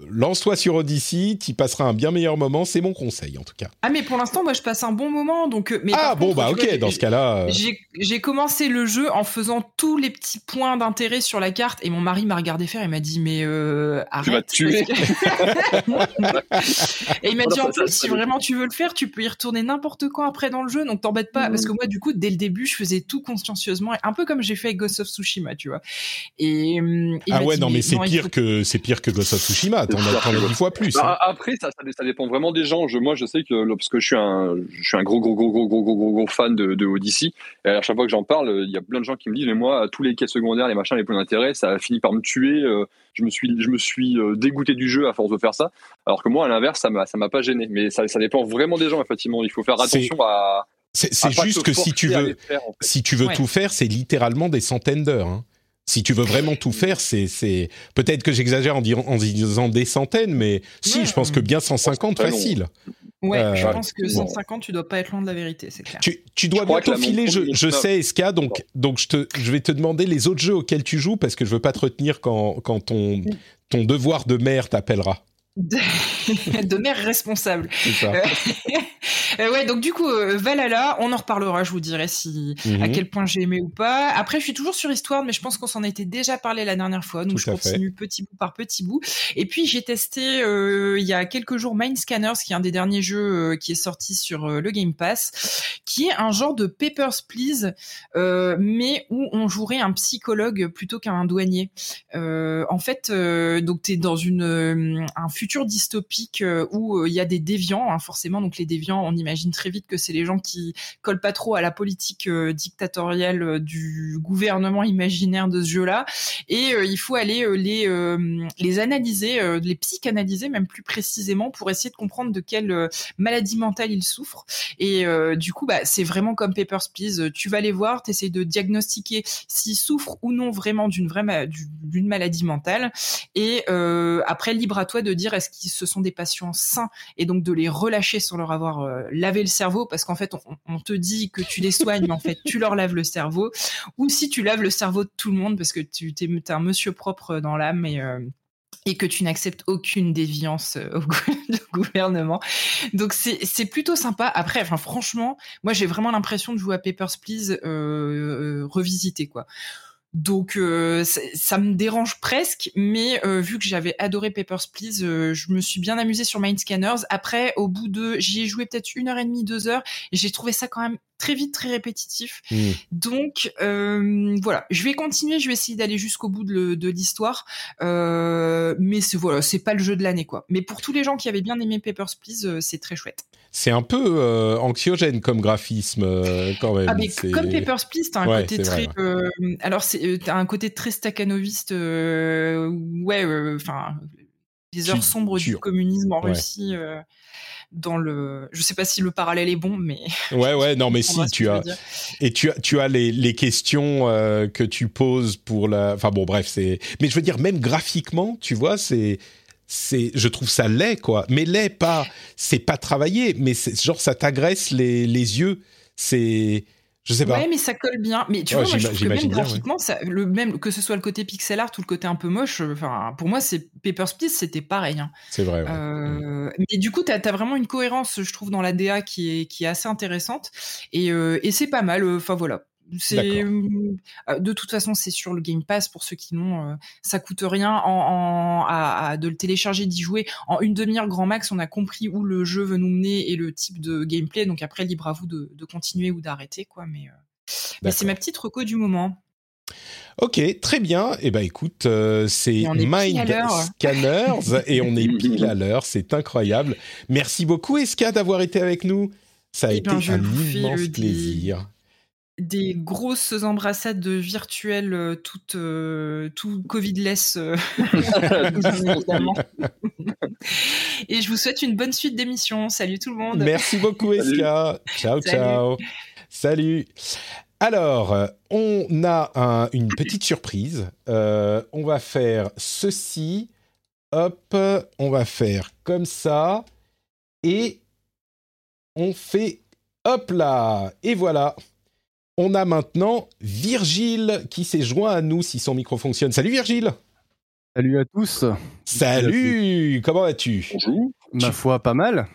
lance-toi sur Odyssey, tu passeras un bien meilleur moment, c'est mon conseil en tout cas. Ah mais pour l'instant moi je passe un bon moment donc euh, mais Ah bon bah OK, dans ce cas-là euh, j'ai commencé le jeu en faisant tous les petits points d'intérêt sur la carte et mon mari m'a regardé faire et m'a dit mais euh, arrête. Tu vas te tuer. et il m'a dit en plus si vraiment tu veux le faire, tu peux y retourner n'importe quand après dans le jeu donc t'embête pas parce que moi du coup dès le début, je faisais tout consciencieusement un peu comme j'ai fait avec Ghost of Tsushima, tu vois. Et, Ah ouais, non mais, c'est pire que c'est pire que Ghost of Tsushima t'en as dix fois plus. Bah, hein. Après, ça, ça, dépend vraiment des gens. Je, moi, je sais que parce que je suis un, je suis un gros, gros, gros, gros, gros, gros, gros, fan de, de Odyssey. Et à chaque fois que j'en parle, il y a plein de gens qui me disent, mais moi, tous les quêtes secondaires, les machins, les points d'intérêt, ça a fini par me tuer. Euh, je me suis, je me suis euh, dégoûté du jeu à force de faire ça. Alors que moi, à l'inverse, ça m'a, ça m'a pas gêné. Mais ça, ça dépend vraiment des gens, effectivement. Il faut faire attention à. C'est juste que si tu veux, si tu veux tout faire, c'est littéralement des centaines d'heures. Hein. Si tu veux vraiment tout faire, c'est peut-être que j'exagère en, en, disant des centaines, mais si, je pense que bien 150 facile. Ouais, euh, je pense que 150, tu dois pas être loin de la vérité, c'est clair. Tu, tu dois bientôt filer, je, je sais, SK, donc, donc je, te, je vais te demander les autres jeux auxquels tu joues parce que je veux pas te retenir quand, quand ton, ton devoir de mère t'appellera de, mère responsable. Ça. Euh, euh, ouais, donc du coup, euh, Valhalla, on en reparlera, je vous dirai si à mhm. quel point j'ai aimé ou pas. Après, je suis toujours sur Histoire, mais je pense qu'on s'en était déjà parlé la dernière fois, donc je continue petit bout par petit bout. Et puis j'ai testé il y a quelques jours Mind Scanners, qui est un des derniers jeux qui est sorti sur le Game Pass, qui est un genre de Papers Please, mais où on jouerait un psychologue plutôt qu'un douanier. en fait, donc t'es dans une un futur dystopique où il y a des déviants, hein, forcément. Donc les déviants, on imagine très vite que c'est les gens qui collent pas trop à la politique dictatoriale du gouvernement imaginaire de ce jeu-là. Et il faut aller les les analyser, les psychanalyser même plus précisément pour essayer de comprendre de quelle maladie mentale ils souffrent. Et du coup, bah, c'est vraiment comme Papers, Please. Tu vas les voir, tu essaies de diagnostiquer s'ils souffrent ou non vraiment d'une vraie d'une maladie mentale. Et euh, après, libre à toi de dire est-ce qu'ils ce sont des patients sains et donc de les relâcher sans leur avoir euh, lavé le cerveau? Parce qu'en fait, on, te dit que tu les soignes, mais en fait, tu leur laves le cerveau. Ou si tu laves le cerveau de tout le monde parce que tu es, un monsieur propre dans l'âme et euh, et que tu n'acceptes aucune déviance au gouvernement. Donc c'est plutôt sympa. Après, franchement, moi j'ai vraiment l'impression de jouer à Papers Please euh, revisité quoi. Donc euh, ça me dérange presque, mais euh, vu que j'avais adoré Papers Please, euh, je me suis bien amusée sur Mind Scanners. Après, au bout de, j'y ai joué peut-être une heure et demie, deux heures, et j'ai trouvé ça quand même très vite, très répétitif. Mmh. Donc voilà, je vais continuer, je vais essayer d'aller jusqu'au bout de, l'histoire, mais c'est voilà, c'est pas le jeu de l'année quoi. Mais pour tous les gens qui avaient bien aimé Papers Please, c'est très chouette c'est un peu euh, anxiogène comme graphisme euh, quand même. Ah mais comme Papers, Please, t'as un côté très, euh, alors c'est, t'as un côté très stakhanoviste, ouais, enfin les heures sombres du communisme en Russie. Dans le, je sais pas si le parallèle est bon, mais ouais, ouais, non, mais si tu as et tu as, tu as les, les questions que tu poses pour la, enfin bon, bref, c'est, mais je veux dire même graphiquement, tu vois, c'est c'est, je trouve ça laid, quoi. Mais laid, pas, c'est pas travaillé, mais genre ça t'agresse les, les yeux. C'est, je sais pas. Ouais, mais ça colle bien. Mais tu vois, moi, je trouve que même graphiquement, ça, le même, que ce soit le côté pixel art ou le côté un peu moche, enfin, pour moi, c'est Papers, Please, c'était pareil. Hein. C'est vrai. Euh, mais du coup, tu as, vraiment une cohérence, je trouve, dans la DA qui est, qui est assez intéressante. Et, euh, et c'est pas mal. Enfin, voilà. C'est euh, de toute façon c'est sur le Game Pass pour ceux qui n'ont. Euh, ça coûte rien en, à, de le télécharger, d'y jouer en une demi-heure grand max. On a compris où le jeu veut nous mener et le type de gameplay. Donc après libre à vous de, continuer ou d'arrêter quoi. Mais, euh, c'est ma petite reco du moment. Ok, très bien. Et eh ben écoute, c'est Mind Scanners et on est pile à l'heure. C'est incroyable. Merci beaucoup Eska d'avoir été avec nous. Ça a eh été ben, un immense plaisir des grosses embrassades virtuelles euh, toutes euh, tout Covid-less euh, évidemment. Et je vous souhaite une bonne suite d'émissions. Salut tout le monde. Merci beaucoup Eska. ciao ciao. Salut. Alors, on a une petite surprise. on va faire ceci. Hop, on va faire comme ça. Et on fait hop là. Et voilà. On a maintenant Virgile qui s'est joint à nous si son micro fonctionne. Salut Virgile Salut à tous Salut Comment vas-tu? Bonjour Ma foi, pas mal.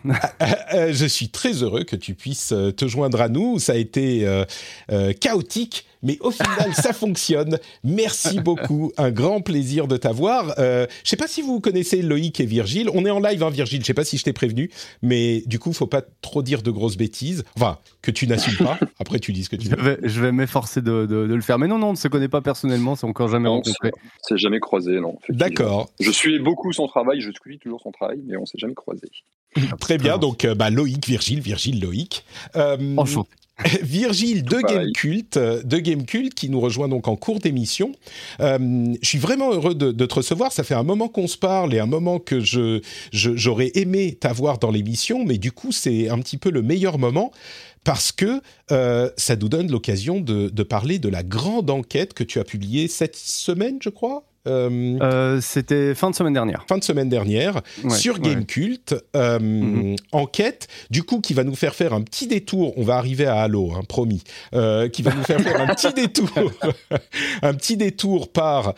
Euh, je suis très heureux que tu puisses euh, te joindre à nous. Ça a été euh, chaotique, mais au final, ça fonctionne. Merci beaucoup, un grand plaisir de t'avoir. Euh, je sais pas si vous connaissez Loïc et Virgile. On est en live, hein, Virgile. Je sais pas si je t'ai prévenu, mais du coup, faut pas trop dire de grosses bêtises. Enfin, que tu n'assumes pas. Après, tu dis ce que tu veux. Je vais, je vais m'efforcer de, de, le faire. Mais non, non, on ne se connaît pas personnellement. C'est encore jamais rencontré. C'est jamais croisé, non. D'accord. Je suis beaucoup son travail. Je suis toujours son travail, mais on s'est jamais croisé. Très bien. Donc, euh, bah, Loïc, Virgile, Virgile, Loïc. Euh, Enchanté. Virgile de Game Cult, de Game Cult, qui nous rejoint donc en cours d'émission. Euh, je suis vraiment heureux de, te recevoir. Ça fait un moment qu'on se parle et un moment que je, j'aurais aimé t'avoir dans l'émission, mais du coup c'est un petit peu le meilleur moment parce que euh, ça nous donne l'occasion de, de, parler de la grande enquête que tu as publiée cette semaine, je crois. Euh, euh, c'était fin de semaine dernière. Fin de semaine dernière sur Gamecult, euh, mhm. enquête, du coup qui va nous faire faire un petit détour. On va arriver à Halo, hein, promis. qui va nous faire faire un petit détour, un petit détour par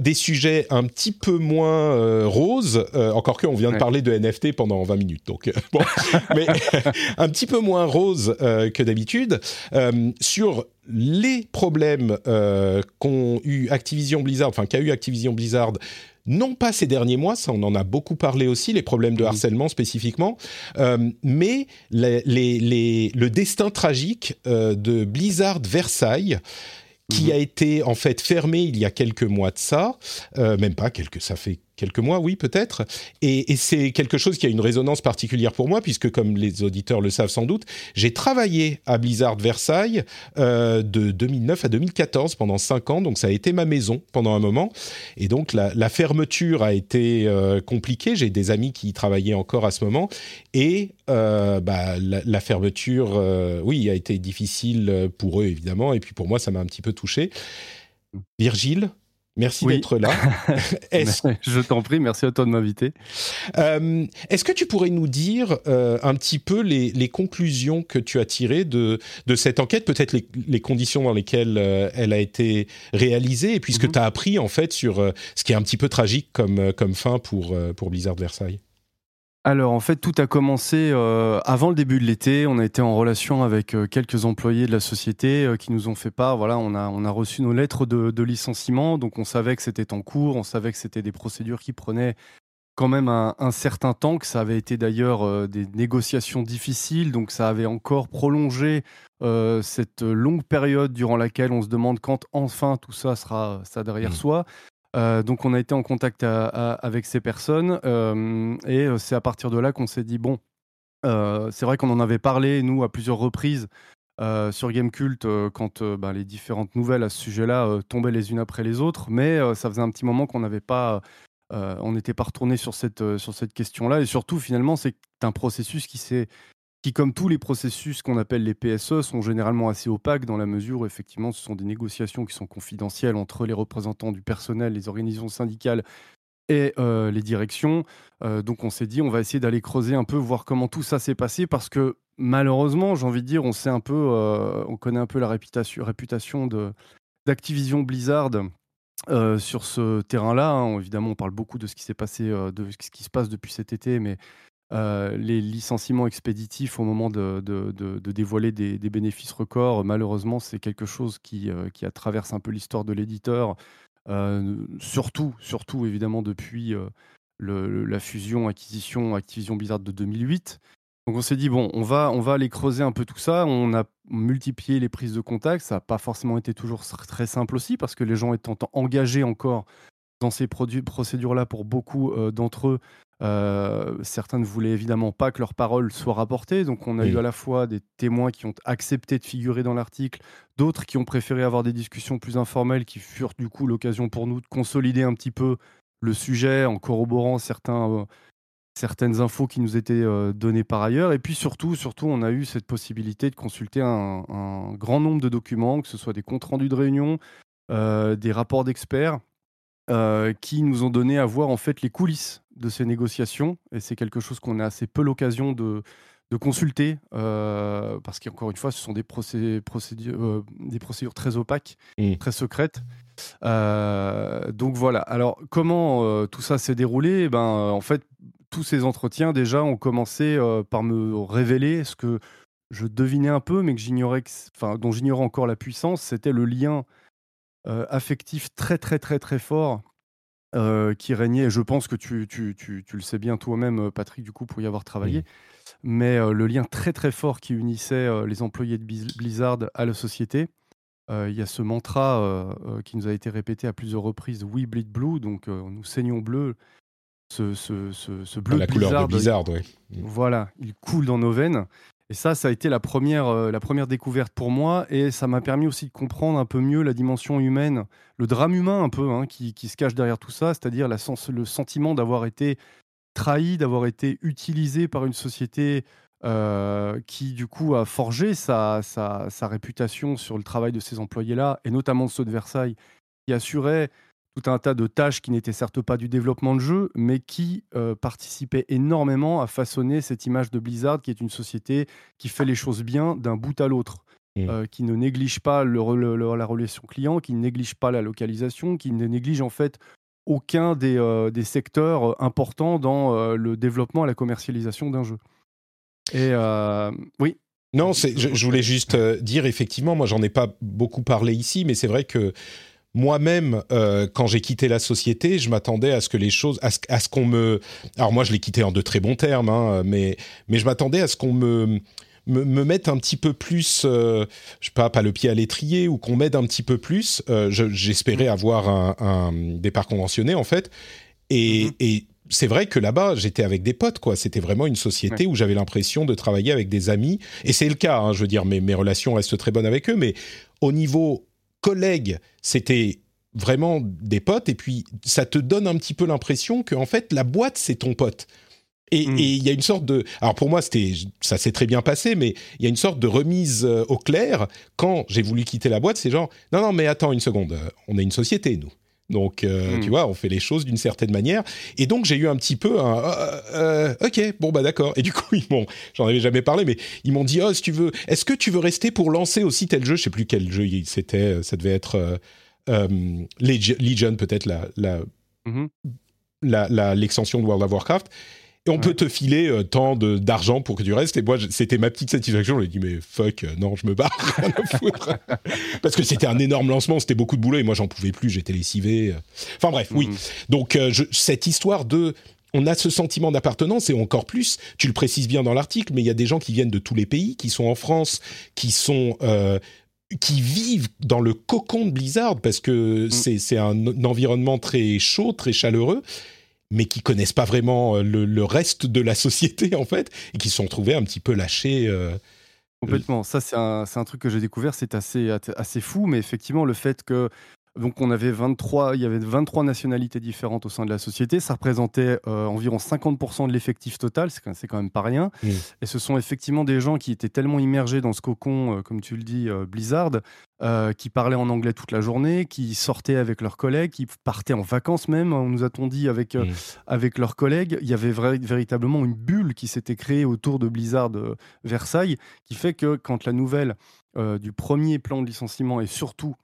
des sujets un petit peu moins roses. encore que on vient de parler de NFT pendant 20 minutes, donc bon, mais un petit peu moins rose que d'habitude sur les problèmes euh, qu'ont eu Activision Blizzard, enfin qu'a eu Activision Blizzard, non pas ces derniers mois, ça on en a beaucoup parlé aussi, les problèmes de harcèlement spécifiquement, euh, mais le destin tragique euh, de Blizzard Versailles qui mhm. a été en fait fermé il y a quelques mois de ça, même pas quelques, ça fait quelques mois, oui, peut-être. Et, c'est quelque chose qui a une résonance particulière pour moi, puisque, comme les auditeurs le savent sans doute, j'ai travaillé à Blizzard Versailles euh, de 2009 à 2014 pendant cinq ans, donc ça a été ma maison pendant un moment. Et donc, la, fermeture a été euh, compliquée. J'ai des amis qui y travaillaient encore à ce moment. Et euh, bah, la, fermeture, oui, a été difficile pour eux, évidemment. Et puis pour moi, ça m'a un petit peu touché. Virgile, Merci Oui. d'être là. Je t'en prie, merci à toi de m'inviter. euh, est-ce que tu pourrais nous dire euh, un petit peu les, les conclusions que tu as tirées de, de cette enquête, peut-être les, les conditions dans lesquelles euh, elle a été réalisée, et puis ce que Mhm. tu as appris en fait sur ce qui est un petit peu tragique comme, comme fin pour, pour Blizzard Versailles? Alors en fait, tout a commencé euh, avant le début de l'été. On a été en relation avec euh, quelques employés de la société euh, qui nous ont fait part. Voilà, on a, on a reçu nos lettres de, de licenciement, donc on savait que c'était en cours, on savait que c'était des procédures qui prenaient quand même un, un certain temps, que ça avait été d'ailleurs des négociations difficiles, donc ça avait encore prolongé cette longue période durant laquelle on se demande quand enfin tout ça sera ça derrière Mhm. soi. Euh, donc on a été en contact avec ces personnes euh, et euh, c'est à partir de là qu'on s'est dit bon, c'est vrai qu'on en avait parlé nous à plusieurs reprises sur Gamecult euh, quand bah, les différentes nouvelles à ce sujet-là tombaient les unes après les autres, mais ça faisait un petit moment qu'on n'avait pas, on n'était pas retourné sur cette sur cette question-là et surtout finalement c'est un processus qui s'est qui, comme tous les processus qu'on appelle les PSE, sont généralement assez opaques dans la mesure où effectivement ce sont des négociations qui sont confidentielles entre les représentants du personnel, les organisations syndicales et euh, les directions. Euh, donc on s'est dit, on va essayer d'aller creuser un peu, voir comment tout ça s'est passé, parce que malheureusement, j'ai envie de dire, on sait un peu, euh, on connaît un peu la réputation, de d'Activision Blizzard. sur ce terrain-là, hein. évidemment, on parle beaucoup de ce qui s'est passé, de ce qui se passe depuis cet été, mais euh, les licenciements expéditifs au moment de, dévoiler des, bénéfices records, malheureusement, c'est quelque chose qui, euh, traversé un peu l'histoire de l'éditeur, euh, surtout, surtout évidemment depuis la fusion Acquisition Activision Blizzard de 2008. Donc on s'est dit, bon, on va, on va aller creuser un peu tout ça. On a multiplié les prises de contact. Ça n'a pas forcément été toujours très simple aussi, parce que les gens étant engagés encore dans ces produits- procédures-là pour beaucoup d'entre eux, euh, certains ne voulaient évidemment pas que leurs paroles soient rapportées. Donc on a Oui. eu à la fois des témoins qui ont accepté de figurer dans l'article, d'autres qui ont préféré avoir des discussions plus informelles, qui furent du coup l'occasion pour nous de consolider un petit peu le sujet en corroborant certains, euh, certaines infos qui nous étaient euh, données par ailleurs. Et puis surtout, surtout, on a eu cette possibilité de consulter un, un grand nombre de documents, que ce soit des comptes rendus de réunion, des rapports d'experts, qui nous ont donné à voir en fait les coulisses de ces négociations. Et c'est quelque chose qu'on a assez peu l'occasion de, de consulter, euh, parce qu'encore une fois, ce sont des, procé- procédures, euh, des procédures très opaques, Mm. très secrètes. Euh, donc voilà. Alors, comment tout ça s'est déroulé? Eh ben, En fait, tous ces entretiens, déjà, ont commencé par me révéler ce que je devinais un peu, mais que j'ignorais, enfin, dont j'ignorais encore la puissance, c'était le lien affectif très, très, très, très fort euh, qui régnait. Je pense que tu, tu, tu, tu le sais bien toi-même, euh, Patrick, du coup, pour y avoir travaillé. Oui. Mais euh, le lien très, très fort qui unissait euh, les employés de Blizzard à la société. Il y a ce mantra qui nous a été répété à plusieurs reprises, We Bleed Blue, donc nous saignons bleu. Ce, ce, ce, ce bleu la de couleur Blizzard, de Blizzard, oui. voilà, il coule dans nos veines. Et ça, ça a été la première, euh, la première découverte pour moi. Et ça m'a permis aussi de comprendre un peu mieux la dimension humaine, le drame humain un peu, hein, qui, se cache derrière tout ça, c'est-à-dire le sentiment d'avoir été trahi, d'avoir été utilisé par une société euh, qui, du coup, a forgé sa réputation sur le travail de ces employés-là, et notamment ceux de Versailles, qui assuraient tout un tas de tâches qui n'étaient certes pas du développement de jeu, mais qui euh, participaient énormément à façonner cette image de Blizzard, qui est une société qui fait les choses bien d'un bout à l'autre, euh, qui ne néglige pas le re- le- le- la relation client, qui ne néglige pas la localisation, qui ne néglige en fait aucun des, euh, des secteurs importants dans euh, le développement et la commercialisation d'un jeu. Et euh, oui, Non, c'est- je, je voulais juste euh, dire, effectivement, moi j'en ai pas beaucoup parlé ici, mais c'est vrai que moi-même, euh, quand j'ai quitté la société, je m'attendais à ce que les choses, à ce, qu'on me... Alors moi je l'ai quitté en de très bons termes, hein, mais, mais je m'attendais à ce qu'on me, me, me mette un petit peu plus, euh, je sais pas, pas le pied à l'étrier, ou qu'on m'aide un petit peu plus. Euh, je- J'espérais avoir un, un départ conventionné, en fait. Et, Mhm. et c'est vrai que là-bas, j'étais avec des potes, quoi. C'était vraiment une société où j'avais l'impression de travailler avec des amis. Et c'est le cas, hein, je veux dire, mes, mes relations restent très bonnes avec eux. Mais au niveau collègues, c'était vraiment des potes. Et puis, ça te donne un petit peu l'impression que, en fait, la boîte, c'est ton pote. Et Mm. et il y a une sorte de... Alors pour moi, c'était, ça s'est très bien passé, mais il y a une sorte de remise euh, au clair. Quand j'ai voulu quitter la boîte, c'est genre, non, non, mais attends une seconde, euh, on est une société, nous. Donc, euh, Mm. tu vois, on fait les choses d'une certaine manière. Et donc, j'ai eu un petit peu un... euh, euh, ok, bon, bah d'accord. Et du coup, ils m'ont... J'en avais jamais parlé, mais ils m'ont dit, oh, si tu veux... Est-ce que tu veux rester pour lancer aussi tel jeu? Je sais plus quel jeu c'était. Ça devait être... Legion, peut-être, la, la, Mhm. la- la- l'extension de World of Warcraft. Et on Ouais. peut te filer euh, tant d'argent pour que tu restes. Et moi, c'était ma petite satisfaction. J'ai dit, mais fuck, euh, non, je me barre. Parce que c'était un énorme lancement, c'était beaucoup de boulot et moi, j'en pouvais plus, j'étais lessivé. euh. Enfin bref, oui. Mhm. Donc, euh, je- cette histoire de. On a ce sentiment d'appartenance et encore plus, tu le précises bien dans l'article, mais il y a des gens qui viennent de tous les pays, qui sont en France, qui sont. euh, qui vivent dans le cocon de Blizzard parce que c'est c'est un, un environnement très chaud, très chaleureux, mais qui connaissent pas vraiment euh, le, reste de la société en fait et qui se sont trouvés un petit peu lâchés. euh, Complètement. Ça, c'est un, un truc que j'ai découvert, c'est assez, assez fou, mais effectivement, le fait que. Donc, on avait 23, il y avait 23 nationalités différentes au sein de la société. Ça représentait euh, environ 50% de l'effectif total. C'est quand, même pas rien. Et ce sont effectivement des gens qui étaient tellement immergés dans ce cocon, euh, comme tu le dis, euh, Blizzard, qui parlaient en anglais toute la journée, qui sortaient avec leurs collègues, qui partaient en vacances même. On nous a-t-on dit avec, avec leurs collègues. Il y avait véritablement une bulle qui s'était créée autour de Blizzard Versailles, qui fait que quand la nouvelle euh, du premier plan de licenciement et surtout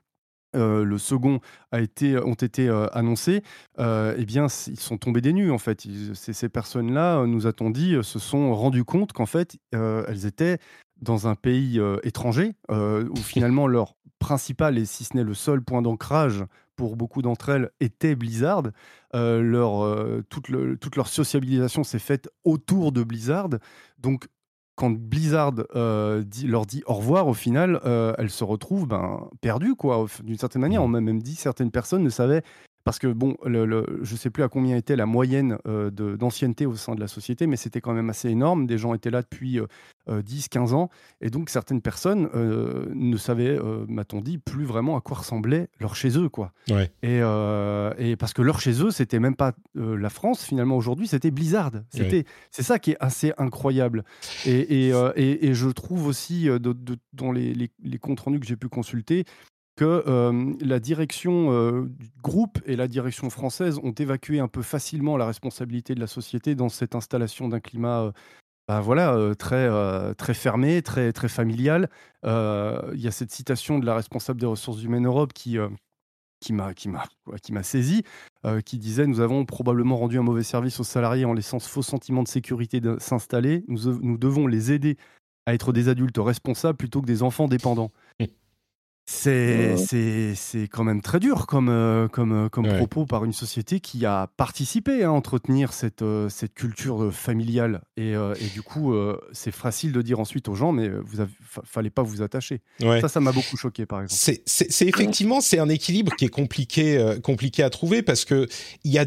euh, le second a été, ont été euh, annoncés, euh, eh bien, ils sont tombés des nues, en fait. Ces, personnes-là, euh, nous a-t-on dit, euh, se sont rendues compte qu'en fait, euh, elles étaient dans un pays euh, étranger, euh, où finalement leur principal, et si ce n'est le seul point d'ancrage pour beaucoup d'entre elles, était Blizzard. Euh, leur, euh, toute, toute leur sociabilisation s'est faite autour de Blizzard. Donc, quand Blizzard euh, dit- leur dit au revoir, au final, euh, elles se retrouvent ben, perdues, quoi, d'une certaine manière. On m'a même dit certaines personnes ne savaient. Parce que, bon, le, le- je ne sais plus à combien était la moyenne euh, d'ancienneté au sein de la société, mais c'était quand même assez énorme. Des gens étaient là depuis euh, euh, 10, 15 ans. Et donc, certaines personnes euh, ne savaient, euh, m'a-t-on dit, plus vraiment à quoi ressemblait leur chez eux, quoi. Ouais. Et, euh, et parce que leur chez eux, c'était même pas euh, la France, finalement, aujourd'hui, c'était Blizzard. C'était, C'est ça qui est assez incroyable. Et, et, euh, et- je trouve aussi, euh, de- de- dans les, les- les comptes rendus que j'ai pu consulter, que euh, la direction euh, du groupe et la direction française ont évacué un peu facilement la responsabilité de la société dans cette installation d'un climat euh, bah voilà, très, très fermé, très, très familial. Il y a cette citation de la responsable des ressources humaines Europe qui, m'a qui m'a saisi, qui disait nous avons probablement rendu un mauvais service aux salariés en laissant ce faux sentiment de sécurité s'installer. Nous, nous devons les aider à être des adultes responsables plutôt que des enfants dépendants. C'est quand même très dur comme, euh, comme, euh, comme Ouais. propos par une société qui a participé à entretenir cette, euh, cette culture familiale. Et, et du coup, c'est facile de dire ensuite aux gens, mais vous avez, fa- fallait pas vous attacher. Ouais. Ça, ça m'a beaucoup choqué, par exemple. C'est, effectivement c'est un équilibre qui est compliqué compliqué à trouver parce que il y a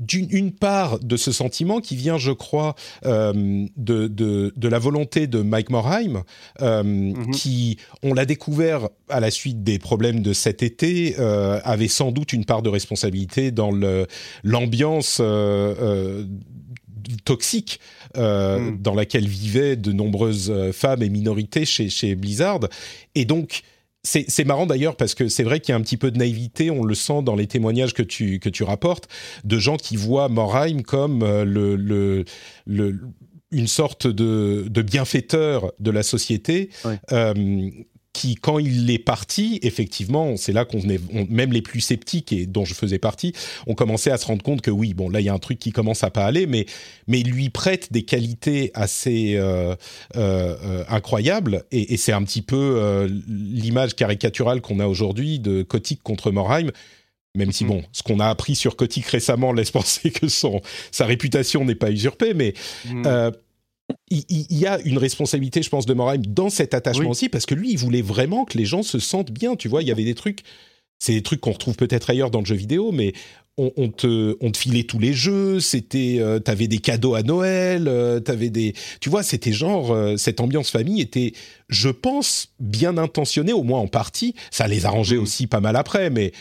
d'une une part de ce sentiment qui vient, je crois, euh, de, de, de la volonté de Mike Morheim, euh, Mhm. qui, on l'a découvert à la suite des problèmes de cet été, euh, avait sans doute une part de responsabilité dans l'ambiance toxique Mm. dans laquelle vivaient de nombreuses femmes et minorités chez, chez Blizzard. Et donc, c'est marrant d'ailleurs parce que c'est vrai qu'il y a un petit peu de naïveté, on le sent dans les témoignages que tu, que tu rapportes, de gens qui voient Morheim comme euh, le, le, le- une sorte de, de bienfaiteur de la société. Ouais. euh, qui, quand il est parti, effectivement, c'est là qu'on on- même les plus sceptiques et dont je faisais partie, ont commencé à se rendre compte que oui, bon, là, il y a un truc qui commence à pas aller, mais, mais il lui prête des qualités assez euh, euh, euh, incroyables, et, et c'est un petit peu euh, l'image caricaturale qu'on a aujourd'hui de Kotick contre Morheim. Même si Mhm. bon, ce qu'on a appris sur Kotick récemment laisse penser que son sa réputation n'est pas usurpée, mais Mm. Il, y a une responsabilité, je pense, de Morheim dans cet attachement Oui. aussi, parce que lui, il voulait vraiment que les gens se sentent bien. Tu vois, il y avait des trucs, c'est des trucs qu'on retrouve peut-être ailleurs dans le jeu vidéo, mais on, te, on te filait tous les jeux, c'était, euh, t'avais des cadeaux à Noël, euh, t'avais des, tu vois, c'était genre euh, cette ambiance famille était, je pense, bien intentionnée, au moins en partie. Ça les arrangeait aussi pas mal après, mais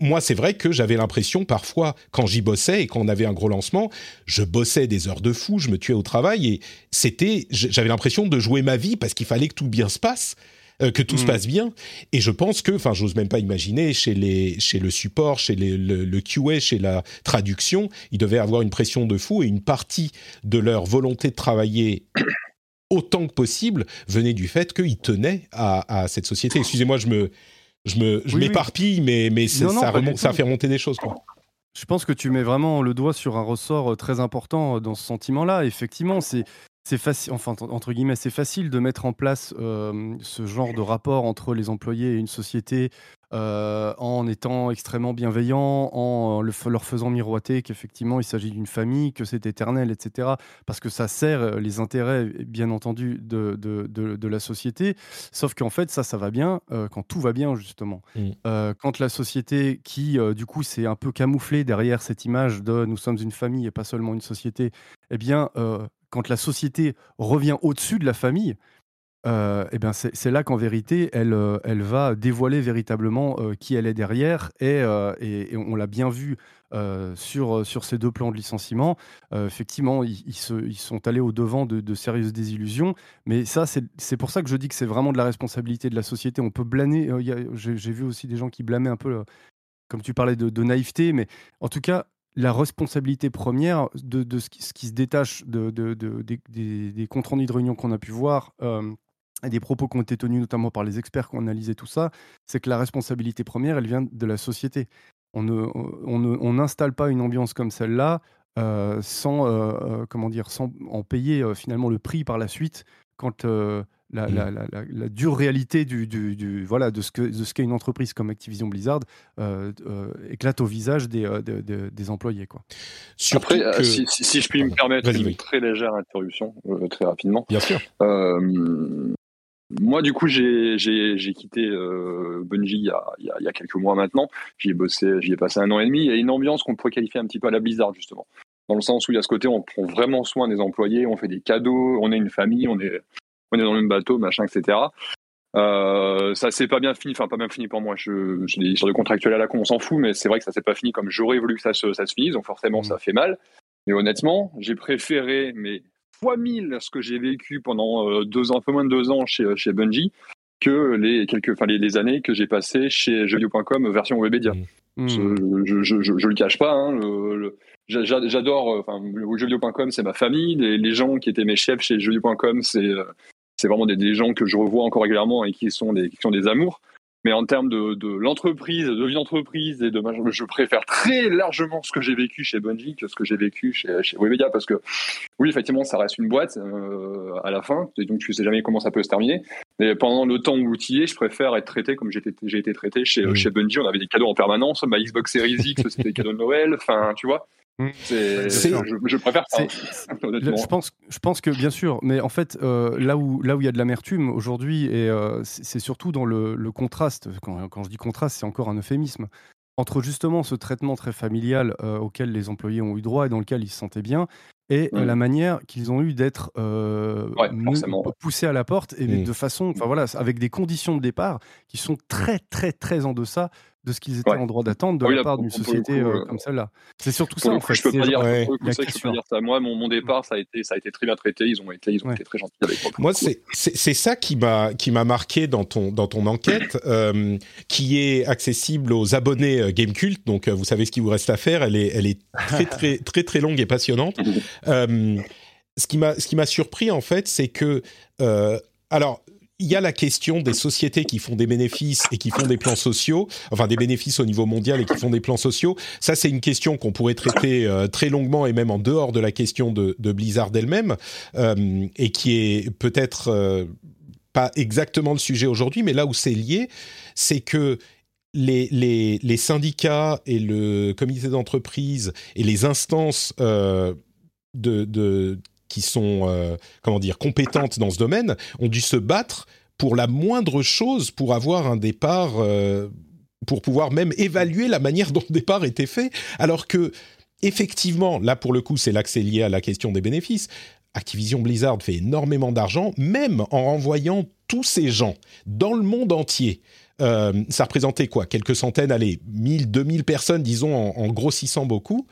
moi, c'est vrai que j'avais l'impression parfois, quand j'y bossais et quand on avait un gros lancement, je bossais des heures de fou, je me tuais au travail et c'était, j'avais l'impression de jouer ma vie parce qu'il fallait que tout bien se passe. euh, que tout se Mm. passe bien et je pense que enfin j'ose même pas imaginer chez les chez le support chez les, le, le QA chez la traduction ils devaient avoir une pression de fou et une partie de leur volonté de travailler autant que possible venait du fait qu'ils tenaient à, à cette société excusez-moi je me je me je Oui, oui. m'éparpille mais mais c'est- Non, non, ça remonte fait remonter des choses quoi. Je pense que tu mets vraiment le doigt sur un ressort euh, très important euh, dans ce sentiment-là. Effectivement, c'est c'est facile, enfin entre guillemets, c'est facile de mettre en place euh, ce genre de rapport entre les employés et une société euh, en étant extrêmement bienveillant, en le f- leur faisant miroiter qu'effectivement il s'agit d'une famille, que c'est éternel, etc. Parce que ça sert euh, les intérêts, bien entendu, de, de, de- de la société. Sauf qu'en fait, ça, ça va bien euh, quand tout va bien, justement. Mm. Euh, quand la société qui, euh, du coup, s'est un peu camouflée derrière cette image de nous sommes une famille et pas seulement une société, eh bien, euh, quand la société revient au-dessus de la famille, euh, eh bien, c'est là qu'en vérité, elle, euh, elle va dévoiler véritablement euh, qui elle est derrière. Et, et- on l'a bien vu sur, sur ces deux plans de licenciement. Effectivement, ils, ils sont allés au-devant de, de sérieuses désillusions. Mais ça, c'est pour ça que je dis que c'est vraiment de la responsabilité de la société. On peut blâmer. J'ai vu aussi des gens qui blâmaient un peu, comme tu parlais de, naïveté, mais en tout cas, la responsabilité première de, de ce, qui, se détache de, de- de- des, des- comptes rendus de réunion qu'on a pu voir et des propos qui ont été tenus notamment par les experts qui ont analysé tout ça, c'est que la responsabilité première, elle vient de la société. On ne- on ne- on n'installe pas une ambiance comme celle-là euh, sans, euh, euh, comment dire, sans en payer euh, finalement le prix par la suite quand euh, la, la- la- la- la dure réalité du, du- du- voilà, de ce qu'est une entreprise comme Activision Blizzard euh, euh, éclate au visage des, euh, de- de- des employés. Quoi. Après, que- si, si- si je puis me permettre une très légère interruption, euh, très rapidement. bien sûr Euh, moi, du coup, j'ai quitté euh, Bungie il y, a, il y a- il y a quelques mois maintenant. J'y ai bossé, j'y ai passé un an et demi. Il y a une ambiance qu'on pourrait qualifier un petit peu à la Blizzard, justement. Dans le sens où il y a ce côté, on prend vraiment soin des employés, on fait des cadeaux, on est une famille, on est, on est dans le même bateau, machin, etc. Euh, ça s'est pas bien fini, enfin pas bien fini pour moi. Je, j'ai des histoires de contractuels à la con, on s'en fout, mais c'est vrai que ça s'est pas fini comme j'aurais voulu que ça se, ça se finisse, donc forcément Mhm. ça fait mal. Mais honnêtement, j'ai préféré, mais fois mille, ce que j'ai vécu pendant euh, deux ans, un peu moins de deux ans chez, chez Bungie, que les quelques, enfin les, les années que j'ai passées chez jeuxvideo.com version Webedia. Hmm. Je, je, je, je, je le cache pas. Hein, J'adore. euh, Enfin, jeuxvideo.com, c'est ma famille. Les, les gens qui étaient mes chefs chez jeuxvideo.com, c'est euh, c'est vraiment des, des gens que je revois encore régulièrement et qui sont des, qui sont des amours. Mais en termes de, de l'entreprise, de vie d'entreprise et de je préfère très largement ce que j'ai vécu chez Bungie que ce que j'ai vécu chez, chez Webedia parce que oui, effectivement, ça reste une boîte euh, à la fin, et donc tu sais jamais comment ça peut se terminer. Mais pendant le temps où tu y es, je préfère être traité comme j'ai été, traité chez, chez Bungie. On avait des cadeaux en permanence. Ma Xbox Series X, c'était des cadeaux de Noël. Enfin, tu vois. C'est, C'est- je, je préfère ça. Honnêtement. Je pense, je pense que bien sûr, mais en fait, euh, là où là où il y a de l'amertume aujourd'hui, et euh, c'est c'est surtout dans le, le contraste. Quand, quand je dis contraste, c'est encore un euphémisme entre justement ce traitement très familial euh, auquel les employés ont eu droit et dans lequel ils se sentaient bien, et la manière qu'ils ont eu d'être euh, Ouais, poussés à la porte et de façon, enfin voilà, avec des conditions de départ qui sont très très très en deçà de ce qu'ils étaient Ouais. en droit d'attendre de Ah oui, la part d'une société coup, euh, euh, comme celle-là. C'est surtout ça en fait. je peux pas dire. pour je peux pas dire ça. Moi, mon, mon départ, ça a été, ça a été très bien traité. Ils ont été, ils ont Ouais. été très gentils avec moi. Moi, c'est ça qui m'a qui m'a marqué dans ton dans ton enquête, euh, qui est accessible aux abonnés Gamecult. Donc, vous savez ce qu'il vous reste à faire. Elle est elle est très très très très longue et passionnante. Euh, ce qui m'a surpris en fait, c'est que euh, alors. Il y a la question des sociétés qui font des bénéfices et qui font des plans sociaux, enfin des bénéfices au niveau mondial et qui font des plans sociaux. Ça, c'est une question qu'on pourrait traiter euh, très longuement et même en dehors de la question de, Blizzard elle-même, et qui est peut-être pas exactement le sujet aujourd'hui, mais là où c'est lié, c'est que les, les, syndicats et le comité d'entreprise et les instances de, qui sont euh, comment dire compétentes dans ce domaine ont dû se battre pour la moindre chose pour avoir un départ euh, pour pouvoir même évaluer la manière dont le départ était fait, alors que effectivement, là pour le coup, c'est c'est lié à la question des bénéfices. Activision Blizzard fait énormément d'argent, même en renvoyant tous ces gens dans le monde entier. Euh, ça représentait quoi? Quelques centaines, allez, 1000, 2000 personnes, disons, en, grossissant beaucoup.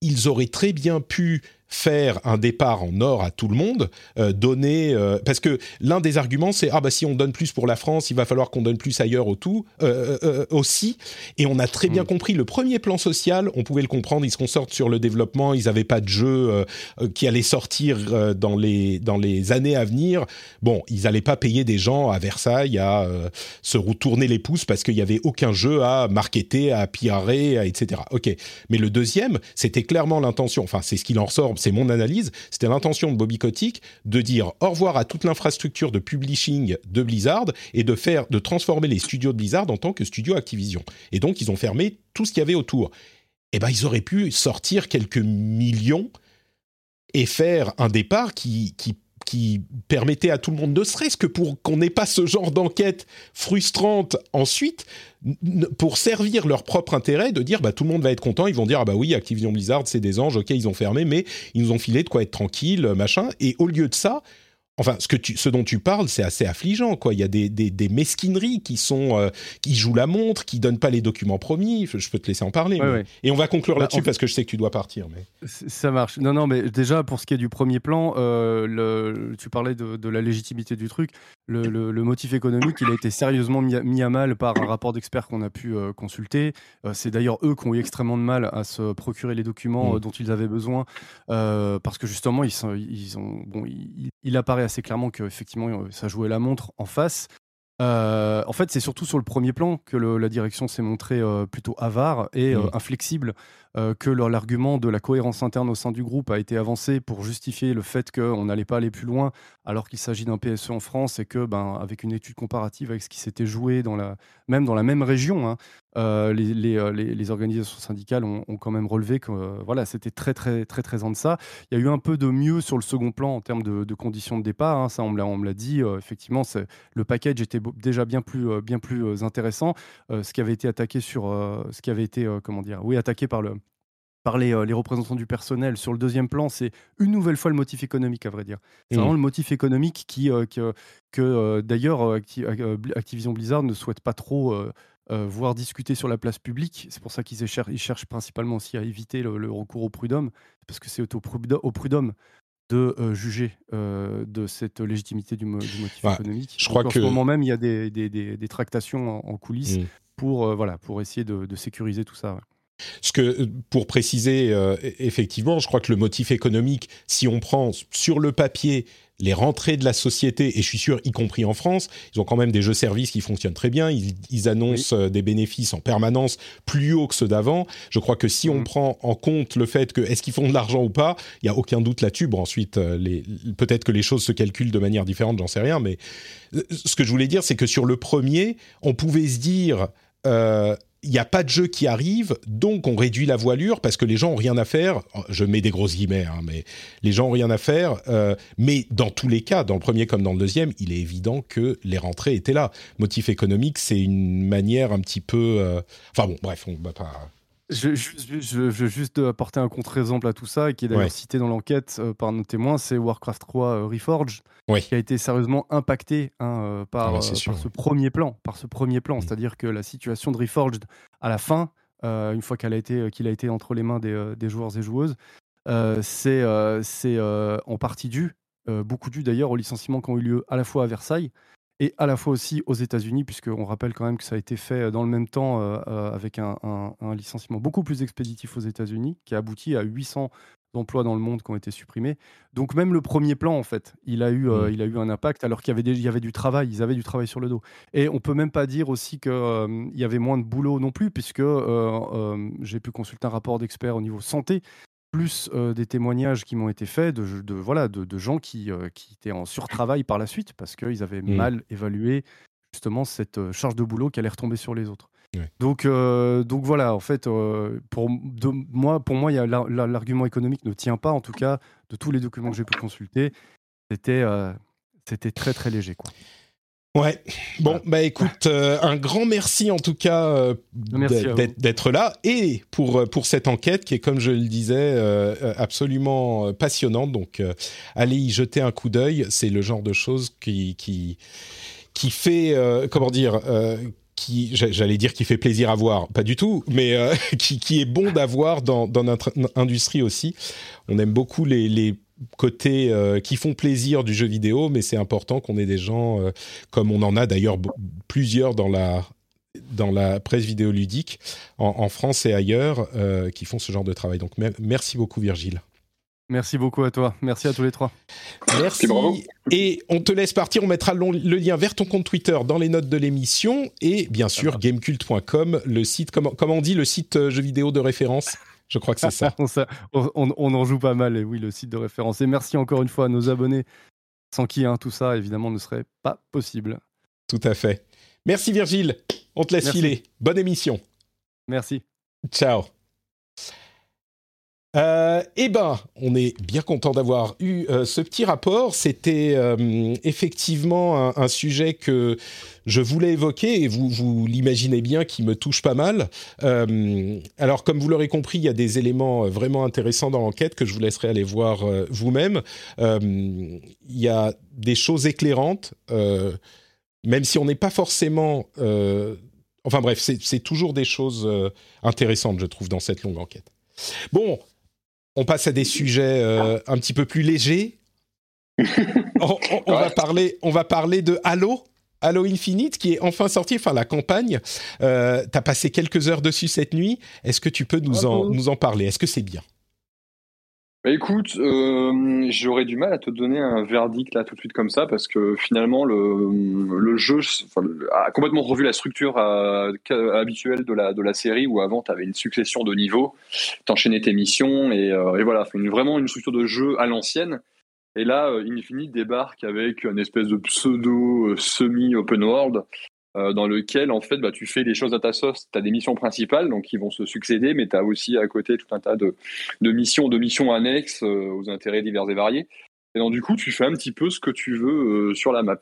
Ils auraient très bien pu faire un départ en or à tout le monde, euh, donner euh, parce que l'un des arguments c'est ah bah si on donne plus pour la France, il va falloir qu'on donne plus ailleurs au tout euh, aussi. Et on a très bien mm. compris le premier plan social, on pouvait le comprendre, ils se concentrent sur le développement, ils n'avaient pas de jeu qui allait sortir dans les dans les années à venir. Bon, ils n'allaient pas payer des gens à Versailles à se retourner les pouces parce qu'il y avait aucun jeu à marketer, à piarer, etc. Ok, mais le deuxième, c'était clairement l'intention. Enfin, c'est ce qu'il en ressort c'est mon analyse, c'était l'intention de Bobby Kotick de dire au revoir à toute l'infrastructure de publishing de Blizzard et de faire, de transformer les studios de Blizzard en tant que studio Activision. Et donc, ils ont fermé tout ce qu'il y avait autour. Eh ben, ils auraient pu sortir quelques millions et faire un départ qui, qui qui permettait à tout le monde, ne serait-ce que pour qu'on n'ait pas ce genre d'enquête frustrante ensuite, pour servir leur propre intérêt, de dire bah tout le monde va être content, ils vont dire ah bah oui Activision Blizzard c'est des anges, ok ils ont fermé, mais ils nous ont filé de quoi être tranquille, machin, et au lieu de ça, Enfin, ce, que tu, ce dont tu parles, c'est assez affligeant, quoi. Il y a des, des, mesquineries qui sont, euh, qui jouent la montre, qui donnent pas les documents promis. Je peux te laisser en parler. Et on va conclure bah, là-dessus parce que je sais que tu dois partir. Mais ça marche. Non, non, mais déjà pour ce qui est du premier plan, euh, le, tu parlais de, de, la légitimité du truc. Le, le, motif économique, il a été sérieusement mis à, mal par un rapport d'experts qu'on a pu euh, consulter. c'est d'ailleurs eux qui ont eu extrêmement de mal à se procurer les documents mm. dont ils avaient besoin parce que justement, ils, sont, ils ont, bon, il, il apparaît c'est clairement que effectivement euh, ça jouait la montre en face. Euh, en fait, c'est surtout sur le premier plan que la direction s'est montrée euh, plutôt avare et mmh. Inflexible, que l'argument de la cohérence interne au sein du groupe a été avancé pour justifier le fait qu'on n'allait pas aller plus loin, alors qu'il s'agit d'un PSE en France et que, ben, avec une étude comparative avec ce qui s'était joué dans la, même dans la même région, hein, euh, euh, les, les, organisations syndicales ont, quand même relevé que euh, voilà, c'était très, très, très, très en deçà. Il y a eu un peu de mieux sur le second plan en termes de, conditions de départ. Hein, ça, on me l'a dit. effectivement, le package était déjà bien plus, bien plus intéressant. ce qui avait été attaqué sur, ce qui avait été, comment dire, oui, attaqué par le, par les, les, représentants du personnel sur le deuxième plan, c'est une nouvelle fois le motif économique, à vrai dire. C'est mmh. vraiment le motif économique qui, que, que d'ailleurs, Activision Blizzard ne souhaite pas trop euh, voire discuter sur la place publique. C'est pour ça qu'ils cherchent principalement aussi à éviter le, recours au prud'homme, parce que c'est au, prud'homme de euh, juger euh, de cette légitimité du, motif économique. Je crois en ce moment même, il y a des, tractations en, coulisses mm. pour, voilà, pour essayer de, sécuriser tout ça. Ce que, pour préciser, effectivement, je crois que le motif économique, si on prend sur le papier les rentrées de la société, et je suis sûr, y compris en France, ils ont quand même des jeux-services qui fonctionnent très bien, ils, annoncent euh, des bénéfices en permanence plus haut que ceux d'avant. Je crois que si on mm. prend en compte le fait que est-ce qu'ils font de l'argent ou pas, il n'y a aucun doute là-dessus. Bon, ensuite, euh, peut-être que les choses se calculent de manière différente, j'en sais rien, mais euh, ce que je voulais dire, c'est que sur le premier, on pouvait se dire il n'y a pas de jeu qui arrive, donc on réduit la voilure parce que les gens ont rien à faire. Je mets des grosses guillemets, hein, mais les gens ont rien à faire. Euh, mais dans tous les cas, dans le premier comme dans le deuxième, il est évident que les rentrées étaient là. Motif économique, c'est une manière un petit peu. Euh, enfin bon, bref, on va pas. Je, veux juste apporter un contre-exemple à tout ça, et qui est d'ailleurs cité dans l'enquête euh, par nos témoins, c'est Warcraft 3 euh, Reforged, qui a été sérieusement impacté hein, euh, par, ah ce premier plan, par ce premier plan, mm. c'est-à-dire que la situation de Reforged à la fin, une fois qu'il a été qu'il a été entre les mains des, des joueurs et joueuses, c'est c'est en partie dû, beaucoup dû d'ailleurs aux licenciements qui ont eu lieu à la fois à Versailles et à la fois aussi aux États-Unis, puisqu'on rappelle quand même que ça a été fait dans le même temps euh, euh, avec un, licenciement beaucoup plus expéditif aux États-Unis, qui a abouti à 800 emplois dans le monde qui ont été supprimés. Donc même le premier plan, en fait, il a eu, euh, mmh. il a eu un impact, alors qu'il y avait, y avait du travail, ils avaient du travail sur le dos. Et on peut même pas dire aussi qu'il y avait moins de boulot non plus, puisque j'ai pu consulter un rapport d'experts au niveau santé plus des témoignages qui m'ont été faits de, voilà, de, gens qui, qui étaient en surtravail par la suite parce qu'ils avaient mmh. mal évalué justement cette charge de boulot qui allait retomber sur les autres. Donc, donc voilà, en fait, pour, moi, pour moi, l'argument économique ne tient pas, en tout cas, de tous les documents que j'ai pu consulter. C'était c'était très très léger. Quoi. Ouais. Bon, bah écoute, euh, un grand merci en tout cas euh, d'être- là et pour euh, pour cette enquête qui est comme je le disais euh, absolument passionnante. Donc allez y jeter un coup d'œil. C'est le genre de choses qui qui qui fait comment dire. j'allais dire qui fait plaisir à voir, pas du tout, mais euh, qui, qui est bon d'avoir dans, dans notre industrie aussi. On aime beaucoup les, les côtés euh, qui font plaisir du jeu vidéo, mais c'est important qu'on ait des gens euh, comme on en a d'ailleurs plusieurs dans la dans la presse vidéoludique en, en France et ailleurs euh, qui font ce genre de travail. Donc mer- merci beaucoup Virgile. Merci beaucoup à toi. Merci à tous les trois. Merci. bravo. Et on te laisse partir. On mettra le, lien vers ton compte Twitter dans les notes de l'émission et bien sûr gamecult.com, le site comment, comment on dit le site jeu vidéo de référence? Je crois que c'est ça. on, en joue pas mal, et oui, le site de référence. Et merci encore une fois à nos abonnés, sans qui hein, tout ça, évidemment, ne serait pas possible. Tout à fait. Merci Virgile. On te laisse Merci. filer. Bonne émission. Merci. Ciao. Euh, eh ben, on est bien content d'avoir eu euh, ce petit rapport. C'était euh, effectivement un, sujet que je voulais évoquer et vous, vous l'imaginez bien qui me touche pas mal. Euh, alors, comme vous l'aurez compris, il y a des éléments euh, vraiment intéressants dans l'enquête que je vous laisserai aller voir vous-même. Il y a des choses éclairantes, même si on n'est pas forcément... enfin bref, c'est toujours des choses intéressantes, je trouve, dans cette longue enquête. Bon, on passe à des sujets euh, un petit peu plus légers. on, on- on va parler, on va parler de Halo, Halo Infinite, qui est enfin sorti, enfin la campagne. Euh, T'as passé quelques heures dessus cette nuit. Est-ce que tu peux nous en, Bravo. nous en parler? Est-ce que c'est bien? Bah écoute, euh, j'aurais du mal à te donner un verdict là tout de suite comme ça parce que finalement le, le jeu enfin, a complètement revu la structure euh, habituelle de la, de la série où avant tu avais une succession de niveaux, t'enchaînais tes missions et, euh, et voilà, une, vraiment une structure de jeu à l'ancienne. Et là, Infinite débarque avec une espèce de pseudo semi-open world euh, dans lequel en fait bah, tu fais les choses à ta sauce. Tu as des missions principales donc qui vont se succéder, mais tu as aussi à côté tout un tas de, de missions, de missions annexes euh, aux intérêts divers et variés. Et donc du coup, tu fais un petit peu ce que tu veux euh, sur la map.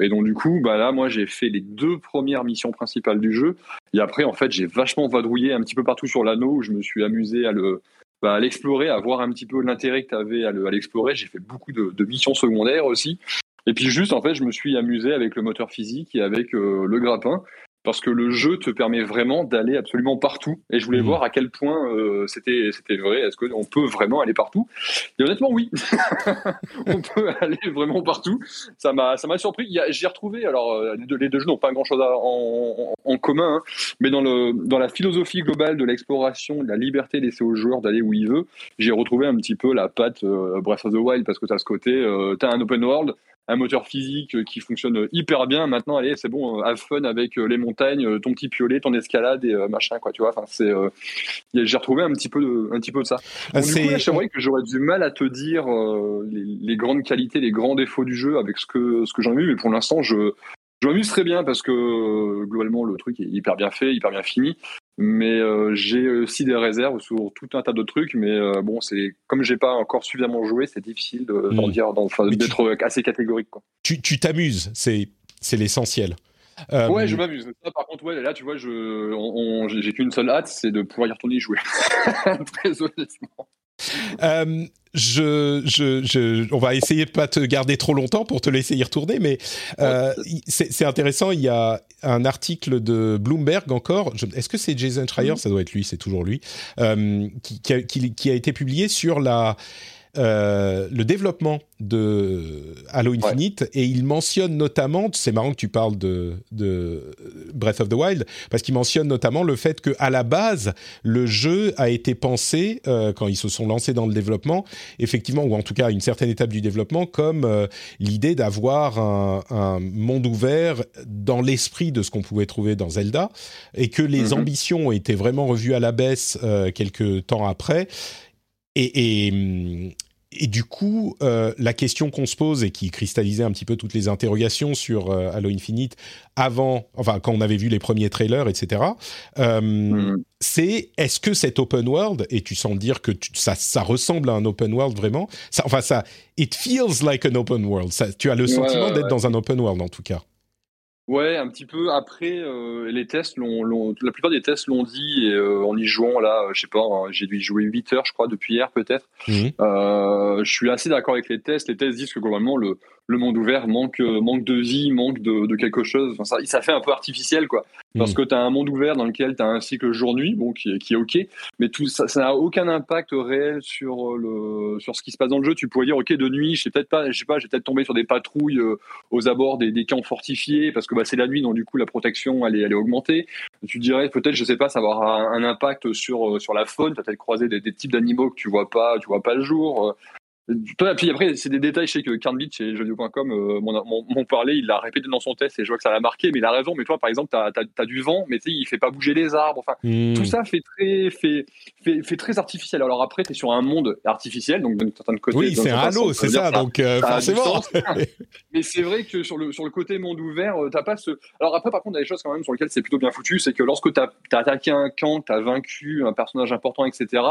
Et donc du coup, bah là, moi, j'ai fait les deux premières missions principales du jeu. Et après, en fait, j'ai vachement vadrouillé un petit peu partout sur l'anneau où je me suis amusé à le bah, à l'explorer, à voir un petit peu l'intérêt que tu avais à le- à l'explorer. J'ai fait beaucoup de missions secondaires aussi. Et puis juste, en fait, je me suis amusé avec le moteur physique et avec euh, le grappin parce que le jeu te permet vraiment d'aller absolument partout. Et je voulais Mhm. voir à quel point euh, c'était c'était vrai. Est-ce qu'on peut vraiment aller partout? Et honnêtement, oui, on peut aller vraiment partout. Ça m'a ça m'a surpris. J'ai retrouvé. Alors euh, les deux, les deux jeux n'ont pas grand chose en, en, en commun, hein, mais dans le dans la philosophie globale de l'exploration, de la liberté laissée au joueur d'aller où il veut, j'ai retrouvé un petit peu la patte euh, Breath of the Wild parce que tu as ce côté, euh, tu as un open world un moteur physique qui fonctionne hyper bien. Maintenant, allez, c'est bon, euh, have fun avec euh, les montagnes, euh, ton petit piolet, ton escalade et euh, machin, quoi, tu vois. Enfin, c'est, euh, j'ai retrouvé un petit peu de, un petit peu de ça. Ah, Donc, du coup, c'est- là, je t'avouerais que j'aurais du mal à te dire euh, les, les grandes qualités, les grands défauts du jeu avec ce que, ce que j'en ai vu, mais pour l'instant, je, je m'amuse très bien parce que euh, globalement, le truc est hyper bien fait, hyper bien fini. Mais euh, j'ai aussi des réserves sur tout un tas de trucs. Mais euh, bon, c'est comme j'ai pas encore suffisamment joué, c'est difficile de- Mm. dire, tu- d'être assez catégorique. Quoi. Tu t'amuses, c'est c'est l'essentiel. Euh, Ouais, je m'amuse. Par contre, ouais, là, tu vois, je, j'ai j'ai qu'une seule hâte, c'est de pouvoir y retourner y jouer. Très honnêtement. Euh, je, je, je, on va essayer de pas te garder trop longtemps pour te laisser y retourner, mais euh, c'est intéressant. Il y a un article de Bloomberg encore. Est-ce que c'est Jason Schreier? Ça doit être lui, c'est toujours lui, euh, qui, qui a, qui- qui a été publié sur la euh, le développement de Halo Infinite et il mentionne notamment, c'est marrant que tu parles de, de Breath of the Wild, parce qu'il mentionne notamment le fait que à la base le jeu a été pensé euh, quand ils se sont lancés dans le développement, effectivement, ou en tout cas à une certaine étape du développement, comme euh, l'idée d'avoir un, un monde ouvert dans l'esprit de ce qu'on pouvait trouver dans Zelda, et que les Mhm. ambitions ont été vraiment revues à la baisse euh, quelques temps après. Et, et, hum, et du coup, euh, la question qu'on se pose et qui cristallisait un petit peu toutes les interrogations sur euh, Halo Infinite avant, enfin quand on avait vu les premiers trailers, etc. Euh, mm. C'est est-ce que cet open world et tu sens dire que ça, ça ressemble à un open world vraiment ça, Enfin ça, it feels like an open world. Ça, tu as le sentiment d'être dans un open world en tout cas. Ouais, un petit peu. Après, euh, les tests, l'ont, la plupart des tests l'ont dit, et euh, en y jouant, là, je sais pas, hein, j'ai dû y jouer 8 heures, je crois, depuis hier peut-être. Euh, je suis assez d'accord avec les tests. Les tests disent que globalement, le, le monde ouvert manque, manque de vie, manque de, de quelque chose. Enfin, ça, ça fait un peu artificiel, quoi. Parce mm. que tu as un monde ouvert dans lequel tu as un cycle jour-nuit, bon, qui, qui, est OK, mais tout ça n'a aucun impact réel sur, le, sur ce qui se passe dans le jeu. Tu pourrais dire, OK, de nuit, je peut-être pas, je sais pas, j'ai peut-être tombé sur des patrouilles euh, aux abords des, des, camps fortifiés, parce que bah, c'est la nuit, donc du coup, la protection, elle est, elle est augmentée. Tu dirais, peut-être, je sais pas, ça va avoir un, impact sur, sur la faune, tu as peut-être croisé des, des, types d'animaux que tu vois pas, tu vois pas le jour. Puis après, c'est des détails. Je sais que Carnbit chez jeuxvideo.com euh, m'ont parlé, il l'a répété dans son test et je vois que ça l'a marqué, mais il a raison. Mais toi, par exemple, tu as, as, du vent, mais tu sais, il fait pas bouger les arbres. Enfin, hmm. tout ça fait très, fait, fait, fait, très artificiel. Alors après, tu es sur un monde artificiel, donc d'un certain côté. Oui, c'est un halo, c'est ça, donc euh, forcément. mais c'est vrai que sur le, sur le côté monde ouvert, euh, t'as pas ce. Alors après, par contre, il y a des choses quand même sur lesquelles c'est plutôt bien foutu, c'est que lorsque tu as, as, attaqué un camp, tu as vaincu un personnage important, etc.,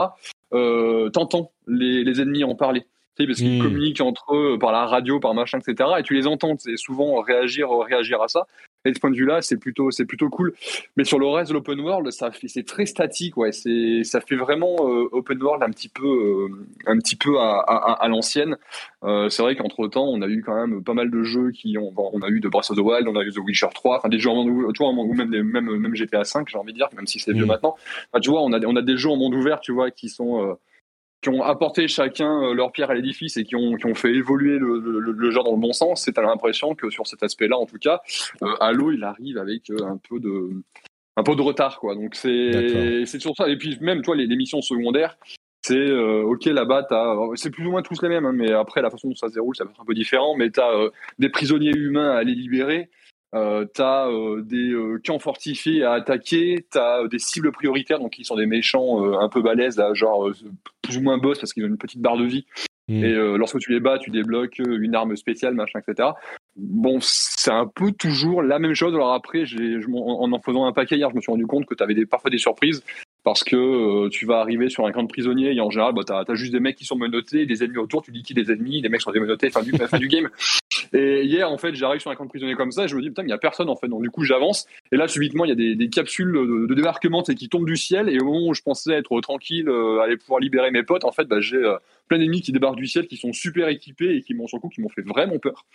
euh, t'entends les, les ennemis en parler parce qu'ils hmm. communiquent entre eux par la radio, par machin, etc. Et tu les entends, c'est souvent réagir, réagir à ça. Et de ce point de vue-là, c'est plutôt, c'est plutôt cool. Mais sur le reste de l'open world, ça fait, c'est très statique, ouais. C'est, ça fait vraiment euh, open world un petit peu, euh, un petit peu à, à, à l'ancienne. Euh, c'est vrai qu'entre temps, on a eu quand même pas mal de jeux qui ont, on a eu de Breath of the Wild, on a eu The Witcher 3, enfin des jeux en monde, tu vois, ou même, même, même GTA 5, j'ai envie de dire, même si c'est vieux hmm. maintenant. Enfin, tu vois, on a, on a des jeux en monde ouvert, tu vois, qui sont euh, qui ont apporté chacun euh, leur pierre à l'édifice et qui ont, qui ont fait évoluer le, le, genre dans le bon sens, c'est à l'impression que sur cet aspect-là, en tout cas, euh, Halo, il arrive avec euh, un peu de un peu de retard, quoi. Donc c'est sur ça. Et puis même, toi, les, les missions secondaires, c'est ok là-bas, c'est plus ou moins tous les mêmes, hein, mais après la façon dont ça se déroule, ça va être un peu différent. Mais t'as as des prisonniers humains à aller libérer. Euh, t'as euh, des euh, camps fortifiés à attaquer, t'as des cibles prioritaires, donc qui sont des méchants un peu balèzes, genre plus ou moins boss parce qu'ils ont une petite barre de vie. Mm. Et lorsque tu les bats, tu débloques une arme spéciale, machin, etc. Bon, c'est un peu toujours la même chose. Alors après, j'ai, en en faisant un paquet hier, je me suis rendu compte que tu avais des, parfois des surprises parce que euh, tu vas arriver sur un camp de prisonniers et en général, bah, tu as, juste des mecs qui sont menottés, des ennemis autour, tu liquides des ennemis, les mecs sont démenottés, fin du, fin du game. Et hier, en fait, j'arrive sur un camp de prisonniers comme ça et je me dis, putain, il n'y a personne en fait. Donc du coup, j'avance et là, subitement, il y a des, des capsules de, débarquement qui tombent du ciel et au moment où je pensais être tranquille, euh, aller pouvoir libérer mes potes, en fait, bah, j'ai euh, plein d'ennemis qui débarquent du ciel, qui sont super équipés et qui m'ont sur coup, qui m'ont fait vraiment peur.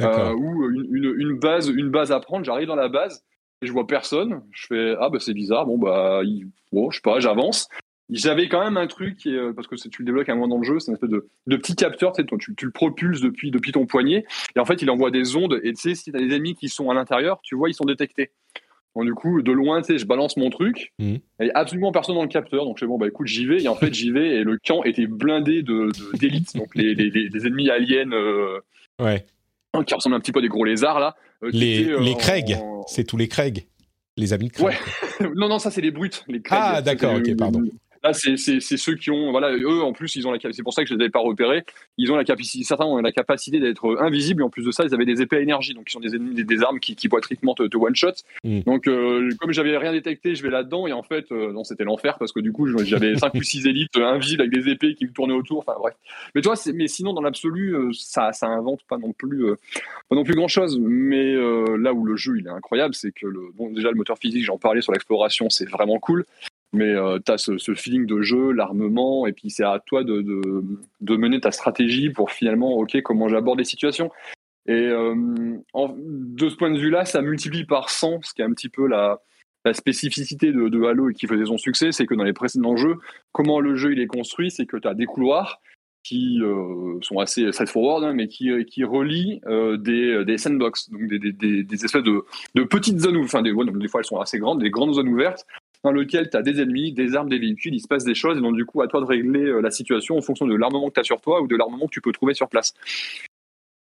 ou une, une, une, base, une base à prendre, j'arrive dans la base je vois personne. Je fais ah bah c'est bizarre. Bon bah bon, je sais pas, j'avance. J'avais quand même un truc euh, parce que tu le débloques un moment dans le jeu, c'est une espèce de, de petit capteur, tu, sais, tu, tu, le propulses depuis depuis ton poignet et en fait il envoie des ondes et tu sais si t'as des ennemis qui sont à l'intérieur, tu vois ils sont détectés. Donc du coup de loin tu sais je balance mon truc, mmh. et absolument personne dans le capteur donc je fais bon bah écoute j'y vais et en fait j'y vais et le camp était blindé de d'élite donc les, les, les, ennemis aliens. Euh, ouais qui ressemblent un petit peu à des gros lézards là. Euh, les, les Craig, c'est tous les Craig, les amis de Craig. Ouais. non, non, ça c'est les brutes. Les Craig, ah, d'accord, ok, pardon. Là, c'est ceux qui ont, voilà, eux en plus, ils ont la, c'est pour ça que je les avais pas repérés. Ils ont la capacité, certains ont la capacité d'être invisibles. Et en plus de ça, ils avaient des épées à énergie, donc ils sont des ennemis, des, armes qui, qui poitriquement te, te one shot. Mm. Donc, euh, comme j'avais rien détecté, je vais là-dedans et en fait, euh, non, c'était l'enfer parce que du coup, j'avais cinq ou six élites invisibles avec des épées qui me tournaient autour. Enfin bref. Mais toi, mais sinon, dans l'absolu, euh, ça, ça invente pas non plus, pas non plus grand chose. Mais là où le jeu il est incroyable, c'est que le, bon, déjà le moteur physique, j'en parlais sur l'exploration, c'est vraiment cool mais euh, tu as ce, feeling de jeu, l'armement, et puis c'est à toi de, mener ta stratégie pour finalement, ok, comment j'aborde les situations. Et euh, de ce point de vue-là, ça multiplie par 100, ce qui est un petit peu la, spécificité de, Halo et qui faisait son succès, c'est que dans les précédents jeux, comment le jeu il est construit, c'est que tu as des couloirs qui euh, sont assez straightforward, hein, mais qui, relient des, sandbox, donc des, espèces de, petites zones, enfin des fois elles sont assez grandes, des grandes zones ouvertes, dans lequel tu as des ennemis, des armes, des véhicules, il se passe des choses, et donc du coup, à toi de régler euh, la situation en fonction de l'armement que tu as sur toi ou de l'armement que tu peux trouver sur place.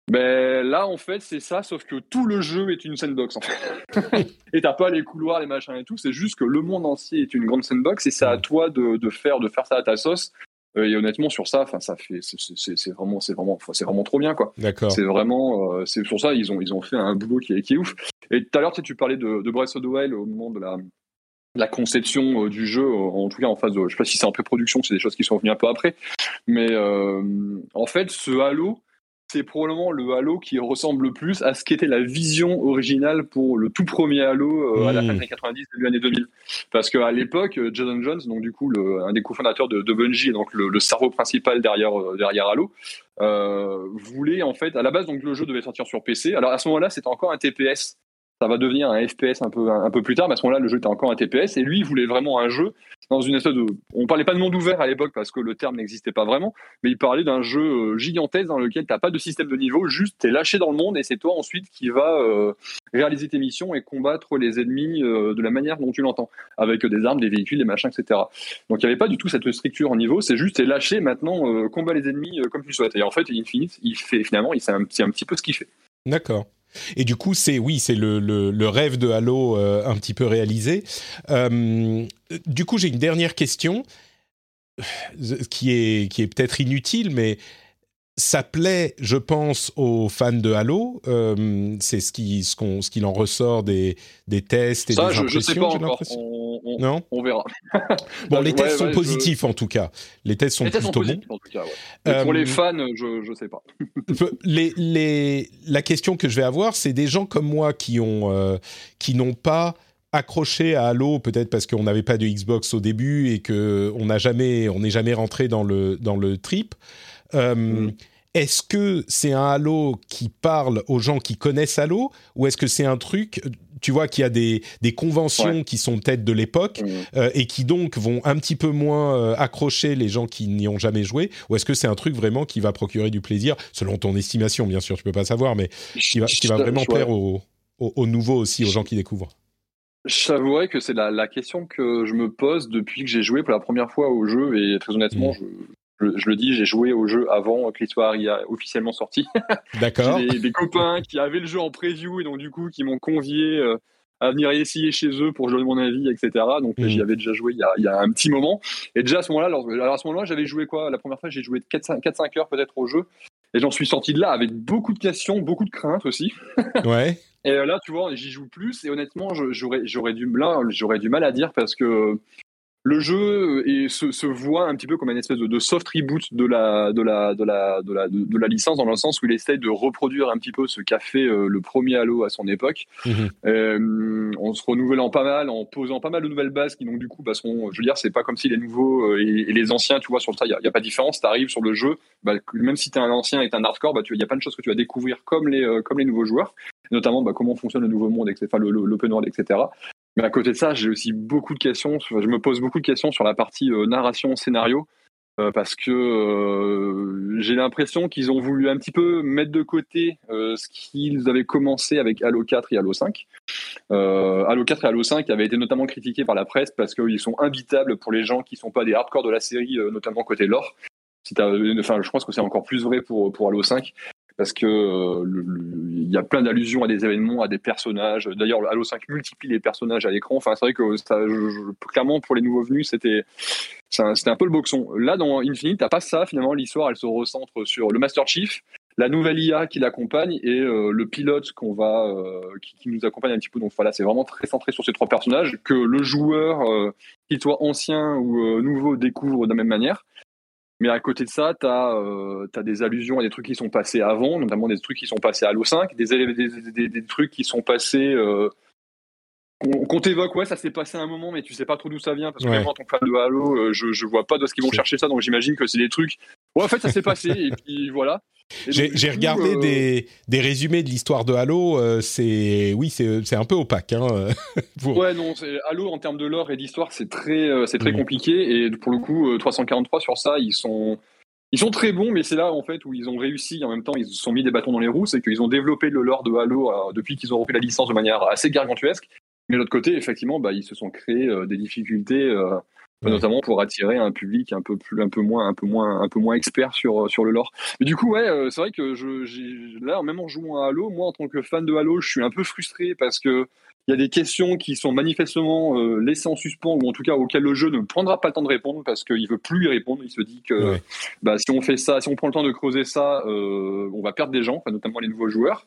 Ben là, en fait, c'est ça, sauf que tout le jeu est une sandbox, en fait. et t'as pas les couloirs, les machins et tout, c'est juste que le monde entier est une grande sandbox, et c'est à toi de, de, faire, de faire ça à ta sauce, et honnêtement, sur ça, enfin, ça fait, c'est vraiment, c'est vraiment, c'est vraiment trop bien, quoi. D'accord. C'est vraiment, c'est sur ça, ils ont, ils ont fait un boulot qui est, qui est ouf. Et tout à l'heure, tu parlais de, de Breath of the Wild au moment de la, la conception du jeu, en tout cas en phase de, je sais pas si c'est en pré-production, c'est des choses qui sont venues un peu après, mais en fait, ce Halo, c'est probablement le Halo qui ressemble le plus à ce qu'était la vision originale pour le tout premier Halo euh, à la fin des années 90, début années 2000. Parce qu'à l'époque, euh, Jason Jones, donc du coup le, un des cofondateurs de, de Bungie, donc le, le, cerveau principal derrière euh, derrière Halo, euh, voulait en fait à la base donc le jeu devait sortir sur PC. Alors à ce moment-là, c'était encore un TPS ça va devenir un FPS un peu, un, peu plus tard, mais à ce moment-là, le jeu était encore un TPS, et lui, il voulait vraiment un jeu dans une espèce de... On parlait pas de monde ouvert à l'époque, parce que le terme n'existait pas vraiment, mais il parlait d'un jeu euh, gigantesque dans lequel t'as pas de système de niveau, juste t'es lâché dans le monde, et c'est toi ensuite qui va euh, réaliser tes missions et combattre les ennemis euh, de la manière dont tu l'entends, avec des armes, des véhicules, des machins, etc. Donc il n'y avait pas du tout cette structure en niveau, c'est juste t'es lâché, maintenant, combat les ennemis comme tu souhaites. Et en fait, Infinite, il fait, finalement, sait un, un petit peu ce qu'il fait. D'accord. Et du coup, c'est oui, c'est le, le, rêve de Halo euh, un petit peu réalisé. Euh, du coup, j'ai une dernière question qui est qui est peut-être inutile, mais ça plaît, je pense, aux fans de Halo. Euh, c'est ce qui ce qu'on ce qu'il en ressort des des tests et ça, des je, impressions. Je sais pas encore. On, on, non, on verra. bon, les tests ouais, sont ouais, positifs je... en tout cas. Les tests sont les plutôt sont bons. En tout cas, ouais. euh, pour les fans, je je sais pas. les, les, la question que je vais avoir, c'est des gens comme moi qui ont euh, qui n'ont pas accroché à Halo, peut-être parce qu'on n'avait pas de Xbox au début et que on n'a jamais on n'est jamais rentré dans le dans le trip. Euh, mm. Est-ce que c'est un Halo qui parle aux gens qui connaissent Halo ou est-ce que c'est un truc, tu vois, qu'il y a des, des conventions ouais. qui sont peut-être de l'époque mmh. euh, et qui donc vont un petit peu moins euh, accrocher les gens qui n'y ont jamais joué ou est-ce que c'est un truc vraiment qui va procurer du plaisir, selon ton estimation, bien sûr, tu peux pas savoir, mais qui va, qui va vraiment plaire aux, aux, aux, nouveaux aussi, aux gens qui découvrent J'avouerais que c'est la, la, question que je me pose depuis que j'ai joué pour la première fois au jeu et très honnêtement, mmh. je, je, le dis, j'ai joué au jeu avant que l'histoire y a officiellement sorti. D'accord. j'ai des, des, copains qui avaient le jeu en preview et donc du coup qui m'ont convié euh, à venir essayer chez eux pour donner mon avis, etc. Donc mmh. j'y avais déjà joué il y, a, il y, a, un petit moment. Et déjà à ce moment-là, alors, alors, à ce moment-là, j'avais joué quoi? La première fois, j'ai joué 4-5 heures peut-être au jeu. Et j'en suis sorti de là avec beaucoup de questions, beaucoup de craintes aussi. Ouais. et là, tu vois, j'y joue plus. Et honnêtement, j'aurais, j'aurais du, là, j'aurais du mal à dire parce que le jeu se, se, voit un petit peu comme une espèce de, de, soft reboot de la, de, la, de, la, de, la, de, de, la licence, dans le sens où il essaye de reproduire un petit peu ce qu'a fait euh, le premier Halo à son époque, mmh. euh, en se renouvelant pas mal, en posant pas mal de nouvelles bases qui, donc, du coup, bah, sont, je veux dire, c'est pas comme si les nouveaux euh, et, et, les anciens, tu vois, sur ça, il n'y a, a, pas de différence. Tu arrives sur le jeu, bah, même si tu es un ancien et un hardcore, bah, il y a plein de choses que tu vas découvrir comme les, euh, comme les nouveaux joueurs, notamment bah, comment fonctionne le nouveau monde, enfin, l'open world, etc. Mais à côté de ça, j'ai aussi beaucoup de questions. Je me pose beaucoup de questions sur la partie euh, narration, scénario, euh, parce que euh, j'ai l'impression qu'ils ont voulu un petit peu mettre de côté ce qu'ils avaient commencé avec Halo 4 et Halo 5. Halo 4 et Halo 5 avaient été notamment critiqués par la presse parce qu'ils sont imbitables pour les gens qui ne sont pas des hardcore de la série, notamment côté lore. Enfin, je pense que c'est encore plus vrai pour, pour Halo 5 parce que euh, il y a plein d'allusions à des événements, à des personnages. D'ailleurs, Halo 5 multiplie les personnages à l'écran. Enfin, c'est vrai que clairement pour les nouveaux venus, c'était c'était un peu le boxon. Là, dans Infinite, t'as pas ça finalement. L'histoire, elle se recentre sur le Master Chief, la nouvelle IA qui l'accompagne et euh, le pilote euh, qui, nous accompagne un petit peu. Donc voilà, c'est vraiment très centré sur ces trois personnages que le joueur, qu'il soit ancien ou nouveau, découvre de la même manière. Mais à côté de ça, tu as, euh, des allusions à des trucs qui sont passés avant, notamment des trucs qui sont passés à Halo 5, des, des, des, des trucs qui sont passés. Euh, qu'on t'évoque, ouais, ça s'est passé un moment, mais tu sais pas trop d'où ça vient, parce que ouais. moi, en tant que fan de Halo, euh, je, je vois pas de ce qu'ils vont chercher ça, donc j'imagine que c'est des trucs. Ouais, en fait, ça s'est passé, et puis voilà. J'ai regardé euh... des, des, résumés de l'histoire de Halo. Euh, c'est oui, c'est un peu opaque. Hein, pour... Ouais, non, Halo en termes de lore et d'histoire, c'est très, c'est très mmh. compliqué. Et pour le coup, 343 sur ça, ils sont, ils sont très bons, mais c'est là en fait où ils ont réussi. En même temps, ils se sont mis des bâtons dans les roues, c'est qu'ils ont développé le lore de Halo euh, depuis qu'ils ont repris la licence de manière assez gargantuesque. Mais de l'autre côté, effectivement, bah, ils se sont créés des difficultés notamment pour attirer un public un peu plus, un peu moins, un peu moins, un peu moins expert sur sur le lore. Mais du coup, ouais, c'est vrai que je, là, même en jouant à Halo, moi, en tant que fan de Halo, je suis un peu frustré parce que il y a des questions qui sont manifestement euh, laissées en suspens ou en tout cas auxquelles le jeu ne prendra pas le temps de répondre parce qu'il veut plus y répondre. Il se dit que bah, si on fait ça, si on prend le temps de creuser ça, euh, on va perdre des gens, notamment les nouveaux joueurs.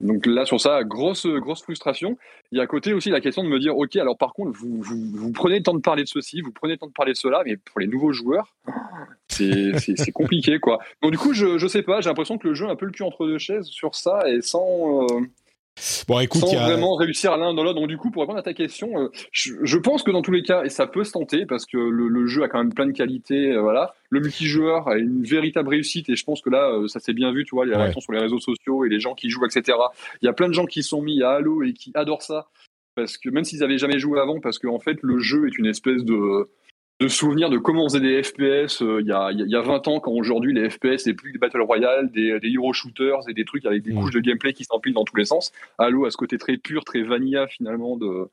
Donc là, sur ça, grosse, grosse frustration. Il y a à côté aussi la question de me dire, OK, alors par contre, vous, vous, prenez le temps de parler de ceci, vous prenez le temps de parler de cela, mais pour les nouveaux joueurs, c'est compliqué, quoi. Donc du coup, je, je sais pas, j'ai l'impression que le jeu un peu le cul entre deux chaises sur ça et sans... Euh, Bon, écoute, sans vraiment réussir l'un dans l'autre. Donc, du coup, pour répondre à ta question, euh, je, pense que dans tous les cas, et ça peut se tenter parce que le, jeu a quand même plein de qualités, euh, voilà. Le multijoueur a une véritable réussite et je pense que là, euh, ça s'est bien vu, tu vois, les réactions sur les réseaux sociaux et les gens qui jouent, etc. Il y a plein de gens qui sont mis à Halo et qui adorent ça parce que même s'ils avaient jamais joué avant, parce qu'en en fait, le jeu est une espèce de de souvenirs de comment on faisait des FPS euh, il y, a, y, a, 20 ans, quand aujourd'hui les FPS c'est plus des Battle Royale, des, des Hero Shooters et des trucs avec des mm. couches de gameplay qui s'empilent dans tous les sens. Halo a ce côté très pur, très vanilla finalement de.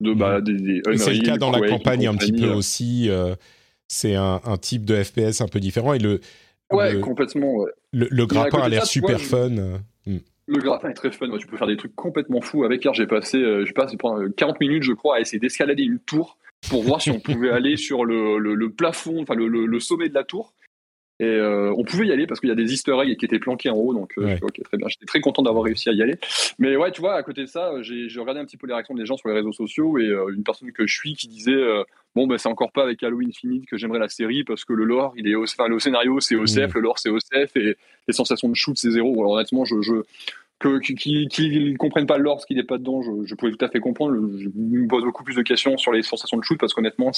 de bah, mm. des, c'est le cas dans la campagne un petit peu aussi. Euh, c'est un, un, type de FPS un peu différent et le. Ouais, complètement. Le, le grappin a l'air super fun. Mm. Le grappin est très fun. tu peux faire des trucs complètement fous avec. Car j'ai passé, euh, j'ai passé 40 minutes, je crois, à essayer d'escalader une tour pour voir si on pouvait aller sur le, le, plafond, enfin le, le, sommet de la tour. Et euh, on pouvait y aller parce qu'il y a des easter eggs qui étaient planqués en haut, donc euh, très bien. J'étais très content d'avoir réussi à y aller. Mais ouais, tu vois, à côté de ça, j'ai regardé un petit peu les réactions des gens sur les réseaux sociaux et euh, une personne que je suis qui disait bon, ben c'est encore pas avec Halloween Infinite que j'aimerais la série parce que le lore, il est, enfin le scénario c'est OCF, le lore c'est OCF et les sensations de shoot c'est zéro. Alors honnêtement, je, je qu'ils ne comprennent pas l'ordre, qu'il n'est pas dedans, je, je, pouvais tout à fait comprendre. Je me pose beaucoup plus de questions sur les sensations de shoot parce qu'honnêtement,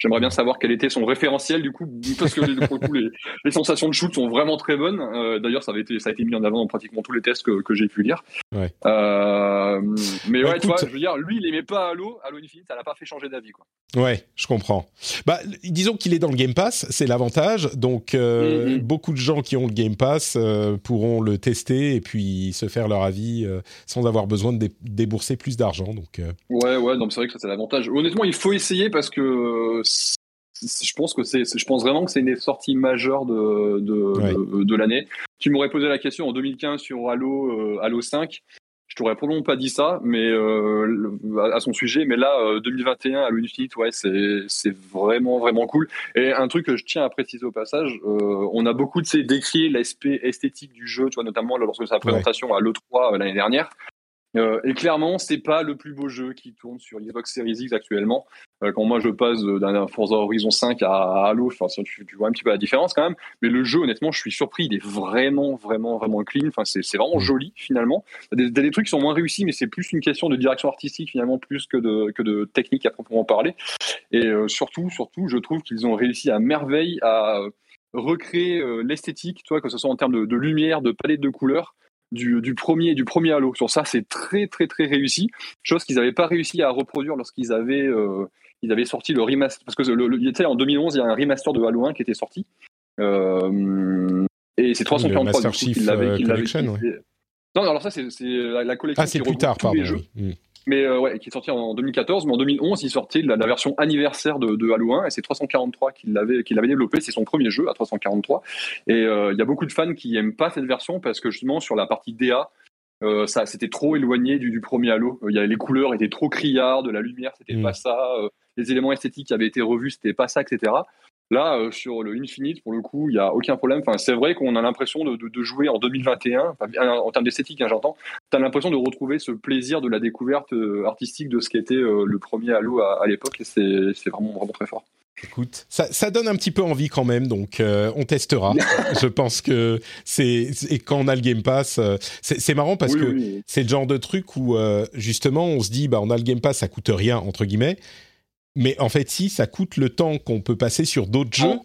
J'aimerais bien savoir quel était son référentiel du coup, parce que les, les, sensations de shoot sont vraiment très bonnes. Euh, D'ailleurs, ça, avait été, ça a été mis en avant dans pratiquement tous les tests que, que j'ai pu lire. Ouais. Euh, mais bah, ouais, tu vois, je veux dire, lui, il aimait pas Halo, Halo Infinite, ça l'a pas fait changer d'avis. Ouais, je comprends. Bah, disons qu'il est dans le Game Pass, c'est l'avantage. Donc, euh, mm-hmm. beaucoup de gens qui ont le Game Pass pourront le tester et puis se faire leur avis sans avoir besoin de débourser plus d'argent. Donc, ouais, ouais, donc c'est vrai que ça c'est l'avantage. Honnêtement, il faut essayer parce que je pense que c'est, je pense vraiment que c'est une des sorties majeures de, de, de, l'année. Tu m'aurais posé la question en 2015 sur Halo, euh, Halo 5. Je t'aurais probablement pas dit ça, mais euh, à son sujet. Mais là, 2021, euh, Halo Infinite, ouais, c'est, c'est vraiment vraiment cool. Et un truc que je tiens à préciser au passage, on a beaucoup de ces décrits l'aspect esthétique du jeu, tu vois, notamment lorsque sa présentation à l'E3 l'année dernière. Euh, et clairement, c'est pas le plus beau jeu qui tourne sur Xbox Series X actuellement. Euh, quand moi je passe d'un Forza Horizon 5 à, Halo, enfin, tu, tu, vois un petit peu la différence quand même. Mais le jeu, honnêtement, je suis surpris. Il est vraiment, vraiment, vraiment clean. Enfin, c'est vraiment mmh. joli finalement. Il y a des, trucs qui sont moins réussis, mais c'est plus une question de direction artistique finalement, plus que de, que de technique à proprement parler. Et euh, surtout, surtout, je trouve qu'ils ont réussi à merveille à recréer l'esthétique, toi, que ce soit en termes de, de lumière, de palette de couleurs du, premier du premier Halo. Sur ça, c'est très très très réussi. Chose qu'ils n'avaient pas réussi à reproduire lorsqu'ils avaient euh, ils avaient sorti le remaster. Parce que le, en 2011, il y a un remaster de Halo 1 qui était sorti. Euh, et c'est 343 qui l'avait. Non, alors ça, c'est la, collection. Ah, c'est plus tard, pardon. Mais euh, ouais, qui est sorti en 2014. Mais en 2011, il sortait la, la version anniversaire de, de, Halo 1 et c'est 343 qui l'avait l'avait développé. C'est son premier jeu à 343. Et euh, il y a beaucoup de fans qui aiment pas cette version parce que justement sur la partie DA, euh, ça c'était trop éloigné du, du premier Halo. Y a, les couleurs étaient trop criardes, la lumière c'était mm. pas ça, les éléments esthétiques qui avaient été revus c'était pas ça, etc. Là, euh, sur le Infinite, pour le coup, il n'y a aucun problème. Enfin, c'est vrai qu'on a l'impression de, de, jouer en 2021, en termes d'esthétique, hein, j'entends. Tu as l'impression de retrouver ce plaisir de la découverte euh, artistique de ce qu'était euh, le premier Halo à, à l'époque, et c'est vraiment, vraiment très fort. Écoute, ça, ça, donne un petit peu envie quand même, donc on testera. Je pense que c'est et quand on a le Game Pass, c'est marrant parce que c'est le genre de truc où justement on se dit bah on a le Game Pass, ça coûte rien entre guillemets, mais en fait, si, ça coûte le temps qu'on peut passer sur d'autres jeux.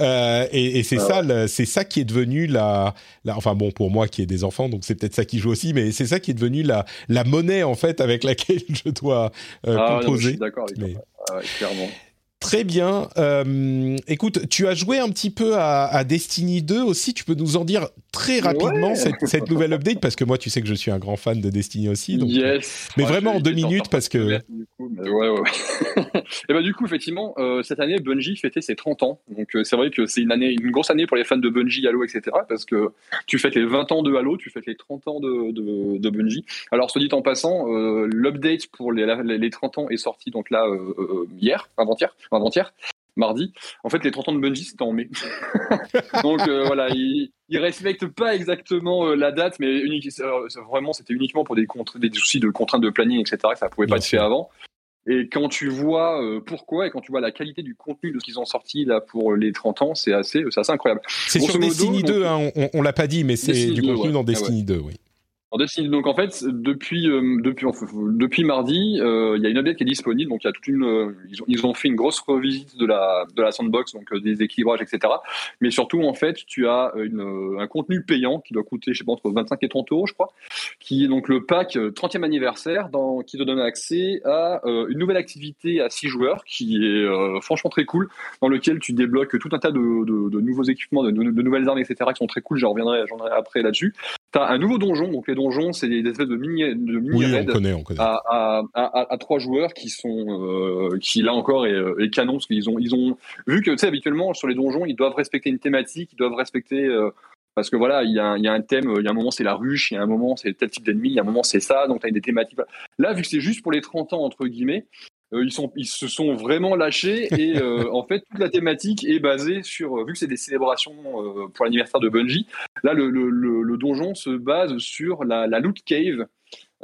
Euh, et, c'est ça, c'est ça qui est devenu la, enfin bon, pour moi qui ai des enfants, donc c'est peut-être ça qui joue aussi, mais c'est ça qui est devenu la, la monnaie en fait avec laquelle je dois euh, ah, composer. d'accord avec clairement. Très bien. Euh, écoute, tu as joué un petit peu à, Destiny 2 aussi. Tu peux nous en dire très rapidement cette, nouvelle update parce que moi, tu sais que je suis un grand fan de Destiny aussi. yes. Mais vraiment en deux minutes parce que. Ouais, ouais, ouais. et bah, du coup, effectivement, euh, cette année, Bungie fêtait ses 30 ans. Donc, euh, c'est vrai que c'est une année, une grosse année pour les fans de Bungie, Halo, etc. Parce que tu fêtes les 20 ans de Halo, tu fêtes les 30 ans de, de, de Bungie. Alors, soit dit en passant, euh, l'update pour les, les 30 ans est sorti donc là hier, avant-hier, avant-hier mardi. En fait, les 30 ans de Bungie, c'était en mai. Donc voilà, ils, ils respectent pas exactement la date, mais unique, vraiment, c'était uniquement pour des, des soucis de contraintes de planning, etc. Que ça pouvait pas être fait avant. Et quand tu vois euh, pourquoi et quand tu vois la qualité du contenu de ce qu'ils ont sorti là pour les 30 ans, c'est assez, assez incroyable. C'est sur Destiny 2, hein, on, on l'a pas dit, mais c'est du contenu dans Destiny 2, oui. Donc en fait, depuis euh, depuis depuis mardi, euh, il y a une update qui est disponible. Donc y a toute une, euh, ils, ont, fait une grosse revisite de la de la sandbox, donc des équilibrages, etc. Mais surtout en fait, tu as un contenu payant qui doit coûter, je sais pas entre 25 et 30 euros, je crois, qui est donc le pack 30e anniversaire, dans, qui te donne accès à une nouvelle activité à 6 joueurs, qui est franchement très cool, dans lequel tu débloques tout un tas de, de, nouveaux équipements, de, nouvelles armes, etc. qui sont très cool. J'en reviendrai, après là-dessus. T'as un nouveau donjon, donc les donjons, c'est des espèces de mini, de mini oui, on connaît, on connaît. À, à, à, à, trois joueurs qui sont, euh, qui là encore est, est canon, parce qu'ils ont, ils ont vu que tu sais habituellement sur les donjons, ils doivent respecter une thématique, ils doivent respecter euh, parce que voilà, il y, a, il y a un thème, il y a un moment c'est la ruche, il y a un moment c'est tel type d'ennemi, il y a un moment c'est ça, donc tu as des thématiques. Là, vu que c'est juste pour les 30 ans entre guillemets, euh, ils, sont, ils se sont vraiment lâchés et euh, en fait toute la thématique est basée sur, vu que c'est des célébrations euh, pour l'anniversaire de Bungie, là le, le, le, donjon se base sur la, la loot cave.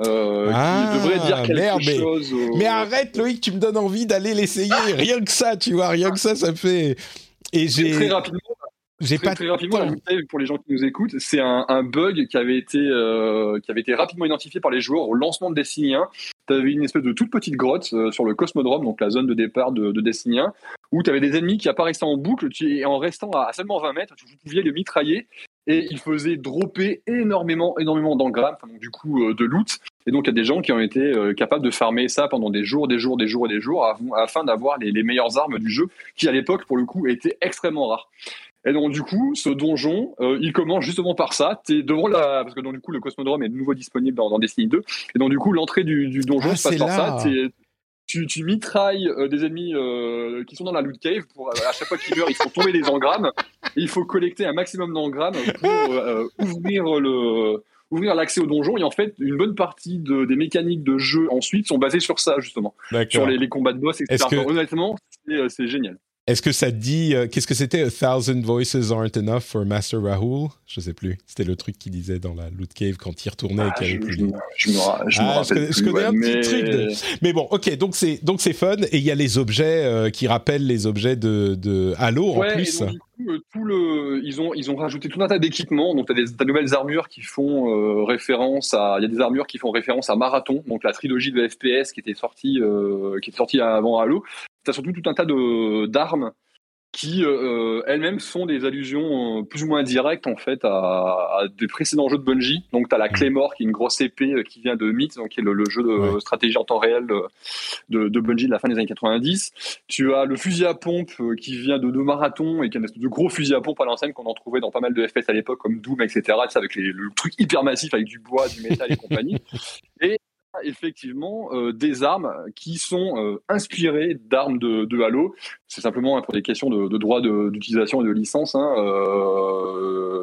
Euh, ah, qui devrait dire quelque merde, mais, chose. Mais arrête Loïc, tu me donnes envie d'aller l'essayer. rien que ça, tu vois, rien que ça, ça fait. Et j'ai très rapidement. J'ai très, pas très rapidement, la pour les gens qui nous écoutent, c'est un, un, bug qui avait été euh, qui avait été rapidement identifié par les joueurs au lancement de Destiny 1 tu avais une espèce de toute petite grotte euh, sur le Cosmodrome, donc la zone de départ de, de Destiny 1, où tu avais des ennemis qui apparaissaient en boucle, tu, et en restant à, seulement 20 mètres, tu pouvais les mitrailler, et ils faisaient dropper énormément, énormément d'engrammes, donc du coup euh, de loot. Et donc il y a des gens qui ont été capables de farmer ça pendant des jours, des jours, des jours et des jours, afin d'avoir les, les meilleures armes du jeu, qui à l'époque, pour le coup, étaient extrêmement rares. Et donc du coup, ce donjon, euh, il commence justement par ça. T'es devant la, parce que donc du coup le Cosmodrome est de nouveau disponible dans, dans Destiny 2. Et donc du coup, l'entrée du, du donjon Ah, se passe par là. ça. Tu, tu mitrailles euh, des ennemis euh, qui sont dans la loot cave. Pour, à chaque fois qu'ils meurent, ils font tomber des engrammes. Et il faut collecter un maximum d'engrammes pour ouvrir le ouvrir l'accès au donjon. Et en fait, une bonne partie de, des mécaniques de jeu ensuite sont basées sur ça justement, sur les, les combats de boss, etc. Que- Honnêtement, c'est génial. Est-ce que ça dit euh, qu'est-ce que c'était A thousand voices aren't enough for Master Rahul? Je sais plus. C'était le truc qu'il disait dans la loot cave quand il retournait et Ah, qu'il avait plus je, de- me- je me Ah, rappelle je plus, connais ouais, un petit mais- truc de- Mais bon, ok, donc c'est donc c'est fun et il y a les objets euh, qui rappellent les objets de, de Halo en et plus. donc, du coup, euh, tout le, ils ont, ils ont rajouté tout un tas d'équipements. Donc, tu as des nouvelles armures qui font euh, référence à, il y a des armures qui font référence à Marathon, donc la trilogie de FPS qui était sortie, euh, qui était sortie avant Halo. Tu as surtout tout un tas d'armes qui euh, elles-mêmes sont des allusions euh, plus ou moins directes en fait à, à des précédents jeux de Bungie. Donc tu as la Claymore qui est une grosse épée euh, qui vient de Myth, donc qui est le, le jeu de Ouais. stratégie en temps réel de, de, Bungie de la fin des années 90. Tu as le fusil à pompe euh, qui vient de, de Marathon et qui est un espèce de gros fusil à pompe à l'ancienne qu'on en trouvait dans pas mal de FPS à l'époque comme Doom, etc. Avec les, le truc hyper massif avec du bois, du métal et compagnie. Et effectivement euh, des armes qui sont euh, inspirées d'armes de, de Halo. C'est simplement hein, pour des questions de, de droit d'utilisation et de licence. Hein,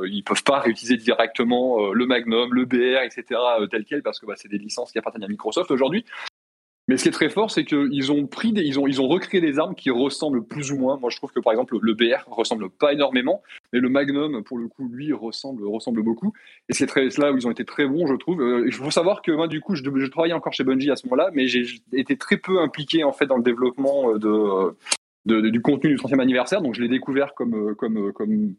euh, ils peuvent pas réutiliser directement euh, le Magnum, le BR, etc. euh, tel quel parce que bah, c'est des licences qui appartiennent à Microsoft aujourd'hui. Mais ce qui est très fort, c'est qu'ils ont pris ils ont, recréé des armes qui ressemblent plus ou moins. Moi, je trouve que par exemple, le BR ressemble pas énormément, mais le Magnum, pour le coup, lui, ressemble, ressemble beaucoup. Et c'est très, là où ils ont été très bons, je trouve. Euh, Il faut savoir que moi, du coup, je, travaillais encore chez Bungie à ce moment-là, mais j'ai été très peu impliqué en fait dans le développement euh, de, du contenu du 30e anniversaire. Donc, je l'ai découvert comme, euh, comme, comme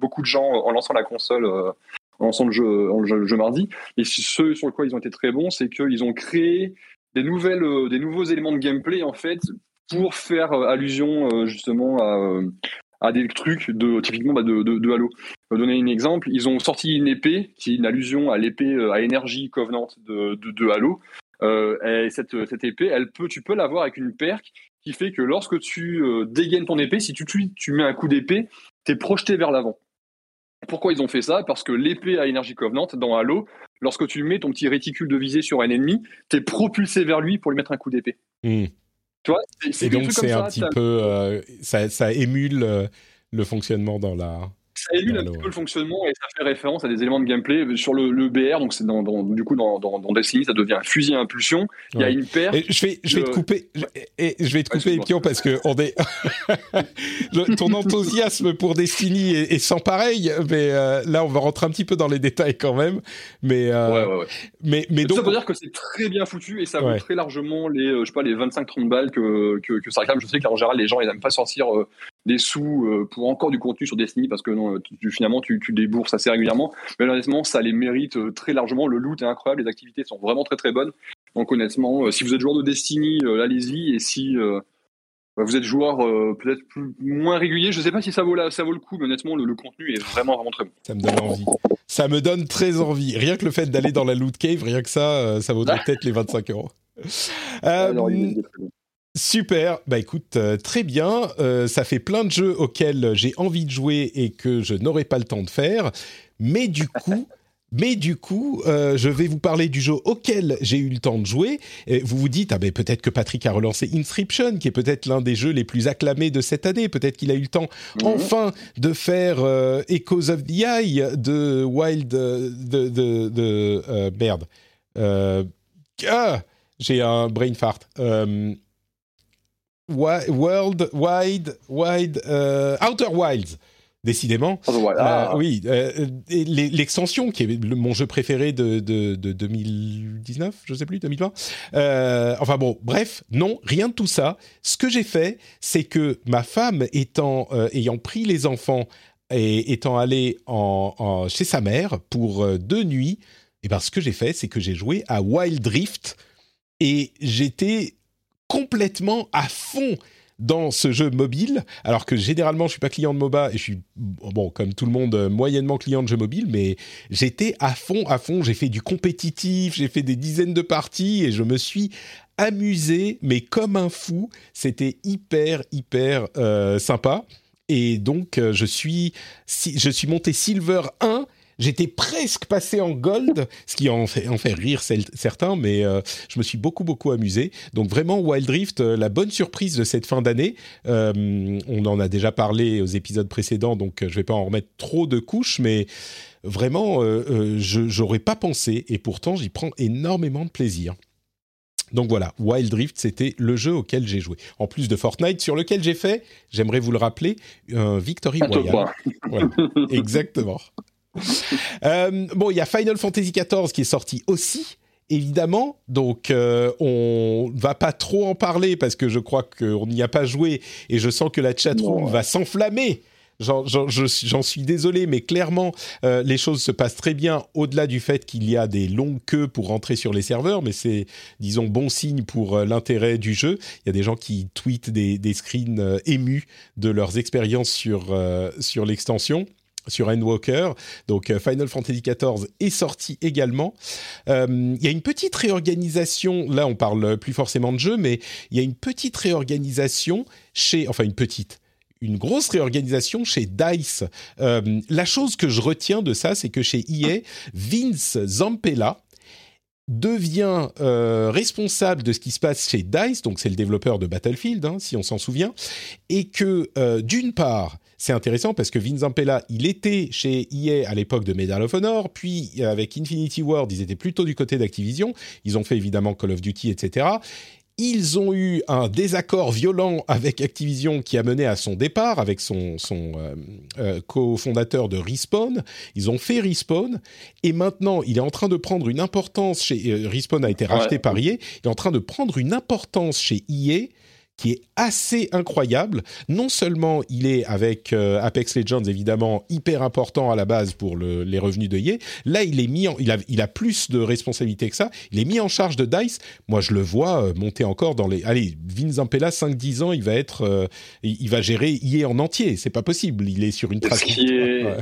beaucoup de gens en lançant la console. en lançant le jeu, le jeu, le jeu mardi. Et ce sur quoi ils ont été très bons, c'est qu'ils ont créé des nouvelles, euh, des nouveaux éléments de gameplay en fait pour faire euh, allusion euh, justement à, des trucs de typiquement bah, de, Halo. Je vais donner un exemple. Ils ont sorti une épée qui est une allusion à l'épée à énergie Covenant de, Halo. Et cette, cette épée, elle peut, tu peux l'avoir avec une perque qui fait que lorsque tu dégaines ton épée, si tu, tu, tu mets un coup d'épée, t'es projeté vers l'avant. Pourquoi ils ont fait ça? Parce que l'épée à énergie Covenant dans Halo lorsque tu mets ton petit réticule de visée sur un ennemi, tu es propulsé vers lui pour lui mettre un coup d'épée. Hmm. Tu vois Et donc c'est un ça, petit peu, euh, ça, ça émule euh, le fonctionnement dans la. Ça émule un petit peu le fonctionnement et ça fait référence à des éléments de gameplay sur le, le BR. Donc c'est dans, dans- du coup dans, dans, dans Destiny, ça devient un fusil à impulsion. Il y a une paire. Je vais, je vais te couper, je, et je vais te couper. Pion, parce que on est, Le- ton enthousiasme pour Destiny est, est sans pareil, mais euh, là, on va rentrer un petit peu dans les détails quand même. Mais, euh, Ouais, ouais, ouais. mais, mais Tout ça pour dire que c'est très bien foutu et ça vaut très largement les, euh, je sais pas, les 25-30 balles que, que, que ça réclame. Je sais qu'en général, les gens, ils n'aiment pas sortir euh, des sous euh, pour encore du contenu sur Destiny parce que non, tu- tu- finalement, tu, tu débourses assez régulièrement. Mais honnêtement, ça les mérite euh, très largement. Le loot est incroyable, les activités sont vraiment très très bonnes. Donc honnêtement, euh, si vous êtes joueur de Destiny, euh, allez-y. Et si euh, vous êtes joueur euh, peut-être plus- moins régulier, je sais pas si ça vaut, la, ça vaut le coup, mais honnêtement, le, le contenu est vraiment vraiment très bon. ça me donne envie. Ça me donne très envie. Rien que le fait d'aller dans la loot cave, rien que ça, euh, ça vaudrait peut-être les 25 euros. Euh, Super, bah écoute, euh, très bien. Euh, ça fait plein de jeux auxquels j'ai envie de jouer et que je n'aurai pas le temps de faire. Mais du coup, mais du coup, euh, je vais vous parler du jeu auquel j'ai eu le temps de jouer. Et vous vous dites, ah ben peut-être que Patrick a relancé Inscription, qui est peut-être l'un des jeux les plus acclamés de cette année. Peut-être qu'il a eu le temps Mhm. enfin de faire Echoes of the Eye de Wild, de, de, de euh, merde. Ah, j'ai un brain fart. World Wide Wide euh, Outer Wilds. Décidément. Ah, voilà. Euh, oui, euh, les- l'extension qui est le- mon jeu préféré de, de, de 2019, je sais plus, 2020. Euh, enfin bon, bref, non, rien de tout ça. Ce que j'ai fait, c'est que ma femme étant euh, ayant pris les enfants et étant allée en, en- chez sa mère pour deux nuits, et ben ce que j'ai fait, c'est que j'ai joué à Wild Rift et j'étais complètement à fond dans ce jeu mobile, alors que généralement je suis pas client de MOBA et je suis bon comme tout le monde euh, moyennement client de jeux mobiles, mais j'étais à fond, à fond. J'ai fait du compétitif, j'ai fait des dizaines de parties et je me suis amusé, mais comme un fou. C'était hyper hyper euh, sympa. Et donc euh, je suis je suis monté Silver 1 J'étais presque passé en gold, ce qui en fait, en fait rire certains, mais euh, je me suis beaucoup, beaucoup amusé. Donc vraiment, Wild Rift, euh, la bonne surprise de cette fin d'année. Euh, on en a déjà parlé aux épisodes précédents, donc je vais pas en remettre trop de couches, mais vraiment, euh, j'aurais pas pensé, et pourtant j'y prends énormément de plaisir. Donc voilà, Wild Rift, c'était le jeu auquel j'ai joué. En plus de Fortnite, sur lequel j'ai fait, j'aimerais vous le rappeler, un Victory Royale. Voilà, exactement. Euh, bon, il y a Final Fantasy XIV qui est sorti aussi, évidemment. Donc, euh, on va pas trop en parler parce que je crois qu'on n'y a pas joué et je sens que la chatroom va s'enflammer. J'en, j'en- je suis- désolé, mais clairement, euh, les choses se passent très bien au-delà du fait qu'il y a des longues queues pour rentrer sur les serveurs, mais c'est, disons, bon signe pour euh, l'intérêt du jeu. Il y a des gens qui tweetent des, des screens émus de leurs expériences sur, sur l'extension sur Endwalker. Donc euh, Final Fantasy XIV est sorti également. Euh, Il y a une petite réorganisation, là on parle plus forcément de jeu, mais il y a une petite réorganisation chez, enfin une petite, une grosse réorganisation chez DICE. Euh, la chose que je retiens de ça, c'est que chez EA, Vince Zampella, devient euh, responsable de ce qui se passe chez DICE, donc c'est le développeur de Battlefield, hein, si on s'en souvient, et que euh, d'une part, c'est intéressant parce que Vince Zampella, il était chez EA à l'époque de Medal of Honor, puis euh, avec Infinity Ward, ils étaient plutôt du côté d'Activision, ils ont fait évidemment Call of Duty, etc. Ils ont eu un désaccord violent avec Activision qui a mené à son départ avec son, son euh, euh, cofondateur de Respawn. Ils ont fait Respawn et maintenant il est en train de prendre une importance chez euh, Respawn a été racheté Ouais. par EA. Il est en train de prendre une importance chez EA qui est assez incroyable. Non seulement il est avec euh, Apex Legends évidemment hyper important à la base pour le- les revenus de EA, là il est mis en, il a il a plus de responsabilités que ça, il est mis en charge de Dice. Moi je le vois euh, monter encore dans les allez, Vince Zampella 5 10 ans, il va être euh, il va gérer EA en entier, c'est pas possible, il est sur une Ce trace. qui est- Ouais.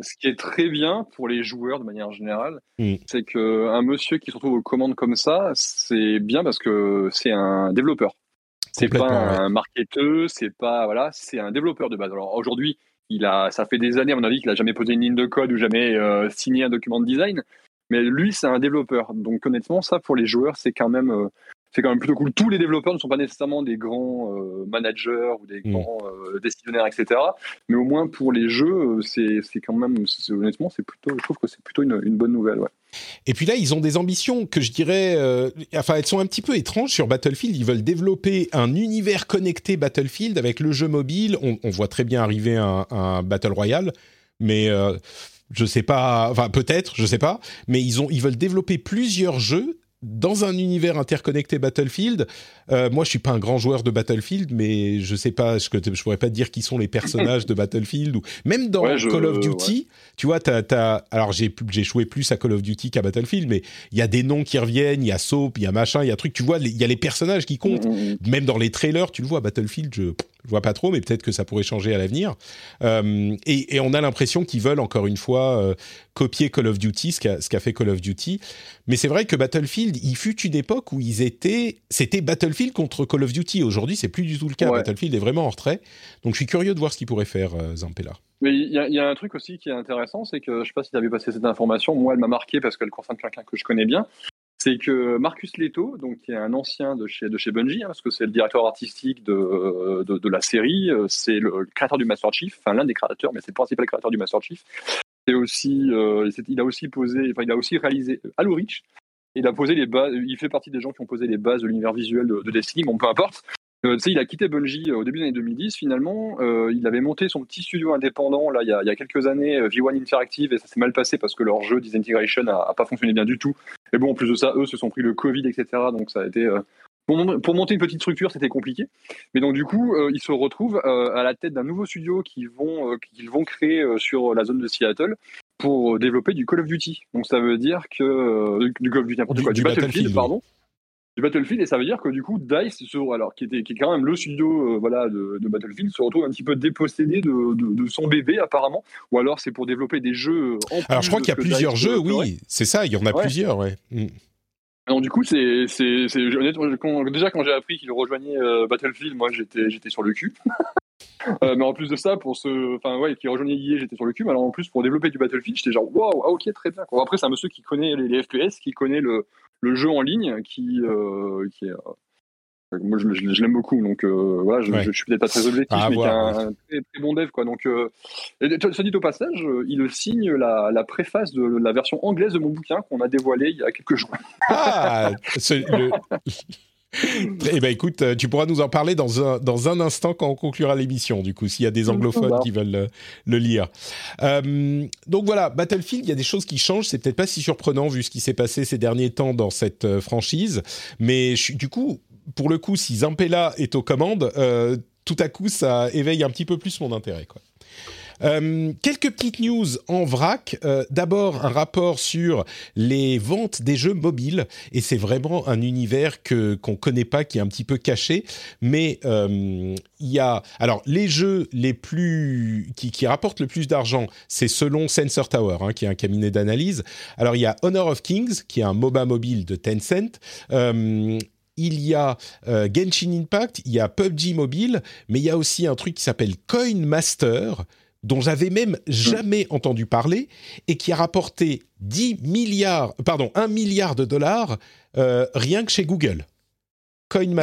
Ce qui est très bien pour les joueurs de manière générale, Mm. c'est qu'un monsieur qui se retrouve aux commandes comme ça, c'est bien parce que c'est un développeur. C'est pas ouais. un marketeur, c'est pas voilà, c'est un développeur de base. Alors aujourd'hui, il a, ça fait des années à mon avis qu'il a jamais posé une ligne de code ou jamais euh, signé un document de design. Mais lui, c'est un développeur. Donc honnêtement, ça pour les joueurs, c'est quand même euh, c'est quand même plutôt cool. Tous les développeurs ne sont pas nécessairement des grands euh, managers ou des Mm. grands euh, décisionnaires, etc. Mais au moins pour les jeux, euh, c'est quand même, honnêtement, c'est plutôt, je trouve que c'est plutôt une, une bonne nouvelle. Ouais. Et puis là, ils ont des ambitions que je dirais, euh, enfin, elles sont un petit peu étranges sur Battlefield. Ils veulent développer un univers connecté Battlefield avec le jeu mobile. On, on voit très bien arriver un, un Battle Royale, mais je sais pas, enfin peut-être, je sais pas. Mais ils ont, ils veulent développer plusieurs jeux dans un univers interconnecté Battlefield. Euh, moi, je suis pas un grand joueur de Battlefield, mais je sais pas, je, je pourrais pas te dire qui sont les personnages de Battlefield ou même dans Ouais, je- Call of Duty. Tu vois, t'as, t'as- alors j'ai j'ai joué plus à Call of Duty qu'à Battlefield, mais il y a des noms qui reviennent, il y a Soap, il y a machin, il y a truc. Tu vois, il y a les personnages qui comptent. Mm, mm. Même dans les trailers, tu le vois, Battlefield, je, je vois pas trop, mais peut-être que ça pourrait changer à l'avenir. Euh, et, et on a l'impression qu'ils veulent encore une fois euh, copier Call of Duty, ce qu'a, fait Call of Duty. Mais c'est vrai que Battlefield, il fut une époque où ils étaient, c'était Battlefield contre Call of Duty. Aujourd'hui, c'est plus du tout le cas. Ouais. Battlefield est vraiment en retrait. Donc, je suis curieux de voir ce qu'il pourrait faire, euh, Zampella. Mais il y, a- il y a un truc aussi qui est intéressant, c'est que je sais pas si tu avais passé cette information, moi elle m'a marqué parce qu'elle concerne quelqu'un que je connais bien. C'est que Marcus Leto, donc qui est un ancien de chez de chez Bungie, hein, parce que c'est le directeur artistique de, de, la série, euh, c'est le créateur du Master Chief, enfin l'un des créateurs, mais c'est le principal créateur du Master Chief. Et aussi, euh, c'est- il a aussi posé, enfin il a aussi réalisé Halo Reach. Il a posé les bases, il fait partie des gens qui ont posé les bases de l'univers visuel de, de Destiny, bon peu importe. Euh, tu sais, il a quitté Bungie euh, au début des années 2010 finalement. Euh, il avait monté son petit studio indépendant là il y a, il y a quelques années, euh, V1 Interactive, et ça s'est mal passé parce que leur jeu Disintegration a, a pas fonctionné bien du tout. Et bon, en plus de ça, eux se sont pris le Covid, etc. Donc ça a été pour, mon- pour monter une petite structure, c'était compliqué. Mais donc du coup, euh, ils se retrouvent euh, à la tête d'un nouveau studio qu'ils vont euh, qu'ils vont créer sur la zone de Seattle pour développer du Call of Duty. Donc ça veut dire que du Call of Duty n'importe Du- quoi, du du, Battlefield, Battlefield, oui. Du Battlefield et ça veut dire que du coup Dice se- alors qui était qui est quand même le studio euh, voilà de, de Battlefield se retrouve un petit peu dépossédé de, de, de son bébé apparemment ou alors c'est pour développer des jeux en plus Alors, je crois qu'il y a plusieurs Dice jeux, oui, c'est ça, il y en a Ouais. plusieurs, ouais. Mm. Alors du coup c'est c'est déjà quand j'ai appris qu'il rejoignait euh, Battlefield moi j'étais j'étais sur le cul Euh, mais en plus de ça pour ce enfin ouais qui rejoignait EA j'étais sur le cul mais alors en plus pour développer du Battlefield j'étais genre waouh ah, ok très bien quoi. après c'est un monsieur qui connaît les, les FPS qui connaît le le jeu en ligne qui euh, qui est euh, moi je, je- je l'aime beaucoup donc euh, voilà je, Ouais. je, suis peut-être pas très objectif mais qui est voir, un, un très, très bon dev quoi. Donc euh, et, ça dit au passage il signe la, la préface de la version anglaise de mon bouquin qu'on a dévoilé il y a quelques jours. Ah, le- Eh ben écoute, euh, tu pourras nous en parler dans un, dans un instant quand on conclura l'émission, du coup, s'il y a des anglophones qui veulent le, le lire. Euh, donc voilà, Battlefield, il y a des choses qui changent, c'est peut-être pas si surprenant vu ce qui s'est passé ces derniers temps dans cette euh, franchise, mais je du coup, pour le coup, si Zampella est aux commandes, euh, tout à coup, ça éveille un petit peu plus mon intérêt, quoi. Euh, quelques petites news en vrac. Euh, D'abord, un rapport sur les ventes des jeux mobiles. Et c'est vraiment un univers que qu'on connaît pas, qui est un petit peu caché. Mais euh, il y a... Alors, les jeux les plus... qui, rapportent le plus d'argent, c'est selon Sensor Tower, hein, qui est un cabinet d'analyse. Alors, il y a Honor of Kings, qui est un MOBA mobile de Tencent. Il y a Genshin Impact, il y a PUBG Mobile, mais il y a aussi un truc qui s'appelle Coin Master, dont j'avais même jamais entendu parler et qui a rapporté 10 milliards, pardon, 1 milliard de dollars euh, rien que chez Google.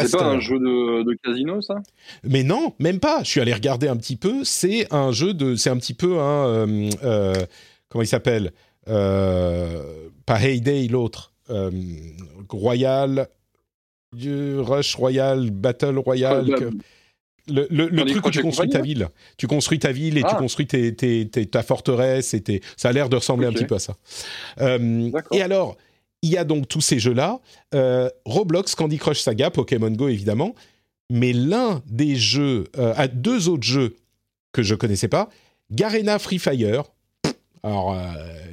C'est pas un jeu de, de casino ça? Mais non, même pas. Je suis allé regarder un petit peu. C'est un jeu de. C'est un petit peu un. euh, euh, comment il s'appelle? Pas Heyday, l'autre. Royal. Rush Royal, Battle Royal. Ouais, que- le, le- le Candy truc où tu construis ta ville. Tu construis ta ville et tu Ah. construis tes, tes- tes- ta forteresse. Et Ça a l'air de ressembler un petit peu à ça. Euh, et alors, il y a donc tous ces jeux-là. Euh, Roblox, Candy Crush Saga, Pokémon Go évidemment. Mais l'un des jeux, euh, à deux autres jeux que je connaissais pas, Garena Free Fire. Alors,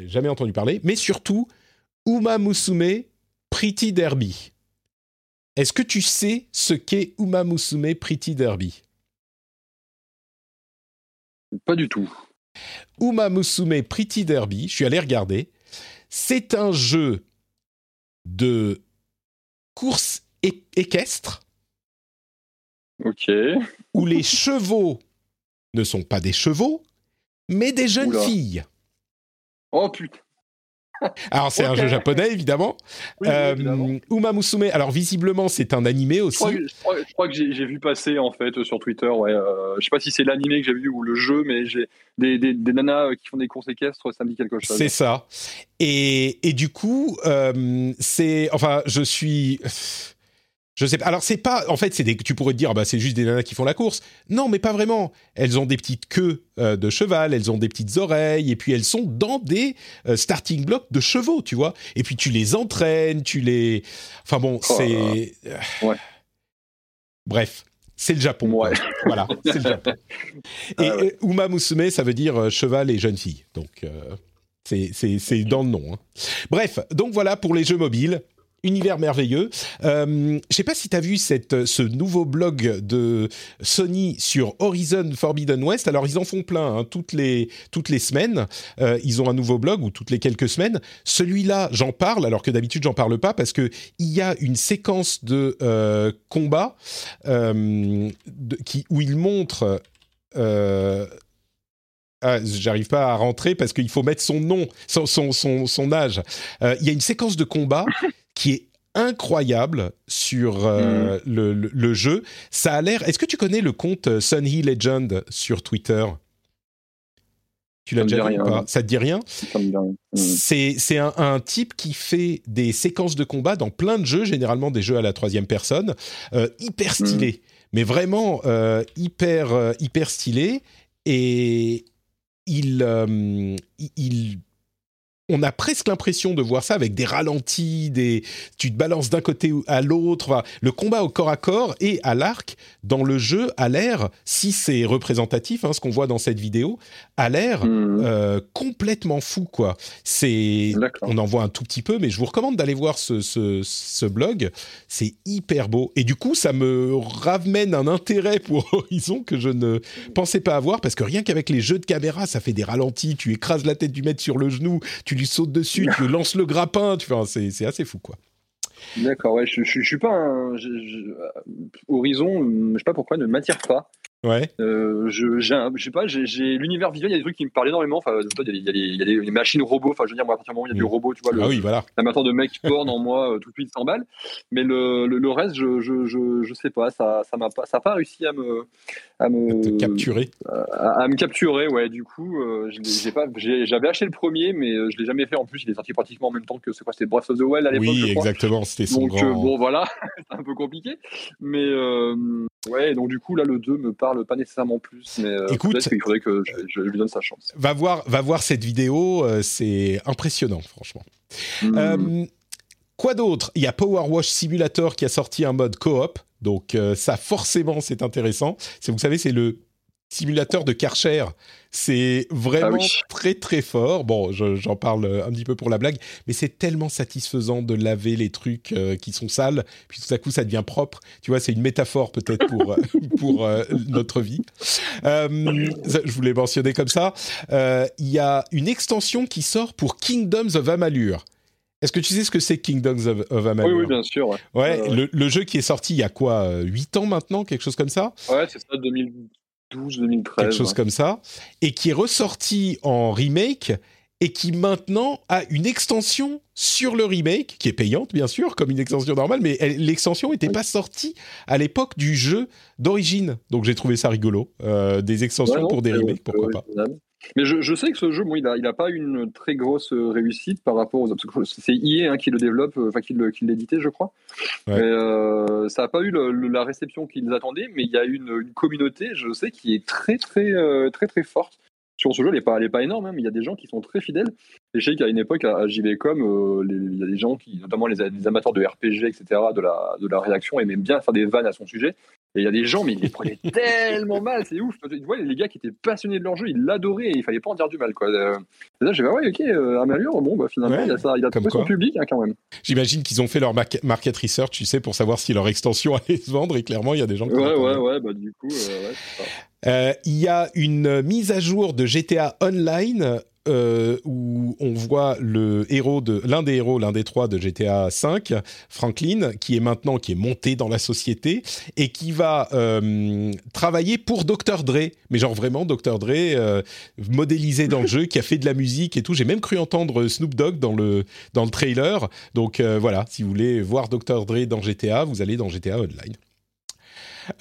jamais entendu parler. Mais surtout, Uma Musume Pretty Derby. Est-ce que tu sais ce qu'est Uma Musume Pretty Derby? Pas du tout Uma Musume Pretty Derby, je suis allé regarder. C'est un jeu de course équestre ok où les chevaux ne sont pas des chevaux, mais des jeunes Oula. filles. oh putain Alors c'est un jeu japonais évidemment. Oui, Euh, évidemment. Uma Musume. Alors visiblement c'est un animé aussi. je crois- je crois que j'ai vu passer en fait sur Twitter. Ouais, euh, je sais pas si c'est l'animé que j'ai vu ou le jeu, mais j'ai des, des, des nanas euh, qui font des courses équestres, ça me dit quelque chose. C'est ça. Et, et du coup, euh, c'est. Enfin, je suis. Je sais pas. Alors, c'est pas. En fait, c'est des. Tu pourrais te dire, ah bah, c'est juste des nanas qui font la course. Non, mais pas vraiment. Elles ont des petites queues euh, de cheval, elles ont des petites oreilles, et puis elles sont dans des euh, starting blocks de chevaux, tu vois. Et puis tu les entraînes, tu les. Enfin bon, Oh c'est. Ouais. Bref. C'est le Japon. Ouais. Voilà, c'est le Japon. Et Ah ouais. euh, Uma Musume, ça veut dire euh, cheval et jeune fille. Donc, euh, c'est- c'est c'est dans le nom. hein. Bref, donc voilà pour les jeux mobiles. Univers merveilleux. Euh, je sais pas si tu as vu cette, ce nouveau blog de Sony sur Horizon Forbidden West. Alors, ils en font plein hein, toutes, les, toutes les semaines. Euh, ils ont un nouveau blog ou toutes les quelques semaines. Celui-là, j'en parle, alors que d'habitude, j'en parle pas parce qu'il y a une séquence de euh, combat euh, qui, où il montre. Euh, ah, J'arrive pas à rentrer parce qu'il faut mettre son nom, son, son, son, son âge. Il y a une séquence de combat qui est incroyable sur euh, le, le- le jeu. Ça a l'air. Est-ce que tu connais le compte euh, Sunny Legend sur Twitter? Tu l'as déjà dit vu pas? Ça te dit rien? Mm. c'est un, un type qui fait des séquences de combat dans plein de jeux, généralement des jeux à la troisième personne, euh, hyper stylés, mais vraiment euh, hyper hyper stylés. Et il, il- il- on a presque l'impression de voir ça avec des ralentis, des, tu te balances d'un côté à l'autre. Enfin, le combat au corps à corps et à l'arc dans le jeu a l'air, si c'est représentatif, hein, ce qu'on voit dans cette vidéo, a l'air Mm. euh, complètement fou quoi. C'est on en voit un tout petit peu mais je vous recommande d'aller voir ce, ce, ce blog, c'est hyper beau et du coup ça me ramène un intérêt pour Horizon que je ne pensais pas avoir parce que rien qu'avec les jeux de caméra, ça fait des ralentis, tu écrases la tête du mec sur le genou, tu lui sautes dessus, tu lances le grappin, tu fais c'est c'est assez fou quoi. D'accord, ouais, je, je, suis pas un. euh, Horizon, je sais pas pourquoi, ne m'attire pas. Ouais. Euh, je, j'ai un- je sais pas, j'ai, l'univers visuel, il y a des trucs qui me parlent énormément. Enfin, il y y y a des, les machines robots. Enfin, je veux dire, moi, à partir du moment où il y a du Mm. robot, tu vois, le, Ah oui, voilà. l'amateur de mecs porn en moi, euh, tout de suite s'emballe. Mais le, le, le reste, je, je, je, je sais pas, ça, ça m'a pas, ça a pas réussi à me, à me, Te capturer. à, à me capturer. Ouais, du coup, euh, j'ai pas, j'avais acheté le premier, mais euh, je l'ai jamais fait. En plus, il est sorti pratiquement en même temps que c'est quoi, c'était Breath of the Wild à l'époque. Oui, je crois. exactement, c'était son Donc grand euh, bon voilà, c'est un peu compliqué. Mais euh, ouais, donc du coup là le 2 me parle pas nécessairement plus. Mais euh, Écoute, qu'il faudrait que je, je lui donne sa chance. va voir va voir cette vidéo, euh, c'est impressionnant franchement. Hmm. Euh, quoi d'autre? Il y a Power Wash Simulator qui a sorti un mode coop, donc euh, ça forcément c'est intéressant. C'est vous savez c'est le simulateur de Karcher. C'est vraiment Ah oui. très très fort. Bon, je- j'en parle un petit peu pour la blague, mais c'est tellement satisfaisant de laver les trucs euh, qui sont sales, puis tout à coup ça devient propre. Tu vois, c'est une métaphore peut-être pour euh, pour euh, notre vie. Euh, je voulais mentionner comme ça. Euh, Il y a une extension qui sort pour Kingdoms of Amalur. Est-ce que tu sais ce que c'est Kingdoms of, of oui, Amalur? oui, bien sûr. Ouais, Ouais, Euh, le, le jeu qui est sorti il y a quoi 8 ans maintenant Quelque chose comme ça? Ouais c'est ça, 2012, 2013. Quelque chose ouais. comme ça. Et qui est ressorti en remake et qui maintenant a une extension sur le remake, qui est payante bien sûr, comme une extension normale, mais l'extension n'était pas sortie à l'époque du jeu d'origine. Donc j'ai trouvé ça rigolo. Euh, des extensions Ouais, non, pour des remakes, pourquoi pas original. Mais je, je sais que ce jeu, bon, il a, il a pas une très grosse euh, réussite par rapport aux. que C'est EA hein, qui le développe, euh, enfin qui l'éditait, je crois. Ouais. Euh, ça n'a pas eu le- le- la réception qu'ils attendaient, mais il y a une, une communauté, je sais, qui est très très très très forte. Sur ce jeu, elle n'est pas, elle est pas énorme, hein, mais il y a des gens qui sont très fidèles. Et je sais qu'à une époque, à, à JVcom, euh, il y a des gens qui, notamment les, les amateurs de RPG, etc., de la, de la rédaction, aimaient bien faire des vannes à son sujet. Et il y a des gens, mais ils les prenaient tellement mal, c'est ouf. Tu vois, les gars qui étaient passionnés de leur jeu, ils l'adoraient et il fallait pas en dire du mal. Quoi. Euh, et là, j'ai dit, ouais, ok, euh, Amalur, bon, bah, finalement, Ouais, il a, ça, il a comme trouvé son public hein, quand même. J'imagine qu'ils ont fait leur market research, tu sais, pour savoir si leur extension allait se vendre. Et clairement, il y a des gens qui Ouais, ouais, ouais, bah, du coup, euh, ouais, c'est ça. Euh, il y a une mise à jour de GTA Online euh, où on voit le héros de l'un des héros, l'un des trois de GTA V, Franklin, qui est maintenant qui est monté dans la société et qui va euh, travailler pour Dr Dre, mais genre vraiment Dr Dre euh, modélisé dans le jeu, qui a fait de la musique et tout. J'ai même cru entendre Snoop Dogg dans le dans le trailer. Donc voilà, si vous voulez voir Dr Dre dans GTA, vous allez dans GTA Online.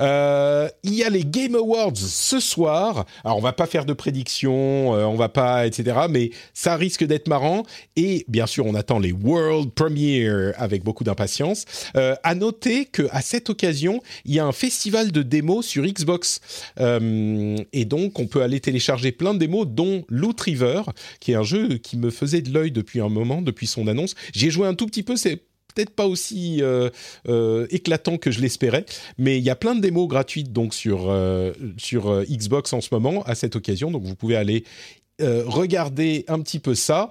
Euh, il y a les Game Awards ce soir. Alors on va pas faire de prédictions, euh, on va pas, etc. Mais ça risque d'être marrant. Et bien sûr, on attend les World Premiere avec beaucoup d'impatience. Euh, à noter que à cette occasion, il y a un festival de démos sur Xbox. Euh, et donc, on peut aller télécharger plein de démos, dont Loot River, qui est un jeu qui me faisait de l'œil depuis un moment, depuis son annonce. J'y ai joué un tout petit peu. C'est peut-être pas aussi euh, euh, éclatant que je l'espérais, mais il y a plein de démos gratuites donc sur euh, sur Xbox en ce moment à cette occasion, donc vous pouvez aller regarder un petit peu ça.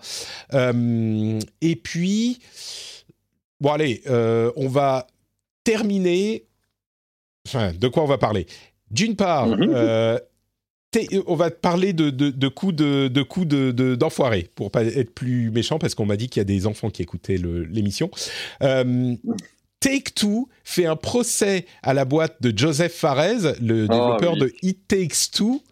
et puis bon allez, on va terminer. Enfin, de quoi on va parler? D'une part, mhm. On va parler de, de, coups de, de coups de, d'enfoirés pour pas être plus méchant parce qu'on m'a dit qu'il y a des enfants qui écoutaient l'émission. Euh, Take Two fait un procès à la boîte de Joseph Fares, le ah développeur de It Takes Two,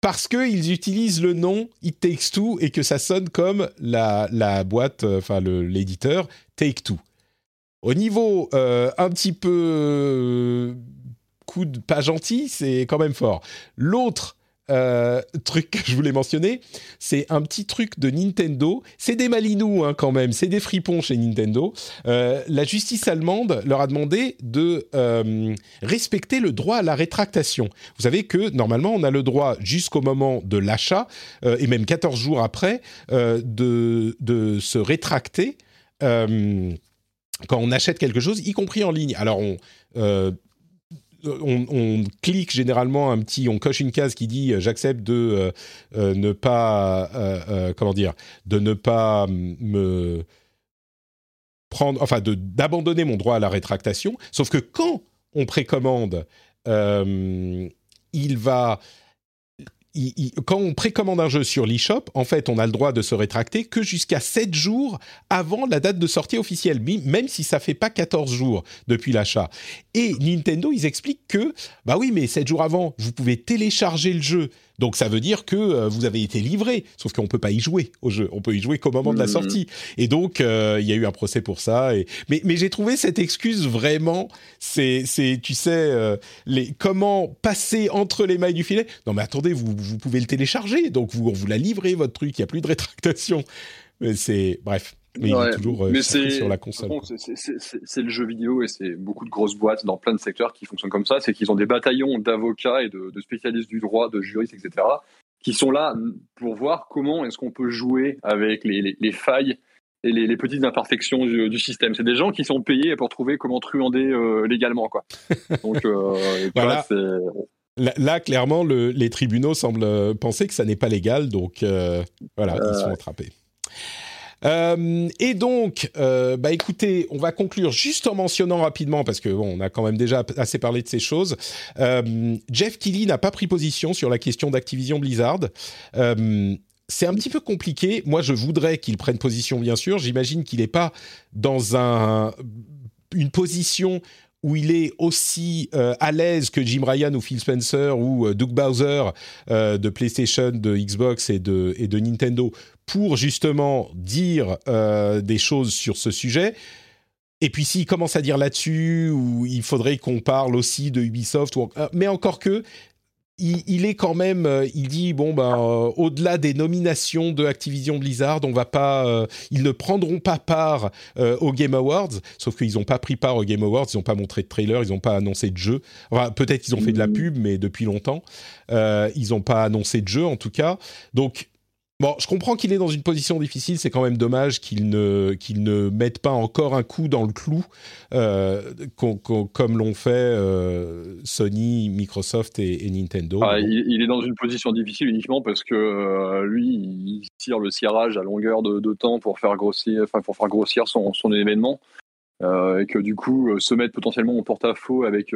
parce qu'ils utilisent le nom It Takes Two et que ça sonne comme la, la boîte, euh, enfin l'éditeur Take Two. Au niveau un petit peu coup de pas gentil, c'est quand même fort. L'autre euh, truc que je voulais mentionner, c'est un petit truc de Nintendo. C'est des malinous hein, quand même, c'est des fripons chez Nintendo. Euh, la justice allemande leur a demandé de euh, respecter le droit à la rétractation. Vous savez que normalement on a le droit jusqu'au moment de l'achat et même 14 jours après de, de se rétracter quand on achète quelque chose, y compris en ligne. Alors on on, clique généralement un petit, on coche une case qui dit euh, j'accepte de euh, euh, ne pas, comment dire, de ne pas me prendre, enfin d'abandonner mon droit à la rétractation. Sauf que quand on précommande, il va quand on précommande un jeu sur l'eShop, en fait, on a le droit de se rétracter que jusqu'à 7 jours avant la date de sortie officielle, même si ça fait pas 14 jours depuis l'achat. Et Nintendo, ils expliquent que, bah oui, mais 7 jours avant, vous pouvez télécharger le jeu donc ça veut dire que euh, vous avez été livré, sauf qu'on peut pas y jouer au jeu. On peut y jouer qu'au moment de la mmh. sortie. Et donc euh, il y a eu un procès pour ça. Et... Mais, mais j'ai trouvé cette excuse vraiment, c'est, c'est tu sais, euh, les, comment passer entre les mailles du filet. Non mais attendez, vous, vous pouvez le télécharger, donc vous, vous la livrez votre truc, il y a plus de rétractation. C'est bref. Mais il est toujours euh, sur la console. C'est le jeu vidéo et c'est beaucoup de grosses boîtes dans plein de secteurs qui fonctionnent comme ça. C'est qu'ils ont des bataillons d'avocats et de, spécialistes du droit, de juristes, etc., qui sont là pour voir comment est-ce qu'on peut jouer avec les, les, failles et les, petites imperfections du, système. C'est des gens qui sont payés pour trouver comment truander euh, légalement. Quoi. Donc, euh, voilà. Là, clairement, le, les tribunaux semblent penser que ça n'est pas légal. Donc, voilà, ils sont attrapés. Euh, et donc, euh, bah écoutez, on va conclure juste en mentionnant rapidement, parce que bon, on a quand même déjà assez parlé de ces choses. Euh, Jeff Keighley n'a pas pris position sur la question d'Activision Blizzard. c'est un petit peu compliqué. Moi, je voudrais qu'il prenne position, bien sûr. J'imagine qu'il n'est pas dans un, une position où il est aussi à l'aise que Jim Ryan ou Phil Spencer ou Doug Bowser de PlayStation, de Xbox et de, et de Nintendo pour justement dire euh, des choses sur ce sujet. Et puis s'il commence à dire là-dessus, ou il faudrait qu'on parle aussi de Ubisoft, ou, euh, mais encore que, il, est quand même, euh, il dit bon ben au-delà des nominations de Activision Blizzard, on va pas, ils ne prendront pas part aux Game Awards, sauf qu'ils n'ont pas pris part aux Game Awards, ils n'ont pas montré de trailer, ils n'ont pas annoncé de jeu. Enfin, peut-être qu'ils ont fait de la mmh. pub, mais depuis longtemps, ils n'ont pas annoncé de jeu en tout cas. Donc Bon, je comprends qu'il est dans une position difficile. C'est quand même dommage qu'il ne ne mette pas encore un coup dans le clou, euh, comme l'ont fait euh, Sony, Microsoft et, Nintendo. Ah, il, est dans une position difficile uniquement parce que euh, lui, il tire le cirage à longueur de, temps pour faire grossir, enfin pour faire grossir son, son événement, et que du coup, se mettre potentiellement en porte-à-faux avec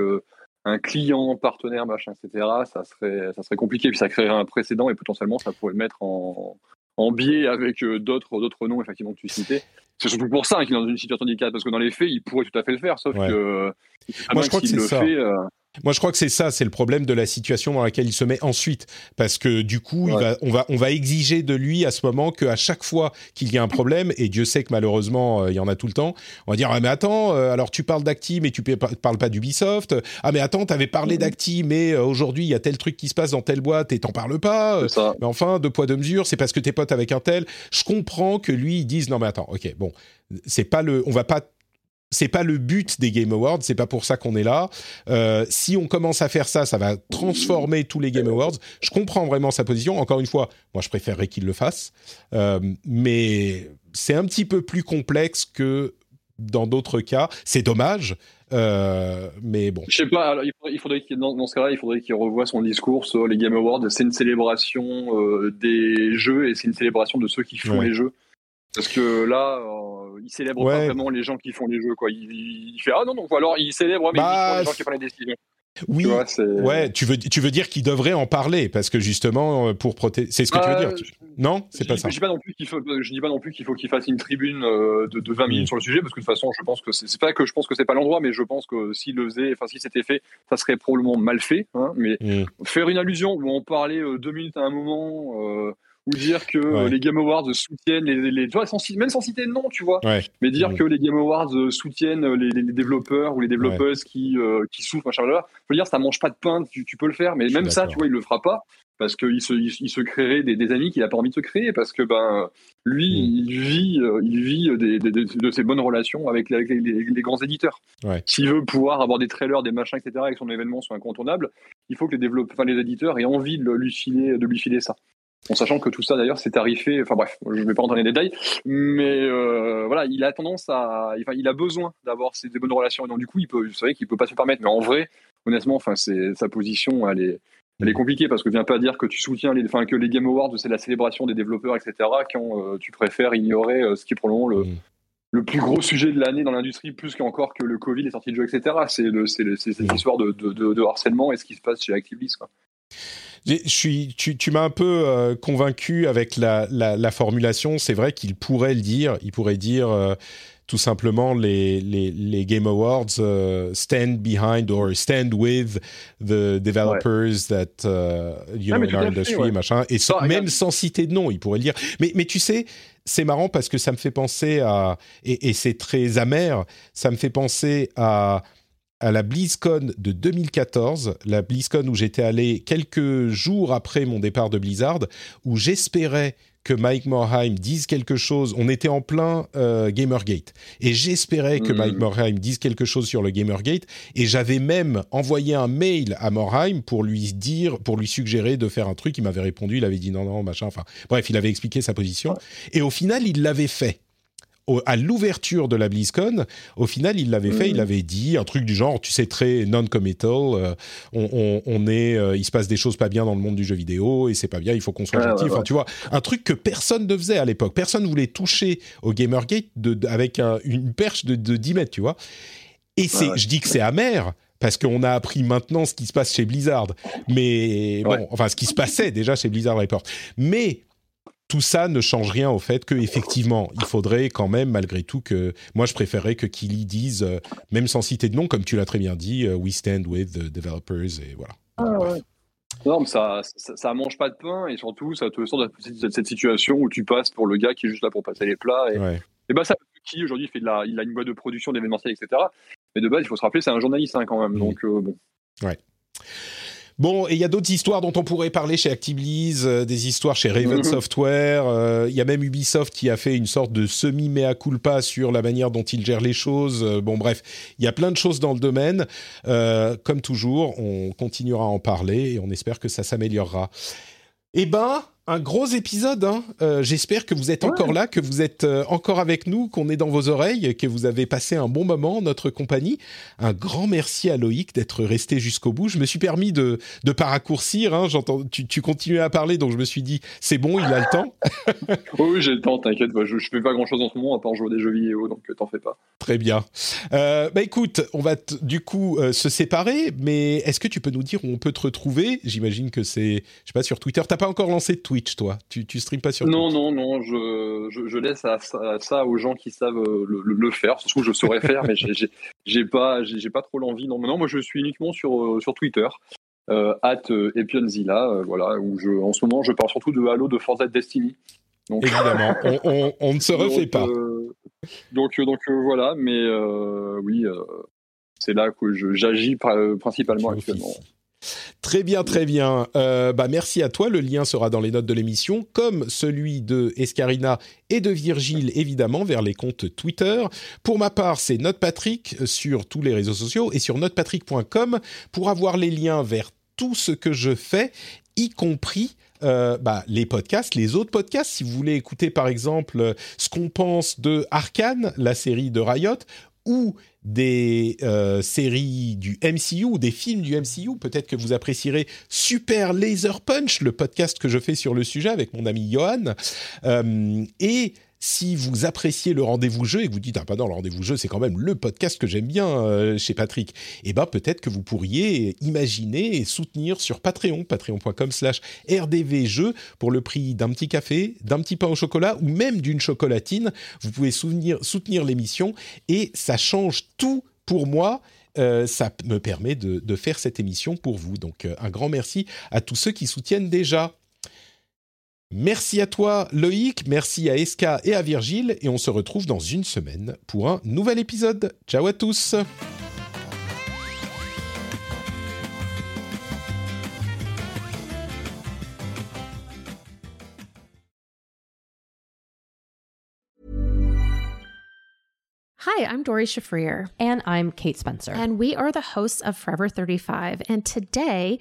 un client, partenaire, machin, etc., ça serait, ça serait compliqué. Puis ça créerait un précédent et potentiellement ça pourrait le mettre en, en biais avec d'autres d'autres noms effectivement que tu citais. C'est surtout pour ça qu'il est dans une situation délicate parce que dans les faits, il pourrait tout à fait le faire, sauf que moi je crois que c'est ça. Fait, moi, je crois que c'est ça, c'est le problème de la situation dans laquelle il se met ensuite, parce que du coup, il va, on va, on va exiger de lui à ce moment qu'à chaque fois qu'il y a un problème, et Dieu sait que malheureusement, euh, il y en a tout le temps, on va dire ah mais attends, euh, alors tu parles d'Acti, mais tu parles pas d'Ubisoft. Ah mais attends, t'avais parlé mhm. d'Acti, mais euh, aujourd'hui il y a tel truc qui se passe dans telle boîte et t'en parles pas. Mais enfin, deux poids deux mesures, c'est parce que t'es pote avec un tel. Je comprends que lui il dise non mais attends, ok, bon, c'est pas le, on va pas c'est pas le but des Game Awards, c'est pas pour ça qu'on est là. Euh, si on commence à faire ça, ça va transformer tous les Game Awards. Je comprends vraiment sa position. Encore une fois, moi je préférerais qu'il le fasse, euh, mais c'est un petit peu plus complexe que dans d'autres cas. C'est dommage, euh, mais bon. Je sais pas. Alors, il faudrait, qu'il, dans, ce cas-là, il faudrait qu'il revoie son discours sur les Game Awards. C'est une célébration des jeux et c'est une célébration de ceux qui font les jeux. Parce que là, euh, il célèbre pas vraiment les gens qui font les jeux. Quoi. Il, fait Ah non, non, alors il célèbre mais bah, les gens qui prennent les décisions. Oui, tu ouais, tu veux, tu veux dire qu'il devrait en parler parce que justement, euh, pour protéger. C'est ce que tu veux dire euh, Non C'est pas ça. Je dis pas non plus qu'il faut, je dis pas non plus qu'il faut qu'il fasse une tribune de, de 20 minutes sur le sujet parce que de toute façon, je pense que c'est pas que je pense que c'est pas l'endroit, mais je pense que s'il le faisait, enfin, si c'était fait, ça serait probablement mal fait. Hein, mais mm. faire une allusion où on parlait deux minutes à un moment ou dire que les Game Awards soutiennent les, les, tu vois, sans, même sans citer de nom, tu vois, mais dire que les Game Awards soutiennent les, les développeurs ou les développeuses qui, euh, qui souffrent, machin, là, faut dire, ça mange pas de pain, tu, tu peux le faire, mais même ça, tu vois, il le fera pas parce qu'il se, il, se créerait des, des, amis qu'il n'a pas envie de se créer, parce que ben lui, mm. il vit, euh, il vit des, de ses bonnes relations avec, les, les, grands éditeurs. S'il veut pouvoir avoir des trailers, des machins, etc., avec son événement soit incontournable, il faut que les développeurs, enfin, les éditeurs aient envie de lui filer, de lui filer ça. En sachant que tout ça d'ailleurs c'est tarifé, enfin bref, je ne vais pas rentrer dans les détails, mais euh, voilà, il a tendance à, enfin, il a besoin d'avoir ces bonnes relations et donc du coup il peut, vous savez qu'il peut pas se permettre, mais en vrai, honnêtement, enfin c'est sa position, elle est, elle est compliquée parce que viens pas dire que tu soutiens les, enfin que les Game Awards c'est la célébration des développeurs, etc. Quand euh, tu préfères ignorer euh, ce qui est probablement le, mm. le plus gros sujet de l'année dans l'industrie, plus qu'encore que le Covid, les sorties de jeux, etc. C'est cette mm. histoire de, de, de, harcèlement et ce qui se passe chez Activision. Quoi. Je suis, tu, tu m'as un peu euh, convaincu avec la, la, la formulation. C'est vrai qu'il pourrait le dire. Il pourrait dire euh, tout simplement les, les, les Game Awards uh, stand behind or stand with the developers that uh, you know in our industry, machin. Et même sans citer de nom, il pourrait le dire. Mais, mais tu sais, c'est marrant parce que ça me fait penser à et, et c'est très amer. Ça me fait penser à à la BlizzCon de 2014, la BlizzCon où j'étais allé quelques jours après mon départ de Blizzard, où j'espérais que Mike Morheim dise quelque chose. On était en plein euh, Gamergate et j'espérais que Mike mm. Morheim dise quelque chose sur le Gamergate et j'avais même envoyé un mail à Morheim pour lui dire, pour lui suggérer de faire un truc. Il m'avait répondu, il avait dit non non machin. Enfin bref, il avait expliqué sa position et au final il l'avait fait à l'ouverture de la BlizzCon, au final, il l'avait fait, il mm. avait dit un truc du genre, tu sais, très non-committal, euh, on, est, euh, il se passe des choses pas bien dans le monde du jeu vidéo et c'est pas bien, il faut qu'on soit gentil. Enfin, tu vois, un truc que personne ne faisait à l'époque. Personne ne voulait toucher au Gamergate de, avec une perche de, 10 mètres, tu vois. Et c'est, je dis que c'est amer parce qu'on a appris maintenant ce qui se passe chez Blizzard. Mais bon, enfin, ce qui se passait déjà chez Blizzard Report. Mais tout ça ne change rien au fait que effectivement, il faudrait quand même, malgré tout, que moi je préférerais que Kili dise, euh, même sans citer de nom, comme tu l'as très bien dit, euh, we stand with the developers et voilà. Ah, non, mais ça, ça, mange pas de pain et surtout ça te sort de cette situation où tu passes pour le gars qui est juste là pour passer les plats et, et bah ça qui aujourd'hui fait de la, il a une boîte de production d'événementiel etc. Mais de base il faut se rappeler c'est un journaliste hein, quand même donc euh, bon. Ouais. Bon, et il y a d'autres histoires dont on pourrait parler chez Activision, euh, des histoires chez Raven mhm. Software. Euh, il y a même Ubisoft qui a fait une sorte de semi-mea culpa sur la manière dont il gère les choses. Euh, bon, bref, il y a plein de choses dans le domaine. comme toujours, on continuera à en parler et on espère que ça s'améliorera. Eh ben, un gros épisode. Hein. Euh, j'espère que vous êtes encore là, que vous êtes euh, encore avec nous, qu'on est dans vos oreilles, que vous avez passé un bon moment en notre compagnie. Un grand merci à Loïc d'être resté jusqu'au bout. Je me suis permis de ne pas raccourcir. Hein. J'entends, tu, tu continuais à parler, donc je me suis dit, c'est bon, il a le temps. oui, j'ai le temps, t'inquiète. je, ne fais pas grand-chose en ce moment à part jouer des jeux vidéo, donc t'en fais pas. Très bien. Euh, bah écoute, on va du coup se séparer, mais est-ce que tu peux nous dire où on peut te retrouver? J'imagine que c'est, je sais pas, sur Twitter. T'as pas encore lancé de Twitter Twitch, toi Tu tu streames pas sur Twitch Non, non, non, je, je, je laisse à, à ça aux gens qui savent euh, le, faire. Surtout, je saurais faire, mais j'ai- pas, j'ai pas trop l'envie. Non, mais non, moi, je suis uniquement sur, euh, sur Twitter, euh, at Epionzilla, voilà, où je, en ce moment, je parle surtout de Halo, de Forza Destiny. Donc, Évidemment, on, on- on ne se refait donc, pas. euh, donc, donc euh, voilà, mais euh, oui, c'est là que j'agis pr- principalement Tu actuellement. Très bien, très bien. Euh, bah, merci à toi. Le lien sera dans les notes de l'émission, comme celui de Escarina et de Virgile, évidemment, vers les comptes Twitter. Pour ma part, c'est NotePatrick sur tous les réseaux sociaux et sur notepatrick.com pour avoir les liens vers tout ce que je fais, y compris euh, bah, les podcasts, les autres podcasts. Si vous voulez écouter, par exemple, ce qu'on pense de Arkane, la série de Riot, ou des euh, séries du MCU des films du MCU. Peut-être que vous apprécierez Super Laser Punch, le podcast que je fais sur le sujet avec mon ami Johan. Euh, et si vous appréciez le rendez-vous jeu et que vous dites ah bah non le rendez-vous jeu c'est quand même le podcast que j'aime bien euh, chez Patrick, et ben peut-être que vous pourriez imaginer et soutenir sur Patreon, patreon.com/slash rdvjeux pour le prix d'un petit café, d'un petit pain au chocolat ou même d'une chocolatine. Vous pouvez soutenir, l'émission et ça change tout pour moi. Euh, ça me permet de, de faire cette émission pour vous. Donc euh, un grand merci à tous ceux qui soutiennent déjà. Merci à toi Loïc, merci à Eska et à Virgile et on se retrouve dans une semaine pour un nouvel épisode. Ciao à tous Hi, I'm Dory Shafrir, And I'm Kate Spencer. and we are the hosts of Forever 35. And today